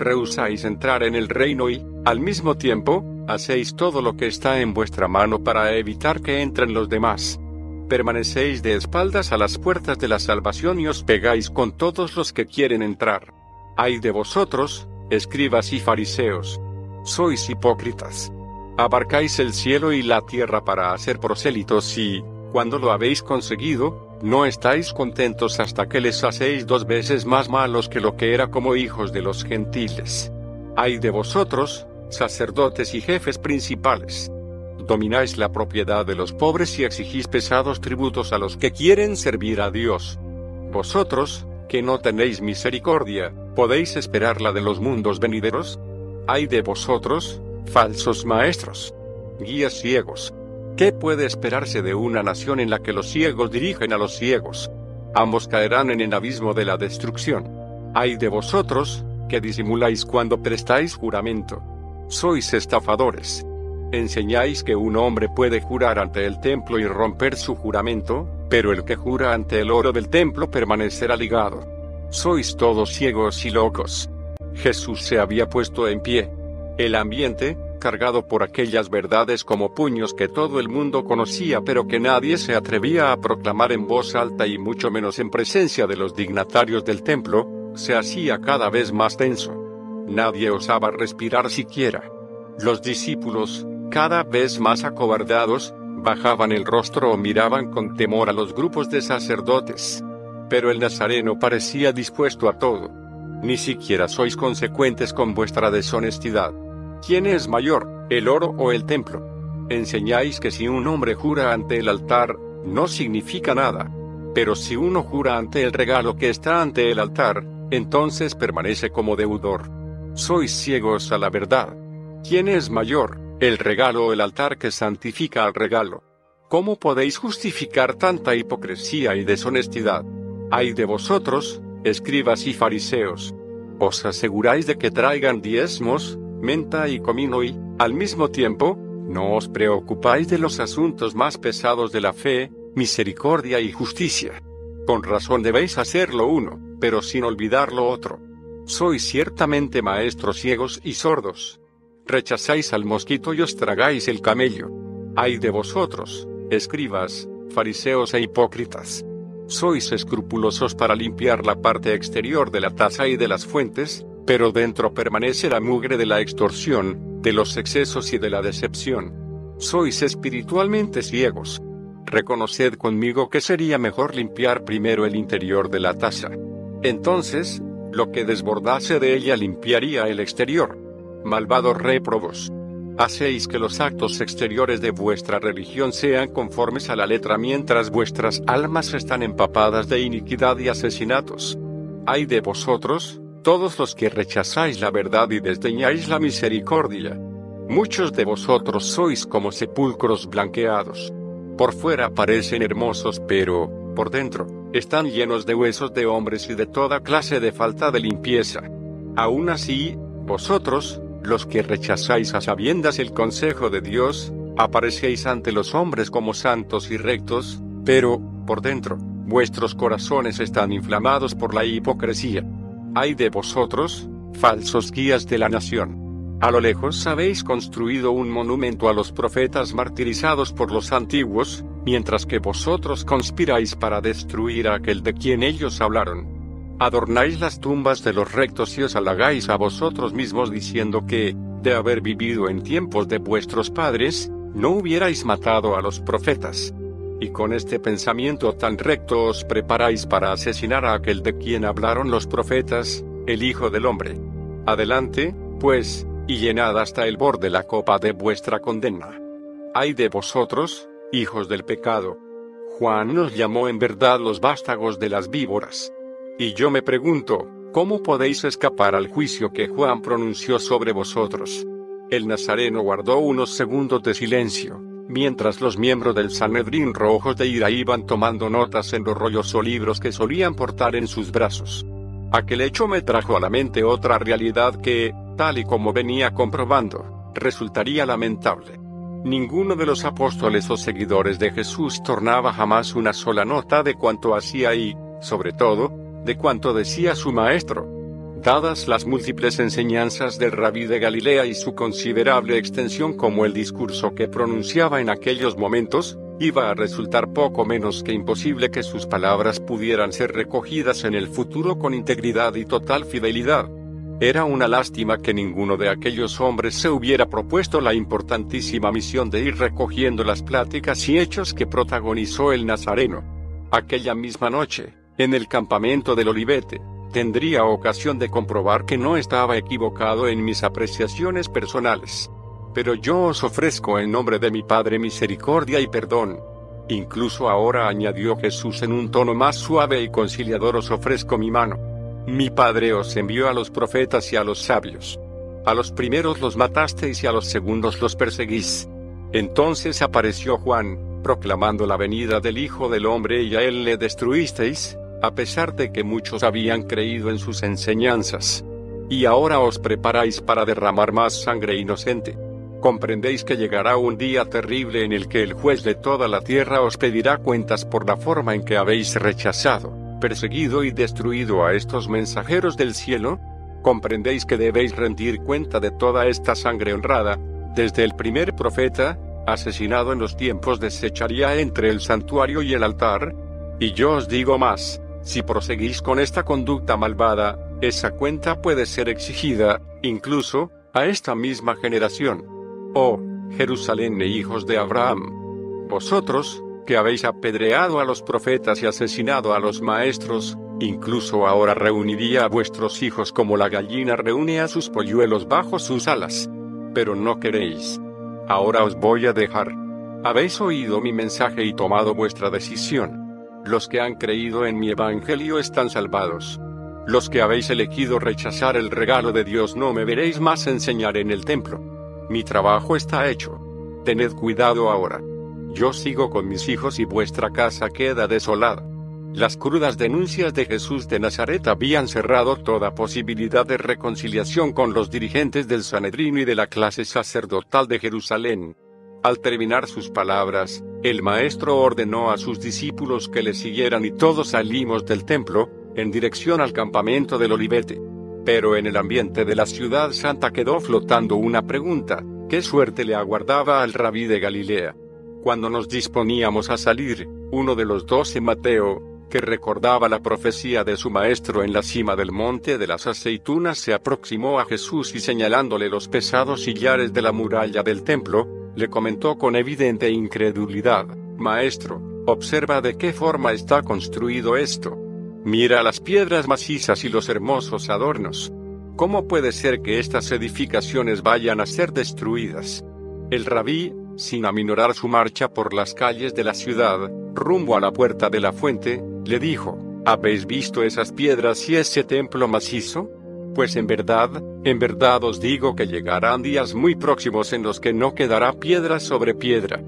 rehusáis entrar en el reino y, al mismo tiempo, hacéis todo lo que está en vuestra mano para evitar que entren los demás. Permanecéis de espaldas a las puertas de la salvación y os pegáis con todos los que quieren entrar. Ay de vosotros, escribas y fariseos. Sois hipócritas. Abarcáis el cielo y la tierra para hacer prosélitos y, cuando lo habéis conseguido, no estáis contentos hasta que les hacéis dos veces más malos que lo que era como hijos de los gentiles. Ay de vosotros, sacerdotes y jefes principales. Domináis la propiedad de los pobres y exigís pesados tributos a los que quieren servir a Dios. Vosotros, que no tenéis misericordia, ¿podéis esperar la de los mundos venideros? Ay de vosotros, falsos maestros. Guías ciegos ¿Qué puede esperarse de una nación en la que los ciegos dirigen a los ciegos? Ambos caerán en el abismo de la destrucción. Ay de vosotros, que disimuláis cuando prestáis juramento. Sois estafadores. Enseñáis que un hombre puede jurar ante el templo y romper su juramento, pero el que jura ante el oro del templo permanecerá ligado. Sois todos ciegos y locos. Jesús se había puesto en pie. El ambiente, cargado por aquellas verdades como puños que todo el mundo conocía pero que nadie se atrevía a proclamar en voz alta y mucho menos en presencia de los dignatarios del templo, se hacía cada vez más tenso. Nadie osaba respirar siquiera. Los discípulos, cada vez más acobardados, bajaban el rostro o miraban con temor a los grupos de sacerdotes. Pero el Nazareno parecía dispuesto a todo. Ni siquiera sois consecuentes con vuestra deshonestidad. ¿Quién es mayor, el oro o el templo? Enseñáis que si un hombre jura ante el altar, no significa nada. Pero si uno jura ante el regalo que está ante el altar, entonces permanece como deudor. Sois ciegos a la verdad. ¿Quién es mayor, el regalo o el altar que santifica al regalo? ¿Cómo podéis justificar tanta hipocresía y deshonestidad? Hay de vosotros, escribas y fariseos. Os aseguráis de que traigan diezmos, menta y comino y, al mismo tiempo, no os preocupáis de los asuntos más pesados de la fe, misericordia y justicia. Con razón debéis hacer lo uno, pero sin olvidar lo otro. Sois ciertamente maestros ciegos y sordos. Rechazáis al mosquito y os tragáis el camello. Ay de vosotros, escribas, fariseos e hipócritas. Sois escrupulosos para limpiar la parte exterior de la taza y de las fuentes, pero dentro permanece la mugre de la extorsión, de los excesos y de la decepción. Sois espiritualmente ciegos. Reconoced conmigo que sería mejor limpiar primero el interior de la taza. Entonces, lo que desbordase de ella limpiaría el exterior. Malvados réprobos. Hacéis que los actos exteriores de vuestra religión sean conformes a la letra mientras vuestras almas están empapadas de iniquidad y asesinatos. Ay de vosotros, todos los que rechazáis la verdad y desdeñáis la misericordia. Muchos de vosotros sois como sepulcros blanqueados. Por fuera parecen hermosos, pero, por dentro, están llenos de huesos de hombres y de toda clase de falta de limpieza. Aún así, vosotros, los que rechazáis a sabiendas el consejo de Dios, aparecéis ante los hombres como santos y rectos, pero, por dentro, vuestros corazones están inflamados por la hipocresía. Hay de vosotros, falsos guías de la nación. A lo lejos habéis construido un monumento a los profetas martirizados por los antiguos, mientras que vosotros conspiráis para destruir a aquel de quien ellos hablaron. Adornáis las tumbas de los rectos y os halagáis a vosotros mismos diciendo que, de haber vivido en tiempos de vuestros padres, no hubierais matado a los profetas. Y con este pensamiento tan recto os preparáis para asesinar a aquel de quien hablaron los profetas, el Hijo del Hombre. Adelante, pues, y llenad hasta el borde la copa de vuestra condena. Ay de vosotros, hijos del pecado. Juan nos llamó en verdad los vástagos de las víboras. Y yo me pregunto, ¿cómo podéis escapar al juicio que Juan pronunció sobre vosotros? El Nazareno guardó unos segundos de silencio mientras los miembros del Sanedrín rojos de ira iban tomando notas en los rollos o libros que solían portar en sus brazos. Aquel hecho me trajo a la mente otra realidad que, tal y como venía comprobando, resultaría lamentable. Ninguno de los apóstoles o seguidores de Jesús tornaba jamás una sola nota de cuanto hacía y, sobre todo, de cuanto decía su maestro. Dadas las múltiples enseñanzas del rabí de Galilea y su considerable extensión como el discurso que pronunciaba en aquellos momentos, iba a resultar poco menos que imposible que sus palabras pudieran ser recogidas en el futuro con integridad y total fidelidad. Era una lástima que ninguno de aquellos hombres se hubiera propuesto la importantísima misión de ir recogiendo las pláticas y hechos que protagonizó el Nazareno. Aquella misma noche, en el campamento del Olivete, tendría ocasión de comprobar que no estaba equivocado en mis apreciaciones personales. Pero yo os ofrezco en nombre de mi Padre misericordia y perdón. Incluso ahora añadió Jesús en un tono más suave y conciliador os ofrezco mi mano. Mi Padre os envió a los profetas y a los sabios. A los primeros los matasteis y a los segundos los perseguís. Entonces apareció Juan, proclamando la venida del Hijo del Hombre y a él le destruisteis, a pesar de que muchos habían creído en sus enseñanzas. Y ahora os preparáis para derramar más sangre inocente. Comprendéis que llegará un día terrible en el que el juez de toda la tierra os pedirá cuentas por la forma en que habéis rechazado, perseguido y destruido a estos mensajeros del cielo. comprendéis que debéis rendir cuenta de toda esta sangre honrada, desde el primer profeta, asesinado en los tiempos de Secharía entre el santuario y el altar. Y yo os digo más, si proseguís con esta conducta malvada, esa cuenta puede ser exigida, incluso, a esta misma generación. Oh, Jerusalén e hijos de Abraham. Vosotros, que habéis apedreado a los profetas y asesinado a los maestros, incluso ahora reuniría a vuestros hijos como la gallina reúne a sus polluelos bajo sus alas. Pero no queréis. Ahora os voy a dejar. Habéis oído mi mensaje y tomado vuestra decisión. Los que han creído en mi evangelio están salvados. Los que habéis elegido rechazar el regalo de Dios no me veréis más enseñar en el templo. Mi trabajo está hecho. Tened cuidado ahora. Yo sigo con mis hijos y vuestra casa queda desolada. Las crudas denuncias de Jesús de Nazaret habían cerrado toda posibilidad de reconciliación con los dirigentes del Sanedrino y de la clase sacerdotal de Jerusalén. Al terminar sus palabras, el maestro ordenó a sus discípulos que le siguieran y todos salimos del templo, en dirección al campamento del Olivete. Pero en el ambiente de la ciudad santa quedó flotando una pregunta, ¿qué suerte le aguardaba al rabí de Galilea? Cuando nos disponíamos a salir, uno de los doce Mateo, que recordaba la profecía de su maestro en la cima del monte de las aceitunas, se aproximó a Jesús y señalándole los pesados sillares de la muralla del templo, le comentó con evidente incredulidad, Maestro, observa de qué forma está construido esto. Mira las piedras macizas y los hermosos adornos. ¿Cómo puede ser que estas edificaciones vayan a ser destruidas? El rabí, sin aminorar su marcha por las calles de la ciudad, rumbo a la puerta de la fuente, le dijo, ¿habéis visto esas piedras y ese templo macizo? Pues en verdad, en verdad os digo que llegarán días muy próximos en los que no quedará piedra sobre piedra.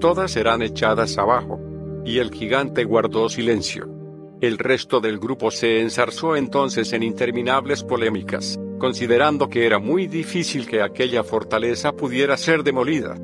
Todas serán echadas abajo. Y el gigante guardó silencio. El resto del grupo se ensarzó entonces en interminables polémicas, considerando que era muy difícil que aquella fortaleza pudiera ser demolida.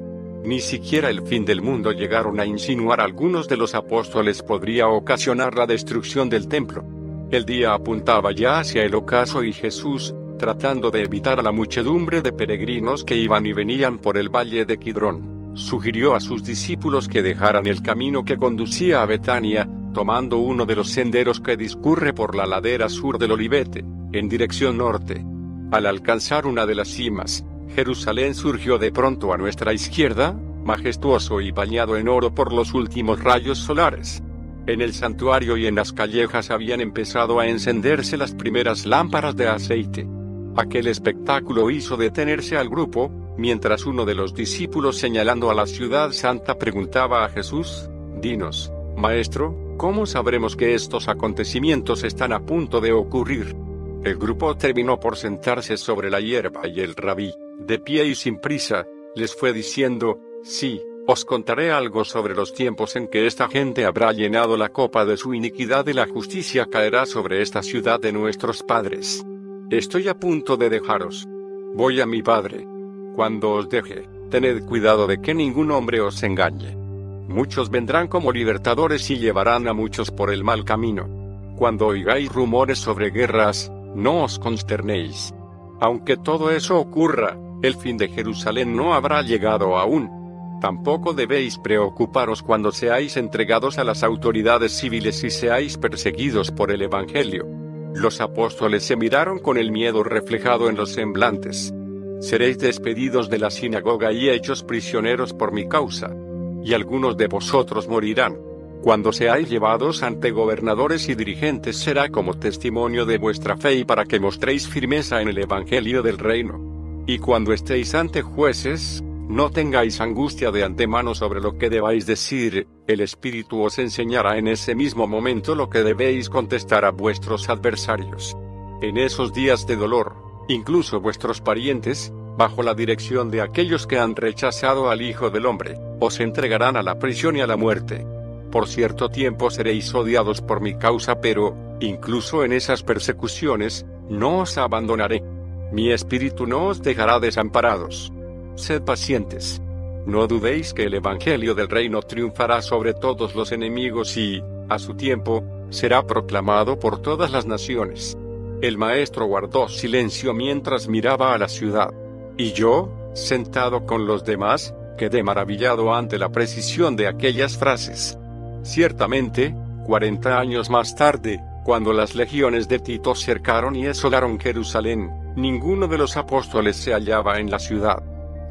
Ni siquiera el fin del mundo llegaron a insinuar algunos de los apóstoles podría ocasionar la destrucción del templo. El día apuntaba ya hacia el ocaso y Jesús, tratando de evitar a la muchedumbre de peregrinos que iban y venían por el valle de Kidrón, sugirió a sus discípulos que dejaran el camino que conducía a Betania, tomando uno de los senderos que discurre por la ladera sur del Olivete, en dirección norte. Al alcanzar una de las cimas, Jerusalén surgió de pronto a nuestra izquierda, majestuoso y bañado en oro por los últimos rayos solares. En el santuario y en las callejas habían empezado a encenderse las primeras lámparas de aceite. Aquel espectáculo hizo detenerse al grupo, mientras uno de los discípulos señalando a la ciudad santa preguntaba a Jesús, Dinos, Maestro, ¿cómo sabremos que estos acontecimientos están a punto de ocurrir? El grupo terminó por sentarse sobre la hierba y el rabí, de pie y sin prisa, les fue diciendo, sí, os contaré algo sobre los tiempos en que esta gente habrá llenado la copa de su iniquidad y la justicia caerá sobre esta ciudad de nuestros padres. Estoy a punto de dejaros. Voy a mi padre. Cuando os deje, tened cuidado de que ningún hombre os engañe. Muchos vendrán como libertadores y llevarán a muchos por el mal camino. Cuando oigáis rumores sobre guerras, no os consternéis. Aunque todo eso ocurra, el fin de Jerusalén no habrá llegado aún. Tampoco debéis preocuparos cuando seáis entregados a las autoridades civiles y seáis perseguidos por el Evangelio. Los apóstoles se miraron con el miedo reflejado en los semblantes. Seréis despedidos de la sinagoga y hechos prisioneros por mi causa. Y algunos de vosotros morirán. Cuando seáis llevados ante gobernadores y dirigentes será como testimonio de vuestra fe y para que mostréis firmeza en el Evangelio del reino. Y cuando estéis ante jueces, no tengáis angustia de antemano sobre lo que debáis decir, el Espíritu os enseñará en ese mismo momento lo que debéis contestar a vuestros adversarios. En esos días de dolor, incluso vuestros parientes, bajo la dirección de aquellos que han rechazado al Hijo del Hombre, os entregarán a la prisión y a la muerte. Por cierto tiempo seréis odiados por mi causa, pero, incluso en esas persecuciones, no os abandonaré. Mi espíritu no os dejará desamparados. Sed pacientes. No dudéis que el Evangelio del Reino triunfará sobre todos los enemigos y, a su tiempo, será proclamado por todas las naciones. El maestro guardó silencio mientras miraba a la ciudad. Y yo, sentado con los demás, quedé maravillado ante la precisión de aquellas frases. Ciertamente, 40 años más tarde, cuando las legiones de Tito cercaron y asolaron Jerusalén, ninguno de los apóstoles se hallaba en la ciudad.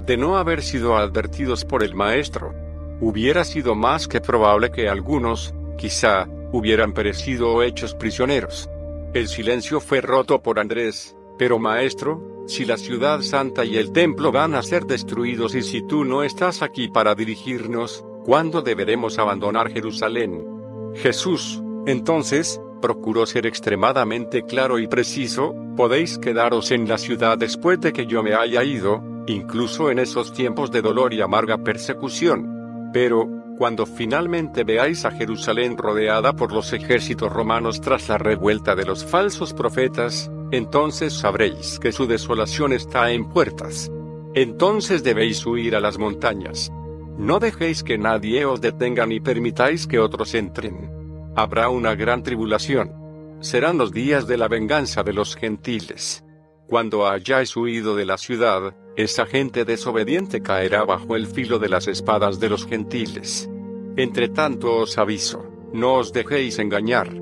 De no haber sido advertidos por el maestro, hubiera sido más que probable que algunos, quizá, hubieran perecido o hechos prisioneros. El silencio fue roto por Andrés, pero maestro, si la ciudad santa y el templo van a ser destruidos y si tú no estás aquí para dirigirnos, ¿cuándo deberemos abandonar Jerusalén? Jesús, entonces, procuró ser extremadamente claro y preciso, podéis quedaros en la ciudad después de que yo me haya ido, incluso en esos tiempos de dolor y amarga persecución. Pero, cuando finalmente veáis a Jerusalén rodeada por los ejércitos romanos tras la revuelta de los falsos profetas, entonces sabréis que su desolación está en puertas. Entonces debéis huir a las montañas. No dejéis que nadie os detenga ni permitáis que otros entren. Habrá una gran tribulación. Serán los días de la venganza de los gentiles. Cuando hayáis huido de la ciudad, esa gente desobediente caerá bajo el filo de las espadas de los gentiles. Entre tanto os aviso, no os dejéis engañar.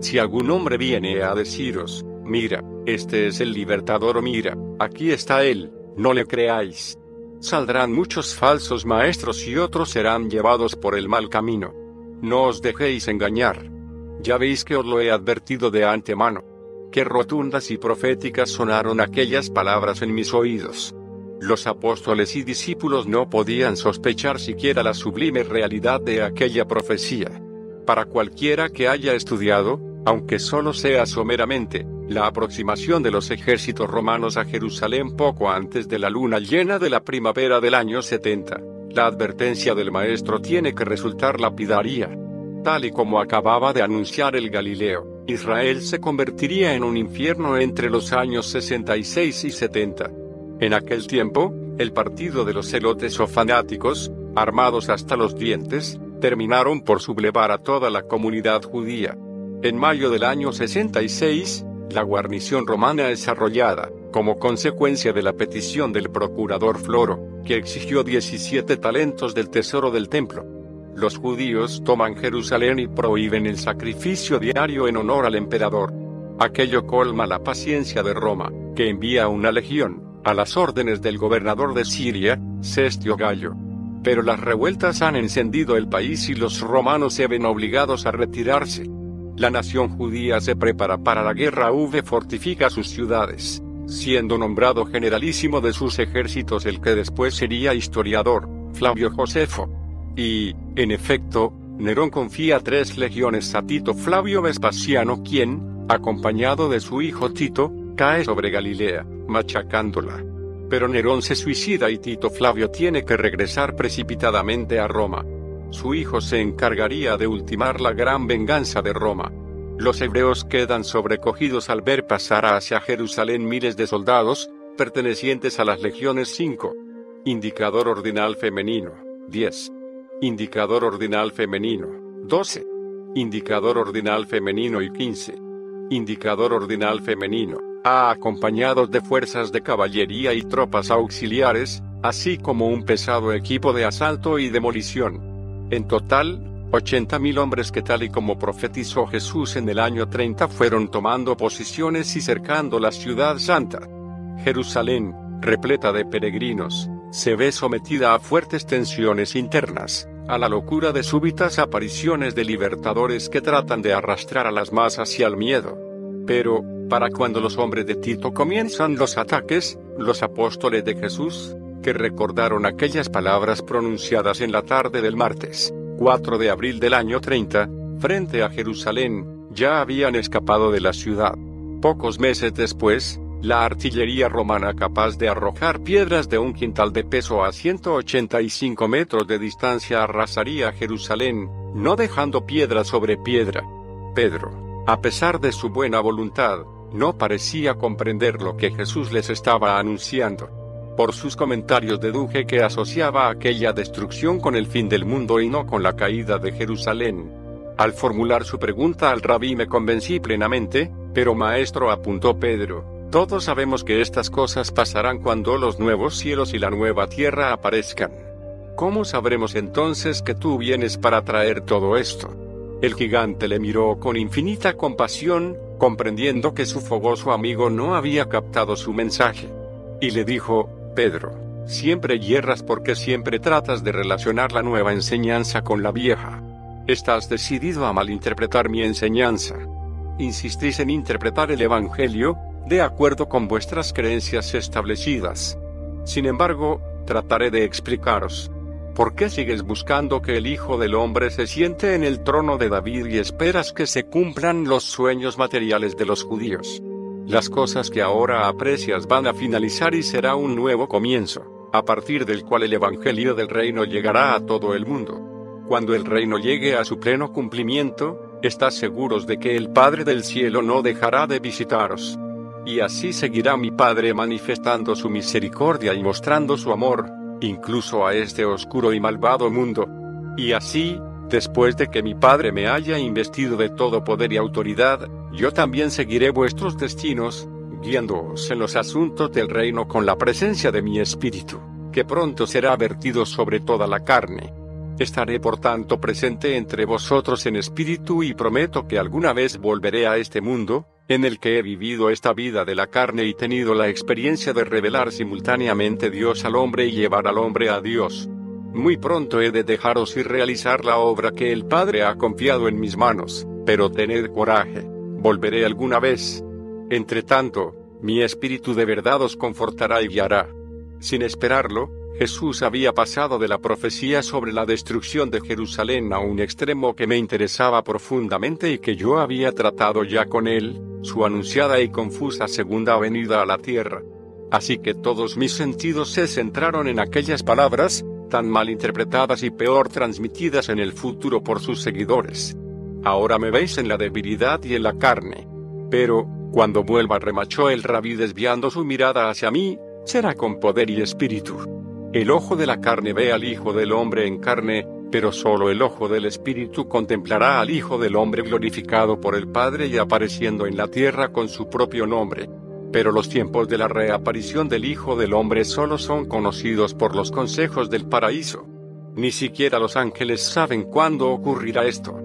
Si algún hombre viene a deciros, mira, este es el libertador o mira, aquí está él, no le creáis. Saldrán muchos falsos maestros y otros serán llevados por el mal camino. No os dejéis engañar. Ya veis que os lo he advertido de antemano. Qué rotundas y proféticas sonaron aquellas palabras en mis oídos. Los apóstoles y discípulos no podían sospechar siquiera la sublime realidad de aquella profecía. Para cualquiera que haya estudiado, aunque solo sea someramente, la aproximación de los ejércitos romanos a Jerusalén poco antes de la luna llena de la primavera del año 70, la advertencia del maestro tiene que resultar lapidaria. Tal y como acababa de anunciar el Galileo, Israel se convertiría en un infierno entre los años 66 y 70. En aquel tiempo, el partido de los celotes o fanáticos, armados hasta los dientes, terminaron por sublevar a toda la comunidad judía. En mayo del año 66, la guarnición romana desarrollada, como consecuencia de la petición del procurador Floro, que exigió 17 talentos del tesoro del templo. Los judíos toman Jerusalén y prohíben el sacrificio diario en honor al emperador. Aquello colma la paciencia de Roma, que envía una legión, a las órdenes del gobernador de Siria, Cestio Gallo. Pero las revueltas han encendido el país y los romanos se ven obligados a retirarse. La nación judía se prepara para la guerra V fortifica sus ciudades, siendo nombrado generalísimo de sus ejércitos el que después sería historiador, Flavio Josefo. Y, en efecto, Nerón confía tres legiones a Tito Flavio Vespasiano quien, acompañado de su hijo Tito, cae sobre Galilea, machacándola. Pero Nerón se suicida y Tito Flavio tiene que regresar precipitadamente a Roma su hijo se encargaría de ultimar la gran venganza de Roma. Los hebreos quedan sobrecogidos al ver pasar hacia Jerusalén miles de soldados, pertenecientes a las legiones 5. Indicador ordinal femenino, 10. Indicador ordinal femenino, 12. Indicador ordinal femenino y 15. Indicador ordinal femenino, Acompañados de fuerzas de caballería y tropas auxiliares, así como un pesado equipo de asalto y demolición. En total, 80.000 hombres que tal y como profetizó Jesús en el año 30 fueron tomando posiciones y cercando la ciudad santa. Jerusalén, repleta de peregrinos, se ve sometida a fuertes tensiones internas, a la locura de súbitas apariciones de libertadores que tratan de arrastrar a las masas hacia el miedo. Pero, para cuando los hombres de Tito comienzan los ataques, los apóstoles de Jesús, que recordaron aquellas palabras pronunciadas en la tarde del martes, 4 de abril del año 30, frente a Jerusalén, ya habían escapado de la ciudad. Pocos meses después, la artillería romana capaz de arrojar piedras de un quintal de peso a 185 metros de distancia arrasaría Jerusalén, no dejando piedra sobre piedra. Pedro, a pesar de su buena voluntad, no parecía comprender lo que Jesús les estaba anunciando. Por sus comentarios deduje que asociaba aquella destrucción con el fin del mundo y no con la caída de Jerusalén. Al formular su pregunta al rabí me convencí plenamente, Pero maestro apuntó Pedro, todos sabemos que estas cosas pasarán cuando los nuevos cielos y la nueva tierra aparezcan. ¿Cómo sabremos entonces que tú vienes para traer todo esto? El gigante le miró con infinita compasión, comprendiendo que su fogoso amigo no había captado su mensaje. Y le dijo, Pedro, siempre hierras porque siempre tratas de relacionar la nueva enseñanza con la vieja. Estás decidido a malinterpretar mi enseñanza. Insistís en interpretar el Evangelio, de acuerdo con vuestras creencias establecidas. Sin embargo, trataré de explicaros. ¿Por qué sigues buscando que el Hijo del Hombre se siente en el trono de David y esperas que se cumplan los sueños materiales de los judíos? Las cosas que ahora aprecias van a finalizar y será un nuevo comienzo, a partir del cual el Evangelio del Reino llegará a todo el mundo. Cuando el reino llegue a su pleno cumplimiento, estás seguros de que el Padre del cielo no dejará de visitaros. Y así seguirá mi Padre manifestando su misericordia y mostrando su amor, incluso a este oscuro y malvado mundo. Y así, después de que mi Padre me haya investido de todo poder y autoridad, yo también seguiré vuestros destinos, guiándoos en los asuntos del reino con la presencia de mi Espíritu, que pronto será vertido sobre toda la carne. Estaré por tanto presente entre vosotros en espíritu y prometo que alguna vez volveré a este mundo, en el que he vivido esta vida de la carne y tenido la experiencia de revelar simultáneamente Dios al hombre y llevar al hombre a Dios. Muy pronto he de dejaros y realizar la obra que el Padre ha confiado en mis manos, pero tened coraje, volveré alguna vez. Entre tanto, mi espíritu de verdad os confortará y guiará. Sin esperarlo, Jesús había pasado de la profecía sobre la destrucción de Jerusalén a un extremo que me interesaba profundamente y que yo había tratado ya con él, su anunciada y confusa segunda venida a la tierra. Así que todos mis sentidos se centraron en aquellas palabras, tan mal interpretadas y peor transmitidas en el futuro por sus seguidores. Ahora me veis en la debilidad y en la carne. Pero, cuando vuelva remachó el rabí desviando su mirada hacia mí, será con poder y espíritu. El ojo de la carne ve al Hijo del Hombre en carne, pero solo el ojo del Espíritu contemplará al Hijo del Hombre glorificado por el Padre y apareciendo en la tierra con su propio nombre. Pero los tiempos de la reaparición del Hijo del Hombre solo son conocidos por los consejos del paraíso. Ni siquiera los ángeles saben cuándo ocurrirá esto.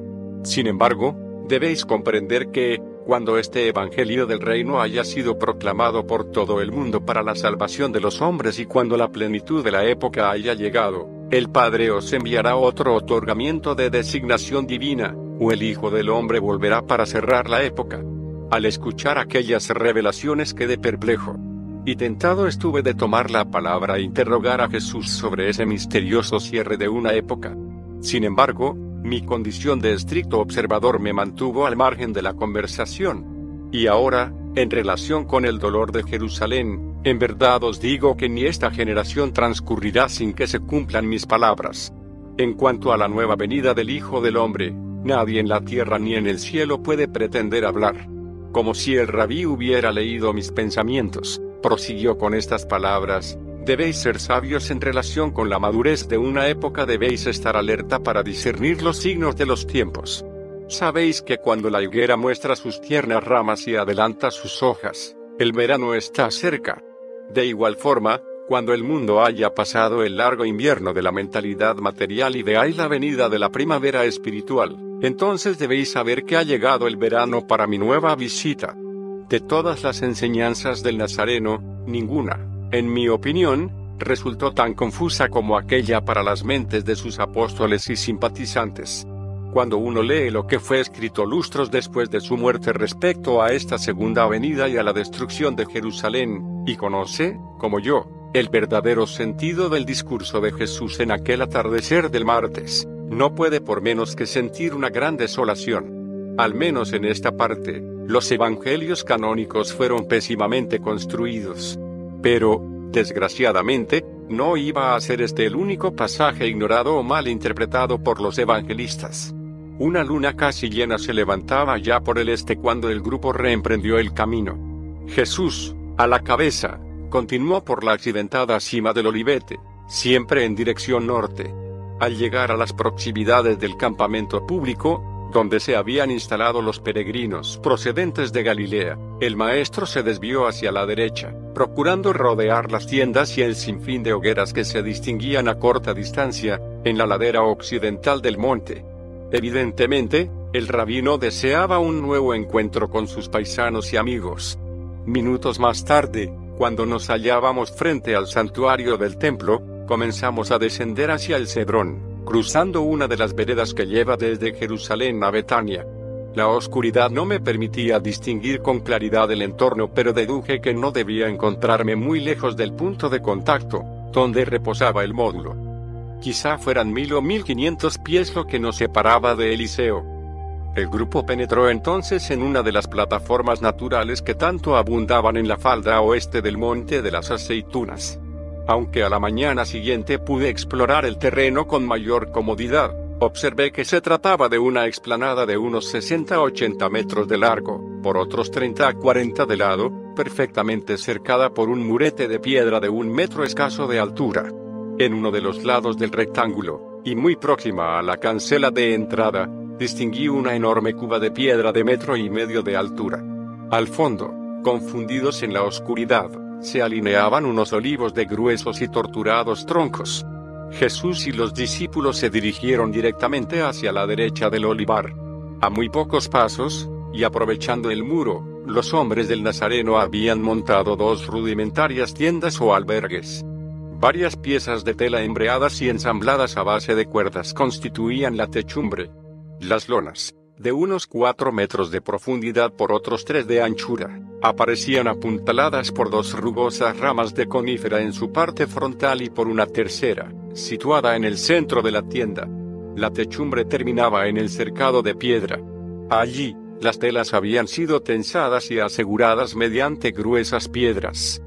Sin embargo, debéis comprender que, cuando este Evangelio del Reino haya sido proclamado por todo el mundo para la salvación de los hombres y cuando la plenitud de la época haya llegado, el Padre os enviará otro otorgamiento de designación divina, o el Hijo del Hombre volverá para cerrar la época. Al escuchar aquellas revelaciones quedé perplejo. Y tentado estuve de tomar la palabra e interrogar a Jesús sobre ese misterioso cierre de una época. Sin embargo, mi condición de estricto observador me mantuvo al margen de la conversación. Y ahora, en relación con el dolor de Jerusalén, en verdad os digo que ni esta generación transcurrirá sin que se cumplan mis palabras. En cuanto a la nueva venida del Hijo del Hombre, nadie en la tierra ni en el cielo puede pretender hablar. Como si el rabí hubiera leído mis pensamientos, prosiguió con estas palabras, Debéis ser sabios en relación con la madurez de una época, debéis estar alerta para discernir los signos de los tiempos. Sabéis que cuando la higuera muestra sus tiernas ramas y adelanta sus hojas, el verano está cerca. De igual forma, cuando el mundo haya pasado el largo invierno de la mentalidad material y veáis la venida de la primavera espiritual, entonces debéis saber que ha llegado el verano para mi nueva visita. De todas las enseñanzas del Nazareno, ninguna, en mi opinión, resultó tan confusa como aquella para las mentes de sus apóstoles y simpatizantes. Cuando uno lee lo que fue escrito lustros después de su muerte respecto a esta segunda venida y a la destrucción de Jerusalén, y conoce, como yo, el verdadero sentido del discurso de Jesús en aquel atardecer del martes, no puede por menos que sentir una gran desolación. Al menos en esta parte, los evangelios canónicos fueron pésimamente construidos. Pero, desgraciadamente, no iba a ser este el único pasaje ignorado o mal interpretado por los evangelistas. Una luna casi llena se levantaba ya por el este cuando el grupo reemprendió el camino. Jesús, a la cabeza, continuó por la accidentada cima del Olivete, siempre en dirección norte. Al llegar a las proximidades del campamento público, donde se habían instalado los peregrinos procedentes de Galilea, el maestro se desvió hacia la derecha, procurando rodear las tiendas y el sinfín de hogueras que se distinguían a corta distancia, en la ladera occidental del monte. Evidentemente, el rabino deseaba un nuevo encuentro con sus paisanos y amigos. Minutos más tarde, cuando nos hallábamos frente al santuario del templo, comenzamos a descender hacia el Cedrón cruzando una de las veredas que lleva desde Jerusalén a Betania. La oscuridad no me permitía distinguir con claridad el entorno, pero deduje que no debía encontrarme muy lejos del punto de contacto, donde reposaba el módulo. Quizá fueran mil o mil quinientos pies lo que nos separaba de Eliseo. El grupo penetró entonces en una de las plataformas naturales que tanto abundaban en la falda oeste del Monte de las Aceitunas aunque a la mañana siguiente pude explorar el terreno con mayor comodidad. Observé que se trataba de una explanada de unos 60-80 metros de largo, por otros 30 a 40 de lado, perfectamente cercada por un murete de piedra de un metro escaso de altura. En uno de los lados del rectángulo, y muy próxima a la cancela de entrada, distinguí una enorme cuba de piedra de metro y medio de altura. Al fondo, confundidos en la oscuridad, se alineaban unos olivos de gruesos y torturados troncos. Jesús y los discípulos se dirigieron directamente hacia la derecha del olivar. A muy pocos pasos, y aprovechando el muro, los hombres del Nazareno habían montado dos rudimentarias tiendas o albergues. Varias piezas de tela embreadas y ensambladas a base de cuerdas constituían la techumbre. Las lonas, de unos 4 metros de profundidad por otros 3 de anchura, aparecían apuntaladas por dos rugosas ramas de conífera en su parte frontal y por una tercera, situada en el centro de la tienda. La techumbre terminaba en el cercado de piedra. Allí, las telas habían sido tensadas y aseguradas mediante gruesas piedras.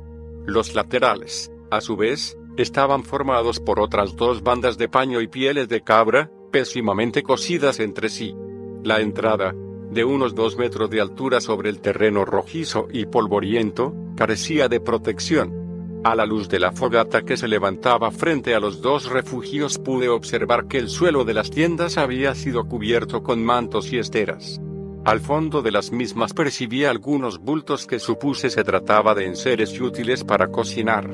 Los laterales, a su vez, estaban formados por otras dos bandas de paño y pieles de cabra, pésimamente cosidas entre sí. La entrada, de unos dos metros de altura sobre el terreno rojizo y polvoriento, carecía de protección. A la luz de la fogata que se levantaba frente a los dos refugios pude observar que el suelo de las tiendas había sido cubierto con mantos y esteras. Al fondo de las mismas percibí algunos bultos que supuse se trataba de enseres útiles para cocinar.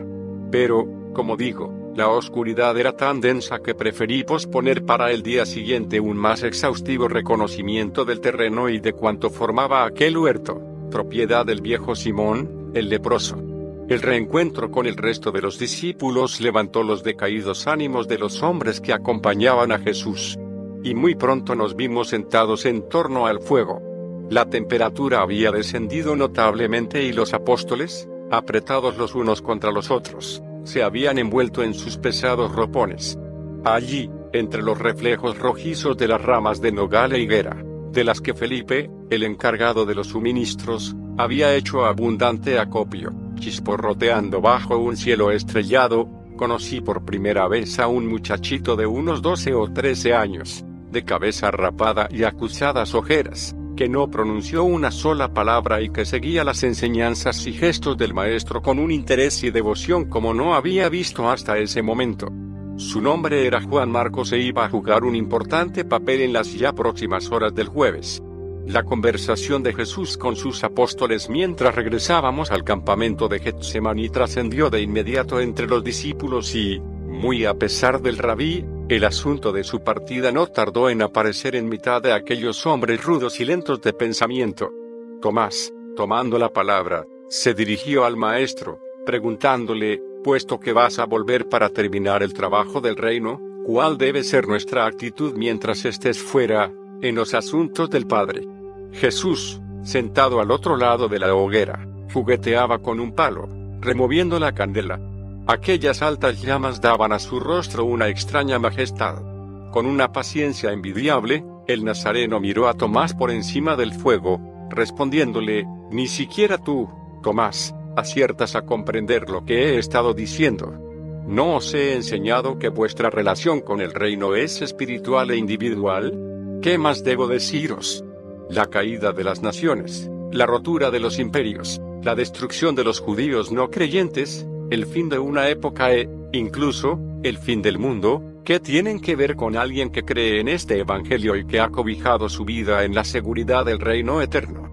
Pero, como digo, la oscuridad era tan densa que preferí posponer para el día siguiente un más exhaustivo reconocimiento del terreno y de cuanto formaba aquel huerto, propiedad del viejo Simón, el leproso. El reencuentro con el resto de los discípulos levantó los decaídos ánimos de los hombres que acompañaban a Jesús. Y muy pronto nos vimos sentados en torno al fuego. La temperatura había descendido notablemente y los apóstoles, apretados los unos contra los otros, se habían envuelto en sus pesados ropones. Allí, entre los reflejos rojizos de las ramas de nogal e higuera, de las que Felipe, el encargado de los suministros, había hecho abundante acopio, chisporroteando bajo un cielo estrellado, conocí por primera vez a un muchachito de unos 12 o 13 años, de cabeza rapada y acusadas ojeras, que no pronunció una sola palabra y que seguía las enseñanzas y gestos del maestro con un interés y devoción como no había visto hasta ese momento. Su nombre era Juan Marcos e iba a jugar un importante papel en las ya próximas horas del jueves. La conversación de Jesús con sus apóstoles mientras regresábamos al campamento de Getsemaní trascendió de inmediato entre los discípulos y, muy a pesar del rabí, el asunto de su partida no tardó en aparecer en mitad de aquellos hombres rudos y lentos de pensamiento. Tomás, tomando la palabra, se dirigió al maestro, preguntándole, puesto que vas a volver para terminar el trabajo del reino, ¿cuál debe ser nuestra actitud mientras estés fuera, en los asuntos del Padre? Jesús, sentado al otro lado de la hoguera, jugueteaba con un palo, removiendo la candela. Aquellas altas llamas daban a su rostro una extraña majestad. Con una paciencia envidiable, el nazareno miró a Tomás por encima del fuego, respondiéndole, Ni siquiera tú, Tomás, aciertas a comprender lo que he estado diciendo. ¿No os he enseñado que vuestra relación con el reino es espiritual e individual? ¿Qué más debo deciros? La caída de las naciones, la rotura de los imperios, la destrucción de los judíos no creyentes, el fin de una época e, incluso, el fin del mundo, ¿Qué tienen que ver con alguien que cree en este Evangelio y que ha cobijado su vida en la seguridad del reino eterno?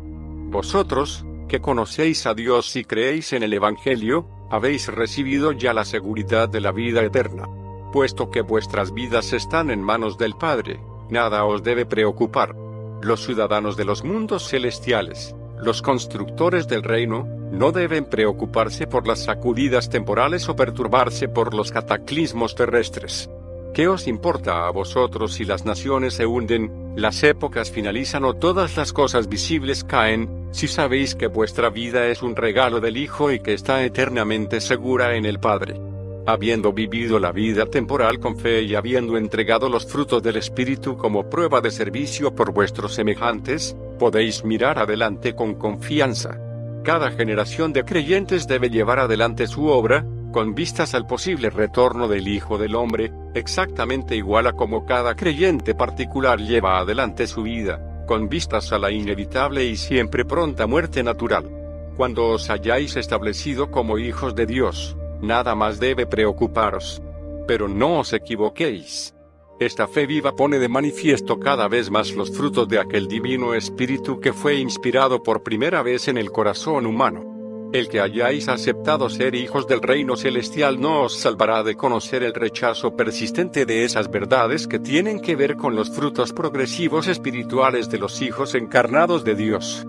Vosotros, que conocéis a Dios y creéis en el Evangelio, habéis recibido ya la seguridad de la vida eterna. Puesto que vuestras vidas están en manos del Padre, nada os debe preocupar. Los ciudadanos de los mundos celestiales, los constructores del reino, no deben preocuparse por las sacudidas temporales o perturbarse por los cataclismos terrestres. ¿Qué os importa a vosotros si las naciones se hunden, las épocas finalizan o todas las cosas visibles caen, si sabéis que vuestra vida es un regalo del Hijo y que está eternamente segura en el Padre? Habiendo vivido la vida temporal con fe y habiendo entregado los frutos del Espíritu como prueba de servicio por vuestros semejantes, podéis mirar adelante con confianza. Cada generación de creyentes debe llevar adelante su obra, con vistas al posible retorno del Hijo del Hombre, exactamente igual a como cada creyente particular lleva adelante su vida, con vistas a la inevitable y siempre pronta muerte natural. Cuando os hayáis establecido como hijos de Dios, nada más debe preocuparos. Pero no os equivoquéis. Esta fe viva pone de manifiesto cada vez más los frutos de aquel divino espíritu que fue inspirado por primera vez en el corazón humano. El que hayáis aceptado ser hijos del reino celestial no os salvará de conocer el rechazo persistente de esas verdades que tienen que ver con los frutos progresivos espirituales de los hijos encarnados de Dios.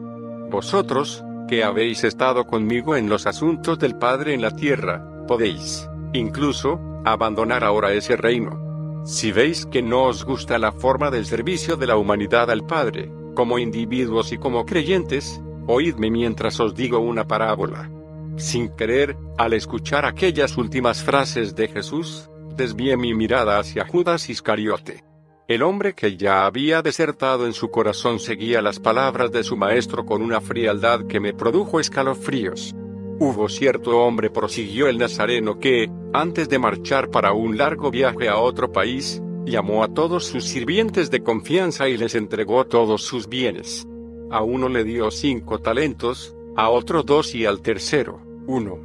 Vosotros, que habéis estado conmigo en los asuntos del Padre en la tierra, podéis, incluso, abandonar ahora ese reino. Si veis que no os gusta la forma del servicio de la humanidad al Padre, como individuos y como creyentes, Oídme mientras os digo una parábola. Sin querer, al escuchar aquellas últimas frases de Jesús, desvié mi mirada hacia Judas Iscariote. El hombre que ya había desertado en su corazón seguía las palabras de su maestro con una frialdad que me produjo escalofríos. Hubo cierto hombre, prosiguió el nazareno, que, antes de marchar para un largo viaje a otro país, llamó a todos sus sirvientes de confianza y les entregó todos sus bienes. A uno le dio cinco talentos, a otro dos y al tercero, uno.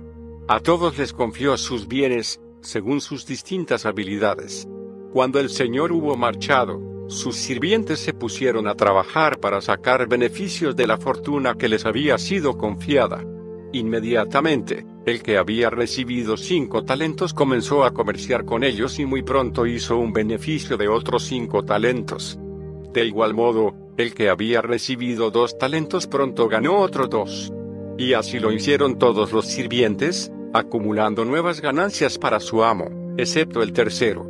A todos les confió sus bienes, según sus distintas habilidades. Cuando el Señor hubo marchado, sus sirvientes se pusieron a trabajar para sacar beneficios de la fortuna que les había sido confiada. Inmediatamente, el que había recibido cinco talentos comenzó a comerciar con ellos y muy pronto hizo un beneficio de otros cinco talentos. De igual modo, el que había recibido dos talentos pronto ganó otros dos. Y así lo hicieron todos los sirvientes, acumulando nuevas ganancias para su amo, excepto el tercero.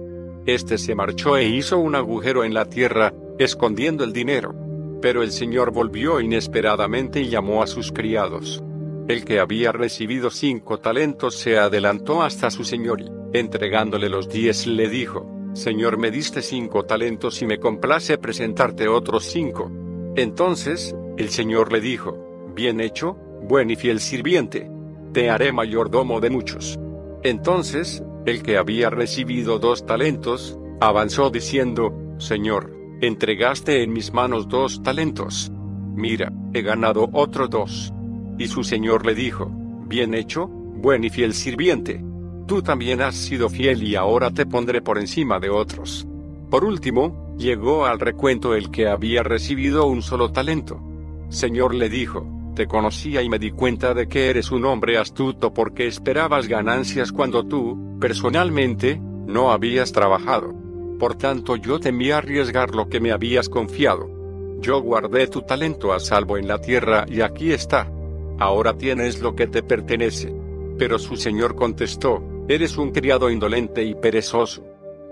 Este se marchó e hizo un agujero en la tierra, escondiendo el dinero. Pero el Señor volvió inesperadamente y llamó a sus criados. El que había recibido cinco talentos se adelantó hasta su señor y, entregándole los diez, le dijo, Señor, me diste cinco talentos y me complace presentarte otros cinco. Entonces, el Señor le dijo, Bien hecho, buen y fiel sirviente. Te haré mayordomo de muchos. Entonces, el que había recibido dos talentos, avanzó diciendo, Señor, entregaste en mis manos dos talentos. Mira, he ganado otros dos. Y su Señor le dijo, Bien hecho, buen y fiel sirviente Tú también has sido fiel y ahora te pondré por encima de otros. Por último, llegó al recuento el que había recibido un solo talento. Señor le dijo, te conocía y me di cuenta de que eres un hombre astuto porque esperabas ganancias cuando tú, personalmente, no habías trabajado. Por tanto yo temí arriesgar lo que me habías confiado. Yo guardé tu talento a salvo en la tierra y aquí está. Ahora tienes lo que te pertenece. Pero su señor contestó, Eres un criado indolente y perezoso.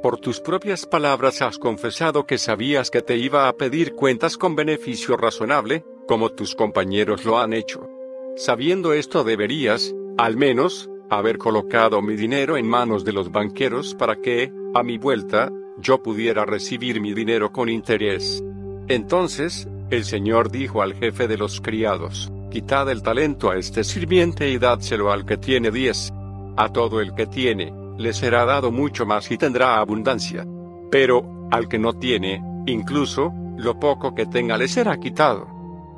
Por tus propias palabras has confesado que sabías que te iba a pedir cuentas con beneficio razonable, como tus compañeros lo han hecho. Sabiendo esto deberías, al menos, haber colocado mi dinero en manos de los banqueros para que, a mi vuelta, yo pudiera recibir mi dinero con interés. Entonces, el Señor dijo al jefe de los criados, Quitad el talento a este sirviente y dádselo al que tiene diez. A todo el que tiene, le será dado mucho más y tendrá abundancia. Pero, al que no tiene, incluso, lo poco que tenga le será quitado.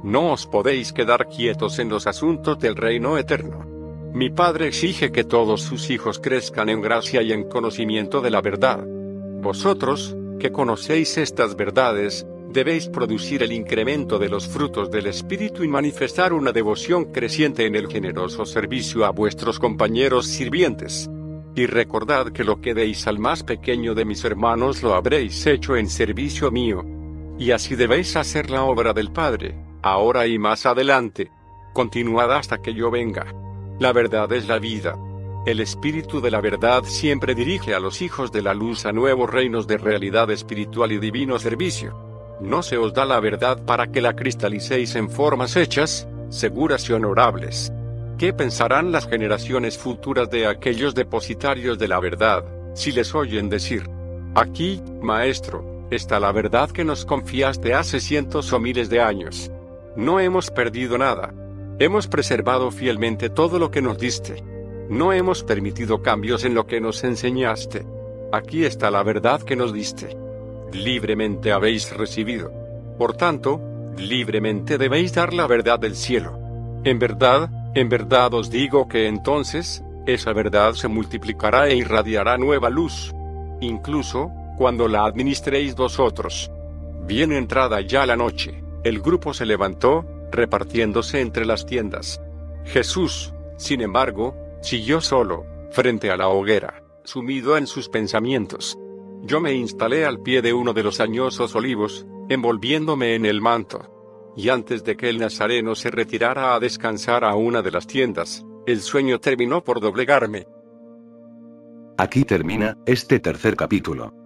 No os podéis quedar quietos en los asuntos del reino eterno. Mi Padre exige que todos sus hijos crezcan en gracia y en conocimiento de la verdad. Vosotros, que conocéis estas verdades, debéis producir el incremento de los frutos del Espíritu y manifestar una devoción creciente en el generoso servicio a vuestros compañeros sirvientes. Y recordad que lo que deis al más pequeño de mis hermanos lo habréis hecho en servicio mío. Y así debéis hacer la obra del Padre, ahora y más adelante. Continuad hasta que yo venga. La verdad es la vida. El Espíritu de la verdad siempre dirige a los hijos de la luz a nuevos reinos de realidad espiritual y divino servicio. No se os da la verdad para que la cristalicéis en formas hechas, seguras y honorables. ¿Qué pensarán las generaciones futuras de aquellos depositarios de la verdad, si les oyen decir, aquí, Maestro, está la verdad que nos confiaste hace cientos o miles de años? No hemos perdido nada. Hemos preservado fielmente todo lo que nos diste. No hemos permitido cambios en lo que nos enseñaste. Aquí está la verdad que nos diste. Libremente habéis recibido. Por tanto, libremente debéis dar la verdad del cielo. En verdad, en verdad os digo que entonces, esa verdad se multiplicará e irradiará nueva luz. Incluso, cuando la administréis vosotros. Bien entrada ya la noche, el grupo se levantó, repartiéndose entre las tiendas. Jesús, sin embargo, siguió solo, frente a la hoguera, sumido en sus pensamientos. Yo me instalé al pie de uno de los añosos olivos, envolviéndome en el manto. Y antes de que el nazareno se retirara a descansar a una de las tiendas, el sueño terminó por doblegarme. Aquí termina este tercer capítulo.